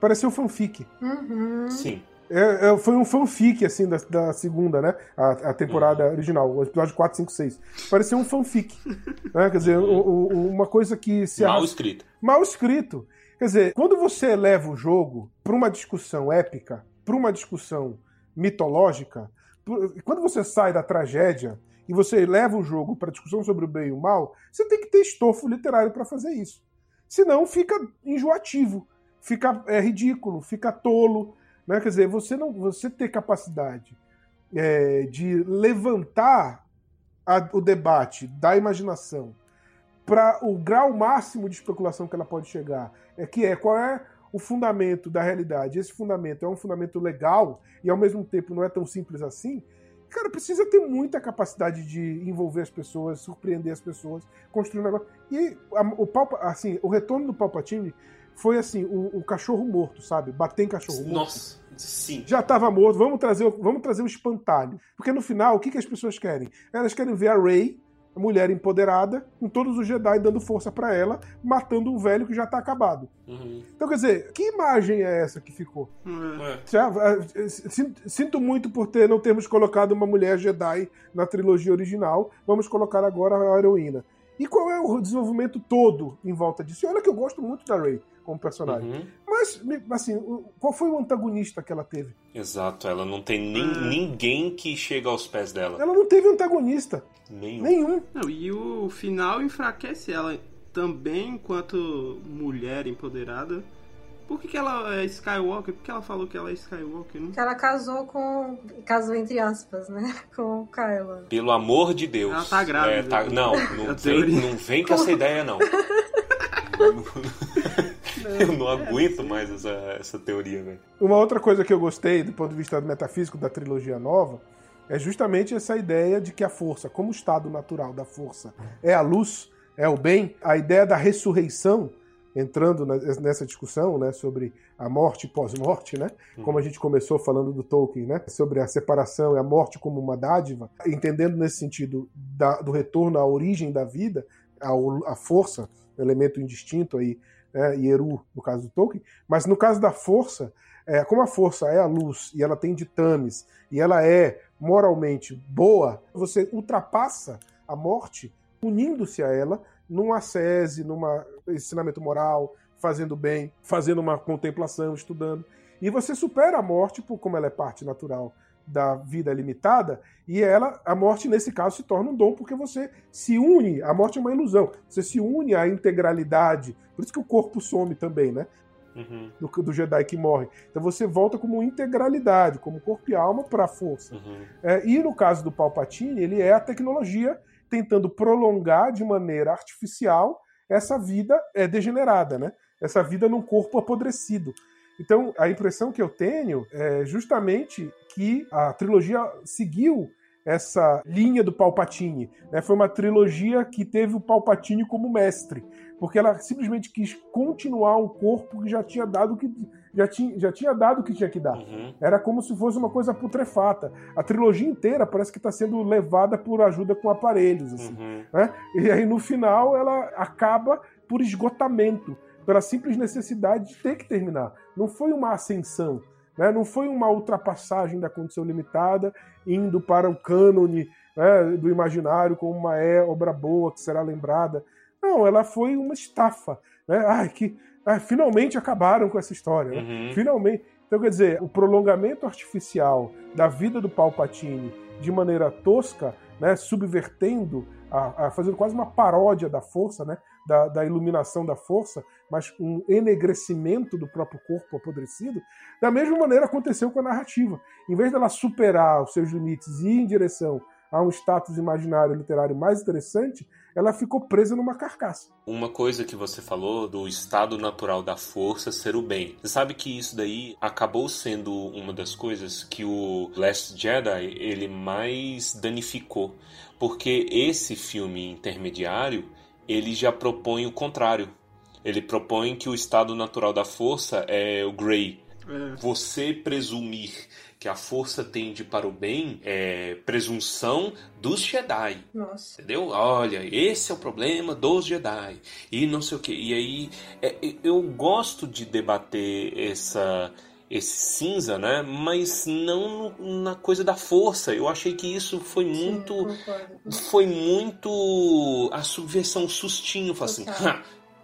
Pareceu fanfic. Uhum. Sim. É, é, foi um fanfic, assim, da, da segunda, né? A, a temporada uhum. original, o episódio 4, 5, 6. Pareceu um fanfic. né? Quer dizer, o, o, uma coisa que se. Mal escrito. Mal escrito. Quer dizer, quando você leva o jogo para uma discussão épica, para uma discussão mitológica, quando você sai da tragédia e você leva o jogo para discussão sobre o bem e o mal, você tem que ter estofo literário para fazer isso. Senão fica enjoativo, fica é, ridículo, fica tolo. Né? Quer dizer, você não você ter capacidade é, de levantar a, o debate da imaginação para o grau máximo de especulação que ela pode chegar, é que é qual é o fundamento da realidade. Esse fundamento é um fundamento legal e ao mesmo tempo não é tão simples assim. Cara, precisa ter muita capacidade de envolver as pessoas, surpreender as pessoas, construir um negócio. E a, o Palpa, assim, o retorno do Palpatine foi assim, o, o, cachorro morto, sabe? Bater em cachorro morto. Nossa, sim. Já estava morto, vamos trazer, vamos trazer o espantalho. Porque no final, o que, que as pessoas querem? Elas querem ver a Rey mulher empoderada, com todos os Jedi dando força para ela, matando um velho que já tá acabado. Uhum. Então, quer dizer, que imagem é essa que ficou? É. Sinto muito por ter não termos colocado uma mulher Jedi na trilogia original. Vamos colocar agora a heroína. E qual é o desenvolvimento todo em volta disso? E olha que eu gosto muito da Rey como personagem. Uhum. Mas, assim, qual foi o antagonista que ela teve? Exato, ela não tem nem, é. ninguém que chega aos pés dela. Ela não teve antagonista. Nenhum. Nenhum. Não, e o final enfraquece ela também enquanto mulher empoderada. Por que, que ela é Skywalker? Por que ela falou que ela é Skywalker? Não? Porque ela casou com. Casou entre aspas, né? Com o Kylo. Pelo amor de Deus. Ela tá grávida. É, tá... Não, não vem, não vem com essa ideia, não. eu não aguento mais essa, essa teoria, velho. Uma outra coisa que eu gostei do ponto de vista metafísico da trilogia nova é justamente essa ideia de que a força, como o estado natural da força é a luz, é o bem, a ideia da ressurreição entrando nessa discussão, né, sobre a morte pós-morte, né, como a gente começou falando do Tolkien, né, sobre a separação e a morte como uma dádiva, entendendo nesse sentido da, do retorno à origem da vida, à, à força, elemento indistinto aí, né, Hieru, no caso do Tolkien, mas no caso da força, é, como a força é a luz e ela tem ditames e ela é moralmente boa, você ultrapassa a morte unindo-se a ela num ascese, num ensinamento moral, fazendo bem, fazendo uma contemplação, estudando. E você supera a morte, por como ela é parte natural da vida limitada, e ela, a morte nesse caso se torna um dom porque você se une, a morte é uma ilusão, você se une à integralidade, por isso que o corpo some também, né? Uhum. Do, do, Jedi que morre. Então você volta como integralidade, como corpo e alma para a força. Uhum. É, e no caso do Palpatine, ele é a tecnologia tentando prolongar de maneira artificial essa vida é degenerada, né? Essa vida num corpo apodrecido. Então, a impressão que eu tenho é justamente que a trilogia seguiu essa linha do Palpatine. Né? Foi uma trilogia que teve o Palpatine como mestre, porque ela simplesmente quis continuar um corpo que já tinha dado que já tinha, já tinha dado o que tinha que dar. Uhum. Era como se fosse uma coisa putrefata. A trilogia inteira parece que está sendo levada por ajuda com aparelhos, assim, Uhum. né? E aí no final ela acaba por esgotamento, pela simples necessidade de ter que terminar. Não foi uma ascensão, né? Não foi uma ultrapassagem da condição limitada indo para o cânone né, do imaginário como uma é obra boa que será lembrada. Não, ela foi uma estafa. Né? Ai, que ai, finalmente acabaram com essa história. né? Uhum. Finalmente. Então, quer dizer, o prolongamento artificial da vida do Palpatine de maneira tosca, né, subvertendo, a, a- fazendo quase uma paródia da força, né, da, da iluminação da força, mas um enegrecimento do próprio corpo apodrecido, da mesma maneira aconteceu com a narrativa. Em vez dela superar os seus limites e ir em direção a um status imaginário literário mais interessante, ela ficou presa numa carcaça. Uma coisa que você falou do estado natural da força ser o bem. Você sabe que isso daí acabou sendo uma das coisas que o Last Jedi ele mais danificou, porque esse filme intermediário ele já propõe o contrário. Ele propõe que o estado natural da força é o Grey. É. Você presumir que a força tende para o bem é presunção dos Jedi. Nossa. Entendeu? Olha, esse é o problema dos Jedi. E não sei o que. E aí, é, é, eu gosto de debater essa esse cinza, né? Mas não no- na coisa da força. Eu achei que isso foi muito Sim, foi muito a subversão sustinho, Fala assim, Total. "Ha,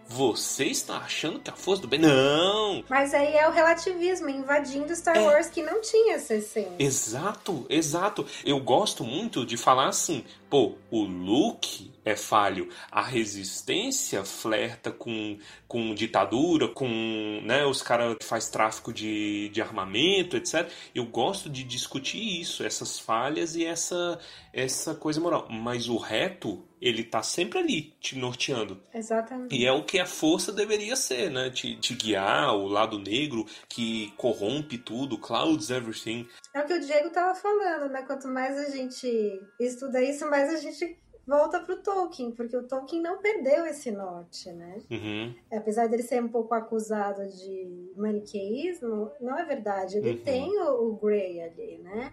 você está achando que a força do bem? Não! Mas aí é o relativismo invadindo Star É. Wars que não tinha essa essência. Exato, exato. Eu gosto muito de falar assim, pô, o Luke é falho. A resistência flerta com, com ditadura, com né, os caras que faz tráfico de, de armamento, etc. Eu gosto de discutir isso, essas falhas e essa, essa coisa moral. Mas o reto, ele tá sempre ali, te norteando. Exatamente. E é o que a força deveria ser, né? Te, te guiar, o lado negro que corrompe tudo, clouds everything. É o que o Diego tava falando, né? Quanto mais a gente estuda isso, mais a gente volta pro Tolkien, porque o Tolkien não perdeu esse norte, né? Uhum. Apesar dele ser um pouco acusado de maniqueísmo, não é verdade. Ele Uhum. tem o, o Grey ali, né?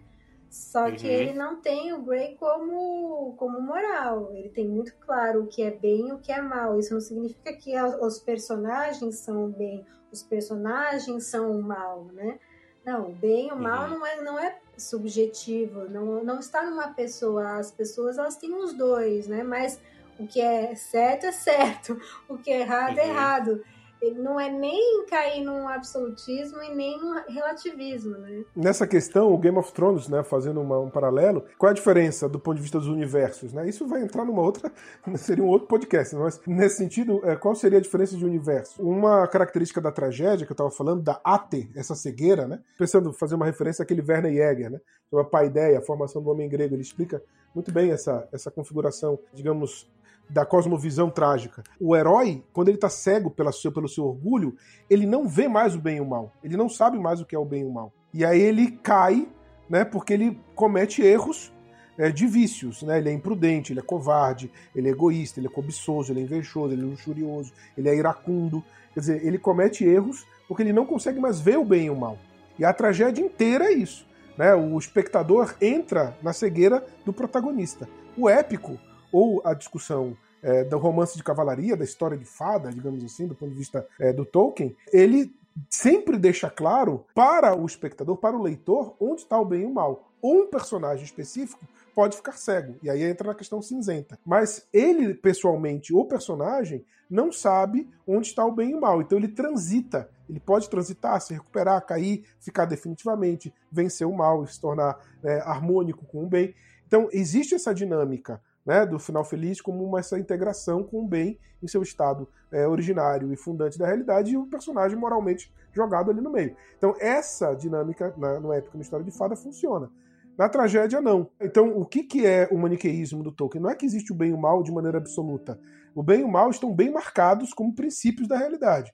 Só que Uhum. ele não tem o Grey como, como moral. Ele tem muito claro o que é bem e o que é mal. Isso não significa que a- os personagens são o bem, os personagens são o mal, né? Não, o bem e o mal Uhum. não é, não é subjetivo, não, não está numa pessoa. As pessoas elas têm os dois, né? Mas o que é certo é certo, o que é errado é Uhum. errado. Ele não é nem cair num absolutismo e nem num relativismo, né? Nessa questão, o Game of Thrones, né, fazendo uma- um paralelo, qual é a diferença do ponto de vista dos universos? Né? Isso vai entrar numa outra, seria um outro podcast, mas nesse sentido, é, qual seria a diferença de universo? Uma característica da tragédia que eu estava falando, da ate, essa cegueira, né? pensando fazer uma referência àquele Werner Jäger, né? sobre a paideia, a formação do homem grego, ele explica muito bem essa, essa configuração, digamos, da cosmovisão trágica. O herói, quando ele está cego pela seu, pelo seu orgulho, ele não vê mais o bem e o mal. Ele não sabe mais o que é o bem e o mal. E aí ele cai, né, porque ele comete erros é, de vícios, né? Ele é imprudente, ele é covarde, ele é egoísta, ele é cobiçoso, ele é invejoso, ele é luxurioso, ele é iracundo. Quer dizer, ele comete erros porque ele não consegue mais ver o bem e o mal. E a tragédia inteira é isso. Né? O espectador entra na cegueira do protagonista. O épico, ou a discussão é, do romance de cavalaria, da história de fada, digamos assim, do ponto de vista é, do Tolkien, ele sempre deixa claro para o espectador, para o leitor, onde está o bem e o mal. Um personagem específico pode ficar cego, e aí entra na questão cinzenta. Mas ele, pessoalmente, o personagem, não sabe onde está o bem e o mal, então ele transita. Ele pode transitar, se recuperar, cair, ficar definitivamente, vencer o mal e se tornar é, harmônico com o bem. Então, existe essa dinâmica né, do final feliz como essa integração com o bem em seu estado é, originário e fundante da realidade e o personagem moralmente jogado ali no meio. Então essa dinâmica na, no épico, na história de fada, funciona. Na tragédia, não. Então, o que, que é o maniqueísmo do Tolkien? Não é que existe o bem e o mal de maneira absoluta. O bem e o mal estão bem marcados como princípios da realidade.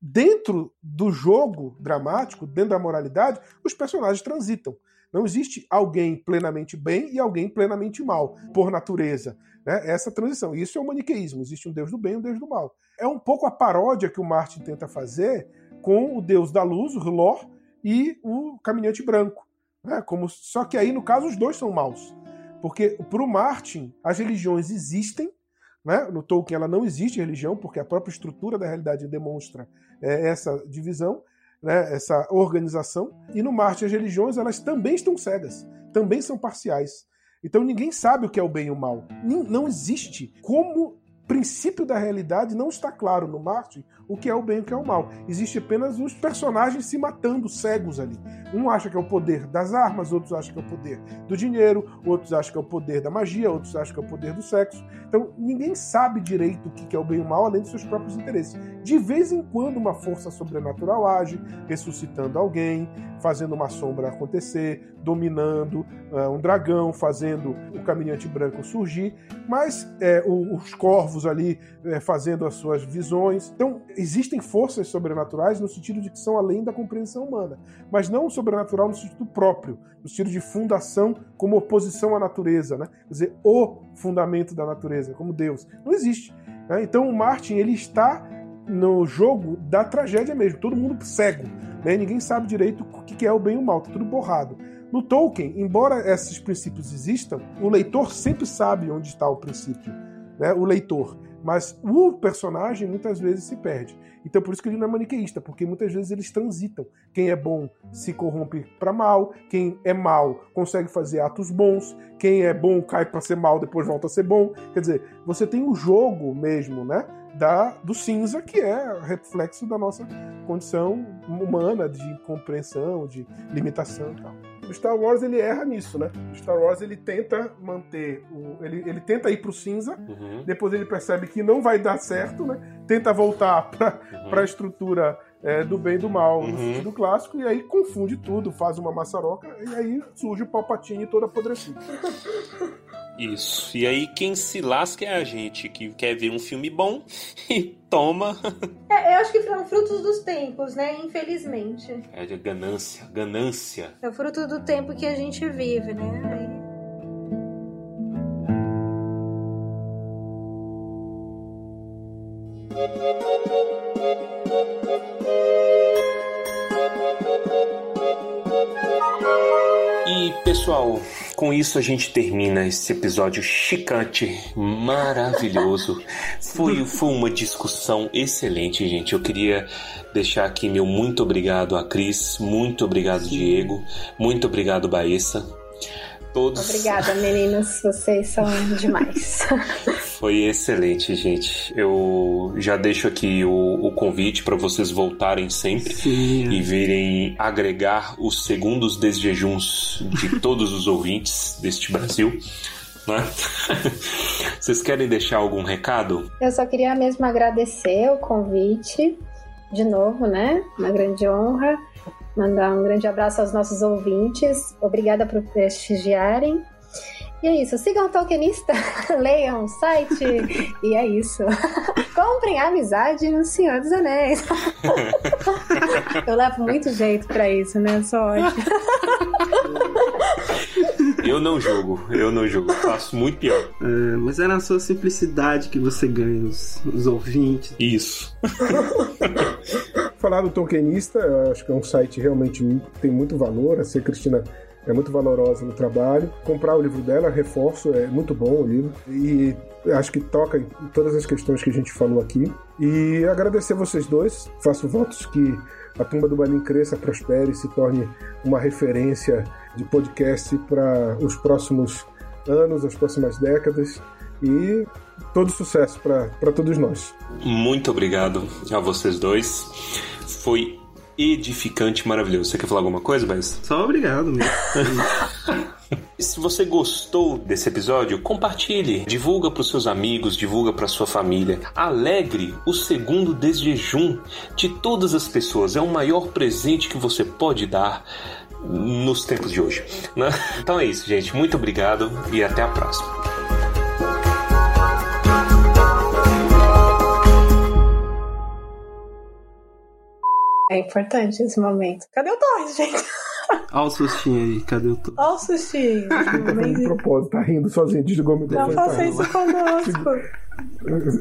Dentro do jogo dramático, dentro da moralidade, os personagens transitam. Não existe alguém plenamente bem e alguém plenamente mal, por natureza. Né? Essa transição. Isso é o maniqueísmo. Existe um Deus do bem e um Deus do mal. É um pouco a paródia que o Martin tenta fazer com o Deus da luz, o Hlor, e o Caminhante Branco. Né? Como, só que aí, no caso, os dois são maus. Porque para o Martin, as religiões existem. Né? No Tolkien, ela não existe religião, porque a própria estrutura da realidade demonstra é, essa divisão né, essa organização. E no Marte, as religiões elas também estão cegas, também são parciais. Então ninguém sabe o que é o bem e o mal. Não existe como princípio da realidade não está claro no Marte o que é o bem e o que é o mal. Existe apenas os personagens se matando cegos ali. Um acha que é o poder das armas, outros acham que é o poder do dinheiro, outros acham que é o poder da magia, outros acham que é o poder do sexo. Então ninguém sabe direito o que é o bem e o mal além dos seus próprios interesses. De vez em quando uma força sobrenatural age, ressuscitando alguém, fazendo uma sombra acontecer, dominando uh, um dragão, fazendo o caminhante branco surgir, mas o, os corvos ali é, fazendo as suas visões. Então existem forças sobrenaturais no sentido de que são além da compreensão humana, mas não o sobrenatural no sentido próprio, no sentido de fundação como oposição à natureza, né? quer dizer, o fundamento da natureza, como Deus. Não existe. Né? Então o Martin ele está no jogo da tragédia mesmo, todo mundo cego, né? ninguém sabe direito o que é o bem e o mal, tá tudo borrado. No Tolkien, embora esses princípios existam, o leitor sempre sabe onde está o princípio, né? o leitor. Mas o personagem muitas vezes se perde. Então por isso que ele não é maniqueísta, porque muitas vezes eles transitam. Quem é bom se corrompe para mal, quem é mal consegue fazer atos bons, quem é bom cai para ser mal, depois volta a ser bom. Quer dizer, você tem o jogo mesmo, né? Da, do cinza, que é reflexo da nossa condição humana de compreensão, de limitação e tal. O Star Wars ele erra nisso, né? O Star Wars ele tenta manter o, ele, ele tenta ir pro cinza, Uhum. depois ele percebe que não vai dar certo, né? Tenta voltar pra, Uhum. pra estrutura é, do bem e do mal no Uhum. sentido clássico, e aí confunde tudo, faz uma maçaroca, e aí surge o Palpatine todo apodrecido. Isso. E aí quem se lasca é a gente que quer ver um filme bom e toma. É, eu acho que são frutos dos tempos, né? Infelizmente. É de ganância, ganância. É fruto do tempo que a gente vive, né? Pessoal, com isso a gente termina esse episódio chicante, maravilhoso. Foi, foi uma discussão excelente, gente. Eu queria deixar aqui meu muito obrigado a Cris, muito obrigado Diego, muito obrigado Baessa. Todos. Obrigada, meninas. Vocês são demais. Foi excelente, gente. Eu já deixo aqui o, o convite para vocês voltarem sempre Sim, e virem agregar os segundos desjejuns de todos os ouvintes deste Brasil. Né? Vocês querem deixar algum recado? Eu só queria mesmo agradecer o convite, de novo, né? Uma grande honra. Mandar um grande abraço aos nossos ouvintes. Obrigada por prestigiarem. E é isso. Sigam o Tolkienista, leiam o site. e é isso. Comprem a amizade no Senhor dos Anéis. Eu levo muito jeito pra isso, né? Eu sou. Eu não julgo, eu não julgo. Faço muito pior. É, mas é na sua simplicidade que você ganha os, os ouvintes. Isso. Falar do Tolkienista, eu acho que é um site realmente que tem muito valor. A C. Cristina é muito valorosa no trabalho. Comprar o livro dela, reforço, é muito bom o livro. E acho que toca em todas as questões que a gente falou aqui. E agradecer vocês dois. Faço votos que a Tumba do Balim cresça, prospere e se torne uma referência de podcast para os próximos anos, as próximas décadas. E todo sucesso para todos nós. Muito obrigado a vocês dois. Foi edificante, maravilhoso. Você quer falar alguma coisa, Baez? Só obrigado mesmo. Se você gostou desse episódio, compartilhe, divulga para os seus amigos, divulga para sua família. Alegre o segundo desjejum de todas as pessoas. É o maior presente que você pode dar nos tempos de hoje. né? Então é isso, gente. Muito obrigado e até a próxima. É importante esse momento. Cadê o Torres, gente? Olha o sustinho aí, cadê o Tô? Olha o sushi. Tá fazendo de propósito, tá rindo sozinho, desligou o Não microfone. faça tá isso conosco.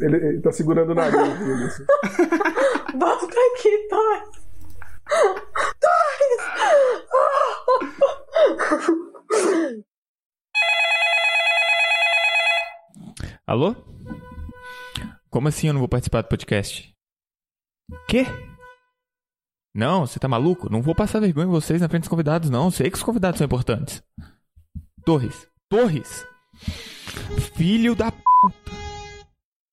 Ele, ele tá segurando o nariz. Assim. Volta aqui, Torres. Torres! Alô? Como assim eu não vou participar do podcast? Quê? Não, você tá maluco? Não vou passar vergonha em vocês na frente dos convidados, não. Sei que os convidados são importantes. Torres. Torres! Filho da puta!